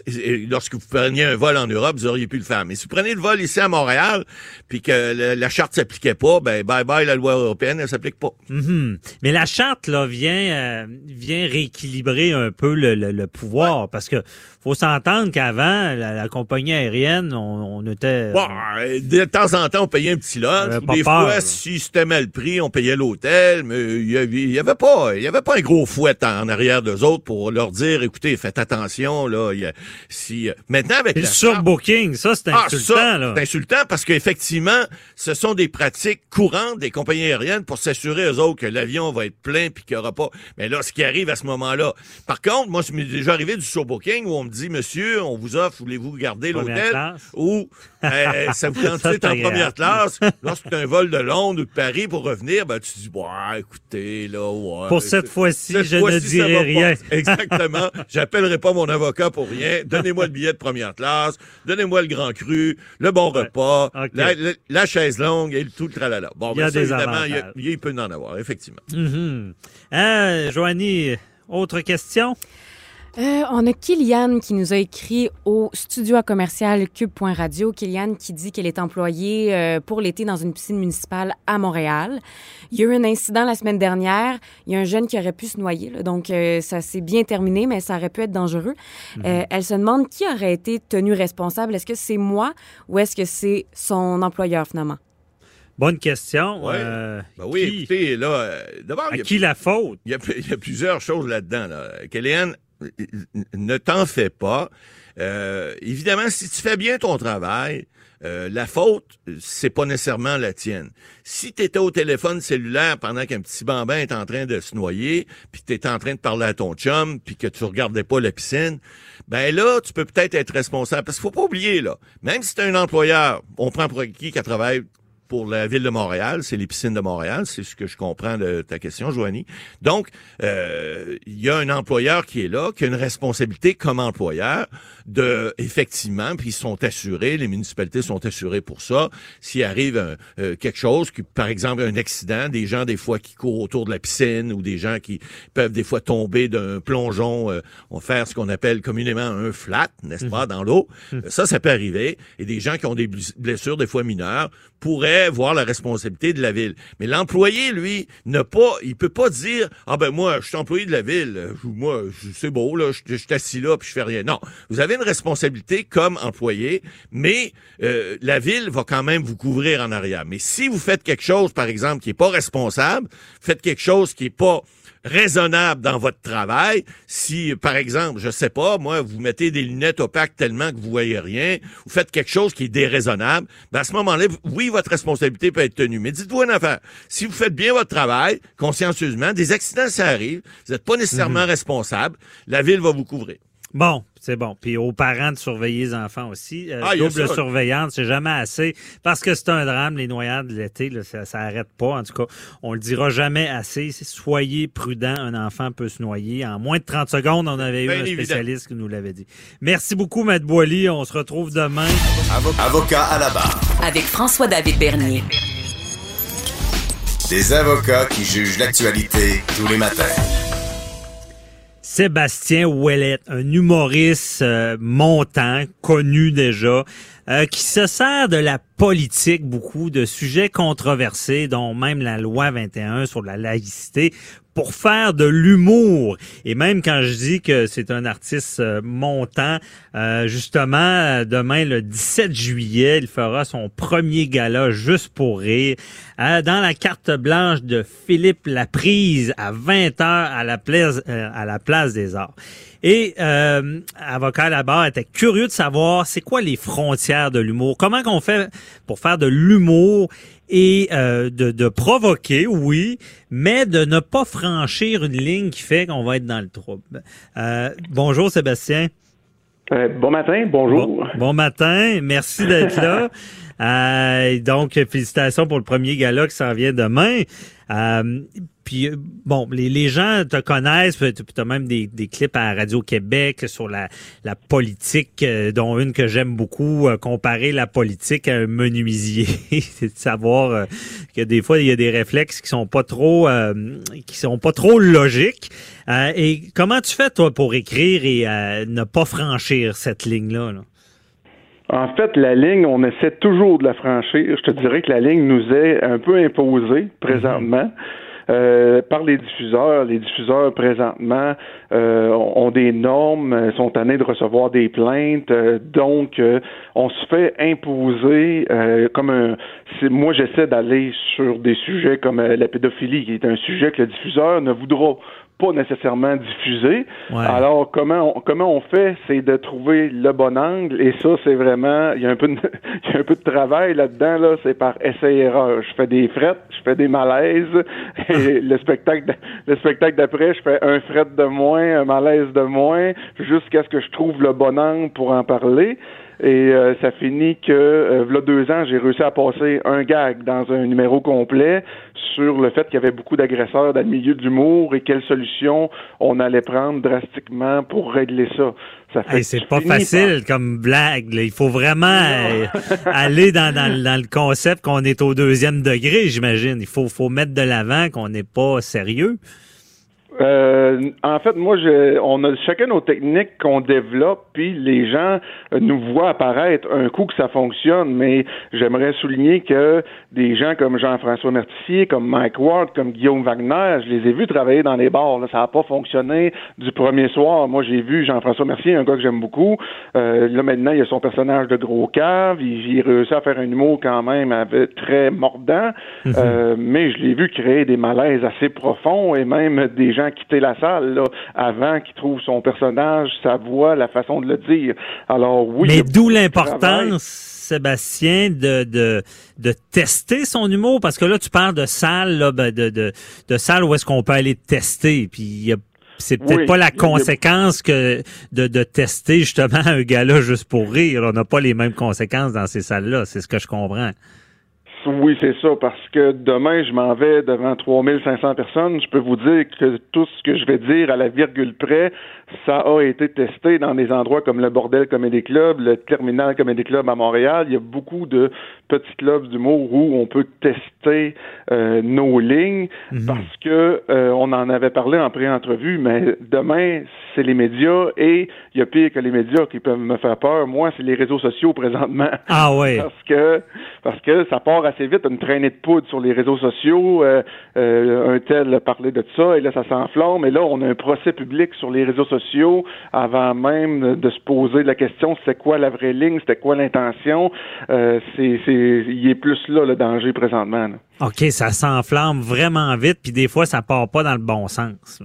lorsque vous preniez un vol en Europe, vous auriez pu le faire. Mais si vous prenez le vol ici à Montréal, puis que la, charte s'appliquait pas, ben bye bye la loi européenne, elle s'applique pas. Mm-hmm. Mais la charte là vient euh, vient rééquilibrer un peu le, le, pouvoir parce que faut s'entendre qu'avant la, compagnie aérienne on, on était bon, euh, de temps en temps on payait un petit lot. Des fois si c'était mal pris on payait l'hôtel mais il y, avait, avait pas il y avait pas un gros fouet en, arrière d'eux autres pour leur dire écoutez faites attention là y a, si euh, maintenant avec le surbooking ça c'est ah, insultant là. C'est insultant parce qu'effectivement ce sont des pratiques courantes des compagnies aériennes pour s'assurer eux autres que l'avion va être plein puis qu'il n'y aura pas. Mais là, ce qui arrive à ce moment-là. Par contre, moi, je m'est déjà arrivé du surbooking où on me dit, monsieur, on vous offre, voulez-vous garder l'hôtel? ou euh, ça vous tente en première classe? Lorsque tu un vol de Londres ou de Paris pour revenir, ben, tu dis, ouais, écoutez, là, Pour cette fois-ci, je ne dirai rien. Exactement. J'appellerai pas mon avocat pour rien. Donnez-moi le billet de première classe. Donnez-moi le grand cru, le bon repas, la, chaise longue et tout le tralala. Bon, il y a ben, des évidemment, il, peut en avoir, effectivement. Mm Joanie, autre question? Euh, on a Kylian qui nous a écrit au studio commercial cube.radio. Kylian qui dit qu'elle est employée euh, pour l'été dans une piscine municipale à Montréal. Il y a eu un incident la semaine dernière. Il y a un jeune qui aurait pu se noyer. donc, euh, ça s'est bien terminé, mais ça aurait pu être dangereux. Mhm. elle se demande qui aurait été tenu responsable. Est-ce que c'est moi ou est-ce que c'est son employeur finalement? Bonne question. Ouais. Ben oui, écoutez, là, d'abord... À qui la faute? Il y, a, plusieurs choses là-dedans. Là. Ne t'en fais pas. Euh, évidemment, si tu fais bien ton travail, euh, la faute, c'est pas nécessairement la tienne. Si tu étais au téléphone cellulaire pendant qu'un petit bambin est en train de se noyer, puis tu en train de parler à ton chum, puis que tu regardais pas la piscine, ben là, tu peux peut-être être responsable. Parce qu'il faut pas oublier, là, même si tu es un employeur, on prend pour qui qui travaille pour la ville de Montréal, c'est les piscines de Montréal, c'est ce que je comprends de ta question, Joanie. Donc, euh, il y a un employeur qui est là, qui a une responsabilité comme employeur de, effectivement, puis ils sont assurés, les municipalités sont assurées pour ça. S'il arrive euh, quelque chose, qui, par exemple un accident, des gens des fois qui courent autour de la piscine ou des gens qui peuvent des fois tomber d'un plongeon, euh, on faire ce qu'on appelle communément un flat, n'est-ce pas, mhm. dans l'eau. Mhm. Ça, ça peut arriver. Et des gens qui ont des blessures des fois mineures voir la responsabilité de la ville. Mais l'employé, lui, ne pas, il peut pas dire ah ben moi, je suis employé de la ville, moi, c'est beau là, je, suis assis là puis je fais rien. Non, vous avez une responsabilité comme employé, mais euh, la ville va quand même vous couvrir en arrière. Mais si vous faites quelque chose, par exemple, qui est pas responsable, faites quelque chose qui est pas raisonnable dans votre travail. Si, par exemple, je sais pas, moi, vous mettez des lunettes opaques tellement que vous voyez rien, vous faites quelque chose qui est déraisonnable, ben à ce moment-là, oui, votre responsabilité peut être tenue. Mais dites-vous une affaire. Si vous faites bien votre travail, consciencieusement, des accidents, ça arrive. Vous n'êtes pas nécessairement mhm. responsable. La ville va vous couvrir. Bon, c'est bon. Puis aux parents de surveiller les enfants aussi. Euh, ah, double surveillance, c'est jamais assez. Parce que c'est un drame, les noyades l'été, ça, ça arrête pas. En tout cas, on le dira jamais assez. Soyez prudent, un enfant peut se noyer. En moins de 30 secondes, on avait eu un spécialiste qui nous l'avait dit. Merci beaucoup, Maître Boily. On se retrouve demain. Avocat à la barre. Avec François-David Bernier. Des avocats qui jugent l'actualité tous les matins. Sébastien Ouellet, un humoriste euh, montant, connu déjà, euh, qui se sert de la politique beaucoup, de sujets controversés, dont même la loi 21 sur la laïcité, pour faire de l'humour. Et même quand je dis que c'est un artiste euh, montant, euh, justement, demain, le 17 juillet, il fera son premier gala juste pour rire euh, dans la carte blanche de Philippe Laprise à 20h à la place, à la place des Arts. Et euh, avocat là-bas était curieux de savoir c'est quoi les frontières de l'humour? Comment qu'on fait pour faire de l'humour et euh, de, de, provoquer, oui, mais de ne pas franchir une ligne qui fait qu'on va être dans le trouble. Euh, bonjour Sébastien. Euh, bon matin, bonjour. Bon, matin, merci d'être là. Euh, donc, félicitations pour le premier gala qui s'en vient demain. Euh, puis euh, bon, les, gens te connaissent, tu as même des, clips à Radio-Québec sur la, la politique, euh, dont une que j'aime beaucoup, comparer la politique à un menuisier. C'est de savoir que des fois, il y a des réflexes qui sont pas trop qui sont pas trop logiques. et comment tu fais, toi, pour écrire et ne pas franchir cette ligne-là? là? En fait, la ligne, on essaie toujours de la franchir. Je te dirais que la ligne nous est un peu imposée présentement. Euh, par les diffuseurs. Les diffuseurs présentement euh, ont des normes, sont tannés de recevoir des plaintes, euh, donc on se fait imposer comme un. Moi, j'essaie d'aller sur des sujets comme la pédophilie, qui est un sujet que le diffuseur ne voudra pas nécessairement diffusé. Alors, comment on, comment on fait, c'est de trouver le bon angle, et ça, c'est vraiment, il y a un peu de, il y a un peu de travail là-dedans, là, c'est par essai-erreur. Je fais des frettes, je fais des malaises, et le spectacle, le spectacle d'après, je fais un fret de moins, un malaise de moins, jusqu'à ce que je trouve le bon angle pour en parler. Et euh, ça finit que, euh, là, deux ans, j'ai réussi à passer un gag dans un numéro complet sur le fait qu'il y avait beaucoup d'agresseurs dans le milieu d'humour et quelles solutions on allait prendre drastiquement pour régler ça. ça fait c'est pas facile comme blague. Il faut vraiment euh, aller dans, dans, dans, le concept qu'on est au deuxième degré, j'imagine. Il faut, faut mettre de l'avant qu'on n'est pas sérieux. Euh, en fait, moi, je, on a chacun nos techniques qu'on développe, puis les gens nous voient apparaître un coup que ça fonctionne, mais j'aimerais souligner que des gens comme Jean-François Mertier, comme Mike Ward, comme Guillaume Wagner, je les ai vus travailler dans les bars. Là. Ça n'a pas fonctionné du premier soir. Moi, j'ai vu Jean-François Mercier, un gars que j'aime beaucoup. Euh, là, maintenant, il y a son personnage de gros cave. Il, a réussi à faire un humour quand même très mordant, mhm. euh, mais je l'ai vu créer des malaises assez profonds et même des gens quitter la salle là, avant qu'il trouve son personnage, sa voix, la façon de le dire. Alors oui. Mais d'où l'importance, Sébastien, de, de, de tester son humour, parce que là, tu parles de salle, là, ben, de, de, de salle où est-ce qu'on peut aller tester, puis c'est peut-être pas la conséquence que de, de tester justement un gars-là juste pour rire. On n'a pas les mêmes conséquences dans ces salles-là, c'est ce que je comprends. Oui, c'est ça, parce que demain, je m'en vais devant 3500 personnes. Je peux vous dire que tout ce que je vais dire à la virgule près, ça a été testé dans des endroits comme le Bordel Comedy Club, le Terminal Comedy Club à Montréal. Il y a beaucoup de petits clubs d'humour où on peut tester euh, nos lignes mhm. parce que euh, on en avait parlé en pré-entrevue, mais demain, c'est les médias et il y a pire que les médias qui peuvent me faire peur. Moi, c'est les réseaux sociaux présentement. Ah ouais. Parce que parce que ça part assez vite, une traînée de poudre sur les réseaux sociaux. Euh, un tel parlait de ça et là, ça s'enflamme. Et là, on a un procès public sur les réseaux sociaux avant même de se poser la question c'est quoi la vraie ligne, c'était quoi l'intention? c'est il est plus là le danger présentement. OK, ça s'enflamme vraiment vite, puis des fois, ça part pas dans le bon sens.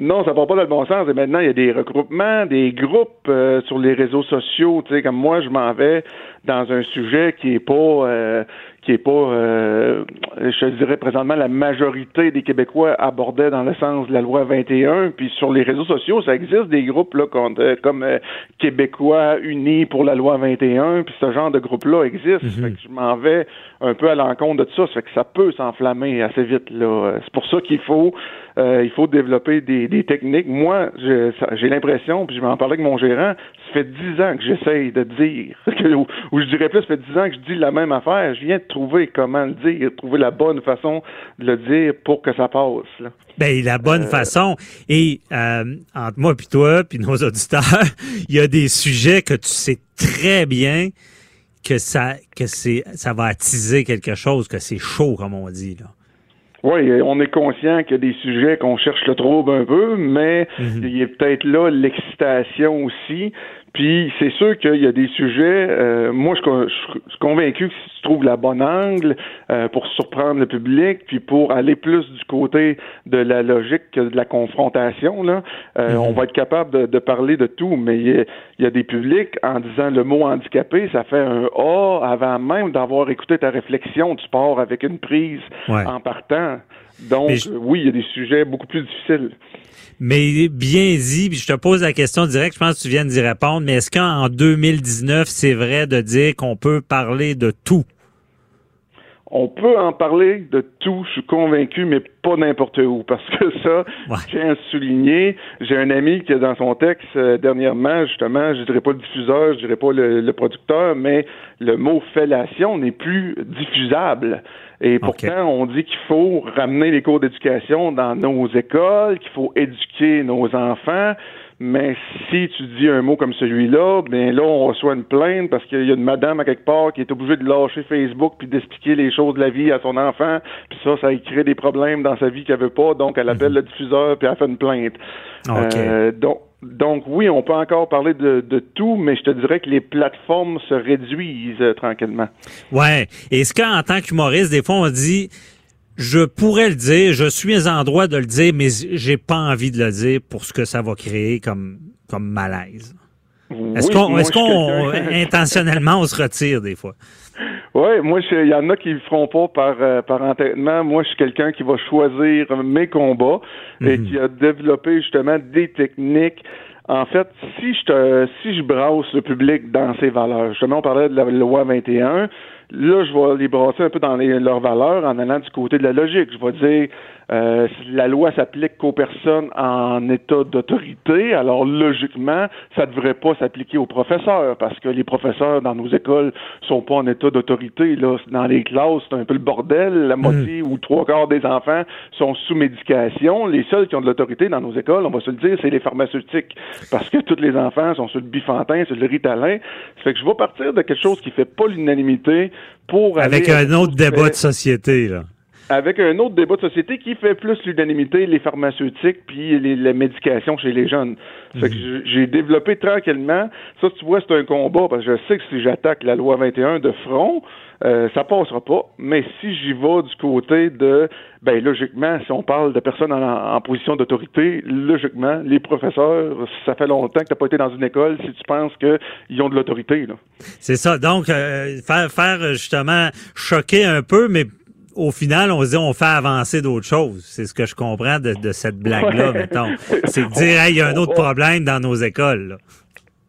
Non, ça part pas dans le bon sens. Et maintenant, il y a des regroupements, des groupes euh, sur les réseaux sociaux. Tu sais, comme moi, je m'en vais dans un sujet qui est pas euh, qui est pas, euh, je dirais présentement, la majorité des Québécois abordaient dans le sens de la loi 21. Puis sur les réseaux sociaux, ça existe des groupes là, comme, euh, Québécois unis pour la loi 21. Puis ce genre de groupe-là existe. Mhm. je m'en vais un peu à l'encontre de ça. Ça fait que ça peut s'enflammer assez vite. là. C'est pour ça qu'il faut euh, il faut développer des, des techniques. Moi, j'ai l'impression, puis je vais en parler avec mon gérant, ça fait dix ans que j'essaye de dire, ou, je dirais plus, ça fait dix ans que je dis la même affaire. Je viens de trouver comment le dire, trouver la bonne façon de le dire pour que ça passe. Là. Ben, la bonne euh, façon. Et euh, entre moi puis toi, puis nos auditeurs, il y a des sujets que tu sais très bien que ça que c'est ça va attiser quelque chose, que c'est chaud, comme on dit. là. Oui, on est conscient qu'il y a des sujets qu'on cherche le trouble un peu, mais mhm. il y a peut-être là l'excitation aussi. Puis c'est sûr qu'il y a des sujets. Euh, moi, je, suis convaincu que si tu trouves la bonne angle euh, pour surprendre le public, puis pour aller plus du côté de la logique que de la confrontation, là, euh, mhm. on va être capable de, parler de tout. Mais il y, a, des publics en disant le mot handicapé, ça fait un A avant même d'avoir écouté ta réflexion. Tu pars avec une prise en partant. Donc, oui, il y a des sujets beaucoup plus difficiles. Mais bien dit, je te pose la question directe, je pense que tu viens d'y répondre, mais est-ce qu'en 2019, c'est vrai de dire qu'on peut parler de tout? On peut en parler de tout, je suis convaincu, mais pas n'importe où, parce que ça, je tiens à souligner, j'ai un ami qui, dans son texte, euh, dernièrement, justement, je dirais pas le diffuseur, je dirais pas le producteur, mais le mot fellation n'est plus diffusable. Et pourtant, on dit qu'il faut ramener les cours d'éducation dans nos écoles, qu'il faut éduquer nos enfants. Mais si tu dis un mot comme celui-là, bien là, on reçoit une plainte parce qu'il y a une madame à quelque part qui est obligée de lâcher Facebook puis d'expliquer les choses de la vie à son enfant. Puis ça, ça crée des problèmes dans sa vie qu'elle veut pas. Donc, elle appelle mhm. le diffuseur puis elle fait une plainte. Euh, donc, donc oui, on peut encore parler de, tout, mais je te dirais que les plateformes se réduisent euh, tranquillement. Ouais. Est-ce qu'en tant qu'humoriste, des fois, on dit je pourrais le dire, je suis en droit de le dire, mais j'ai pas envie de le dire pour ce que ça va créer comme, comme malaise. Est-ce qu'on, est-ce qu'on intentionnellement on se retire des fois? Oui, moi, il y en a qui le feront pas par, euh, par entêtement. Moi, je suis quelqu'un qui va choisir mes combats et mhm. qui a développé justement des techniques. En fait, si je te, si je brasse le public dans ses valeurs, justement, on parlait de la loi 21, là, je vais les brasser un peu dans leurs valeurs en allant du côté de la logique. Je vais dire, euh, la loi s'applique qu'aux personnes en état d'autorité, alors logiquement, ça ne devrait pas s'appliquer aux professeurs, parce que les professeurs dans nos écoles sont pas en état d'autorité. Là, dans les classes, c'est un peu le bordel. La hmm. moitié ou trois quarts des enfants sont sous médication. Les seuls qui ont de l'autorité dans nos écoles, on va se le dire, c'est les pharmaceutiques, parce que tous les enfants sont sur le bifantin, sur le ritalin. Ça fait que je vais partir de quelque chose qui fait pas l'unanimité pour avec un autre débat de société là avec un autre débat de société qui fait plus l'unanimité, les pharmaceutiques puis les, les, médications chez les jeunes. que mhm. j'ai développé tranquillement. Ça, tu vois, c'est un combat parce que je sais que si j'attaque la loi 21 de front, euh, ça passera pas. Mais si j'y vais du côté de, ben logiquement, si on parle de personnes en, position d'autorité, logiquement, les professeurs, ça fait longtemps que tu n'as pas été dans une école si tu penses qu'ils ont de l'autorité. C'est ça. Donc, euh, faire, faire justement choquer un peu, mais au final, on se dit on fait avancer d'autres choses. C'est ce que je comprends de, cette blague-là, mettons. C'est de dire, il y a un autre problème dans nos écoles.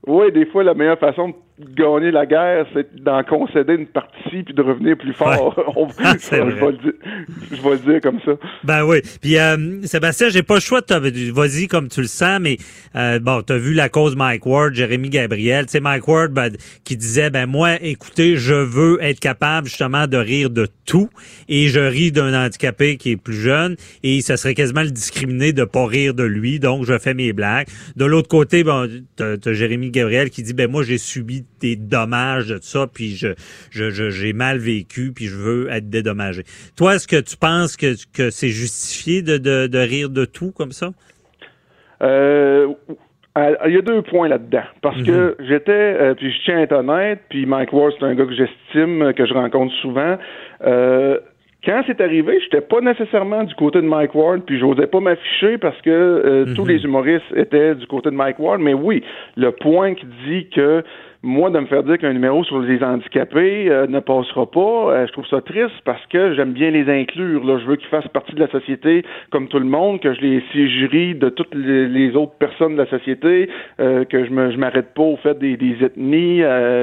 Oui, des fois, la meilleure façon gagner la guerre, c'est d'en concéder une partie puis de revenir plus fort. Ah, je, vais le dire, comme ça. Ben oui. Puis euh, Sébastien, j'ai pas le choix de vas-y comme tu le sens, mais euh, bon, t'as vu la cause Mike Ward, Jérémy Gabriel, tu sais Mike Ward ben, qui disait ben moi, écoutez, je veux être capable justement de rire de tout et je ris d'un handicapé qui est plus jeune et ça serait quasiment le discriminer de pas rire de lui, donc je fais mes blagues. De l'autre côté, bon, t'as as Jérémy Gabriel qui dit ben moi j'ai subi des dommages de ça, puis je, je, j'ai mal vécu, puis je veux être dédommagé. Toi, est-ce que tu penses que, que c'est justifié de, de, de, rire de tout comme ça? Euh, il y a deux points là-dedans. Parce que mhm. j'étais, euh, puis je tiens à être honnête, puis Mike Ward, c'est un gars que j'estime, que je rencontre souvent. Euh, quand c'est arrivé, j'étais pas nécessairement du côté de Mike Ward, puis j'osais pas m'afficher parce que euh, tous mhm. les humoristes étaient du côté de Mike Ward. Mais oui, le point qui dit que moi, de me faire dire qu'un numéro sur les handicapés euh, ne passera pas, euh, je trouve ça triste parce que j'aime bien les inclure. Là. Je veux qu'ils fassent partie de la société comme tout le monde, que je les sigerie de toutes les, autres personnes de la société, euh, que je me m'arrête pas au fait des, des ethnies,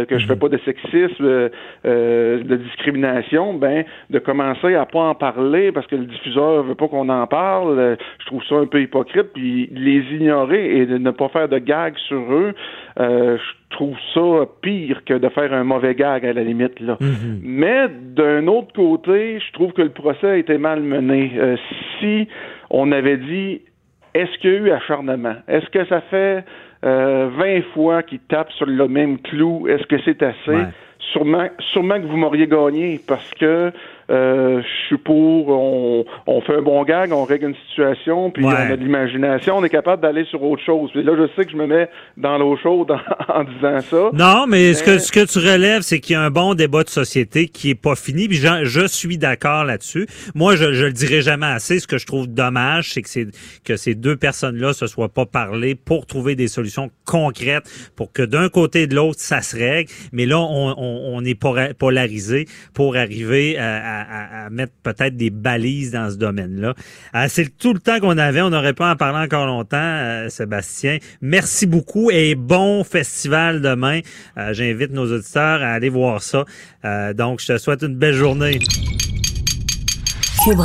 que je fais pas de sexisme, de discrimination. Ben, de commencer à pas en parler parce que le diffuseur veut pas qu'on en parle, je trouve ça un peu hypocrite. Puis les ignorer et de ne pas faire de gags sur eux, je trouve ça pire que de faire un mauvais gag à la limite. Là. Mhm. Mais d'un autre côté, je trouve que le procès a été mal mené. Euh, si on avait dit est-ce qu'il y a eu acharnement? Est-ce que ça fait euh, 20 fois qu'il tape sur le même clou? Est-ce que c'est assez? Sûrement, sûrement que vous m'auriez gagné parce que je suis pour, on, on, fait un bon gag, on règle une situation, puis on a de l'imagination, on est capable d'aller sur autre chose. Puis là, je sais que je me mets dans l'eau chaude en, disant ça. Non, mais, Ce, que, ce que tu relèves, c'est qu'il y a un bon débat de société qui est pas fini, puis je, je suis d'accord là-dessus. Moi, je, je le dirai jamais assez. Ce que je trouve dommage, c'est que, c'est que ces deux personnes-là se soient pas parlé pour trouver des solutions concrètes pour que d'un côté et de l'autre, ça se règle. Mais là, on, on, on est polarisé pour arriver à à, mettre peut-être des balises dans ce domaine-là. Euh, c'est tout le temps qu'on avait. On n'aurait pas en parler encore longtemps, euh, Sébastien. Merci beaucoup et bon festival demain. Euh, j'invite nos auditeurs à aller voir ça. donc, je te souhaite une belle journée. Cube.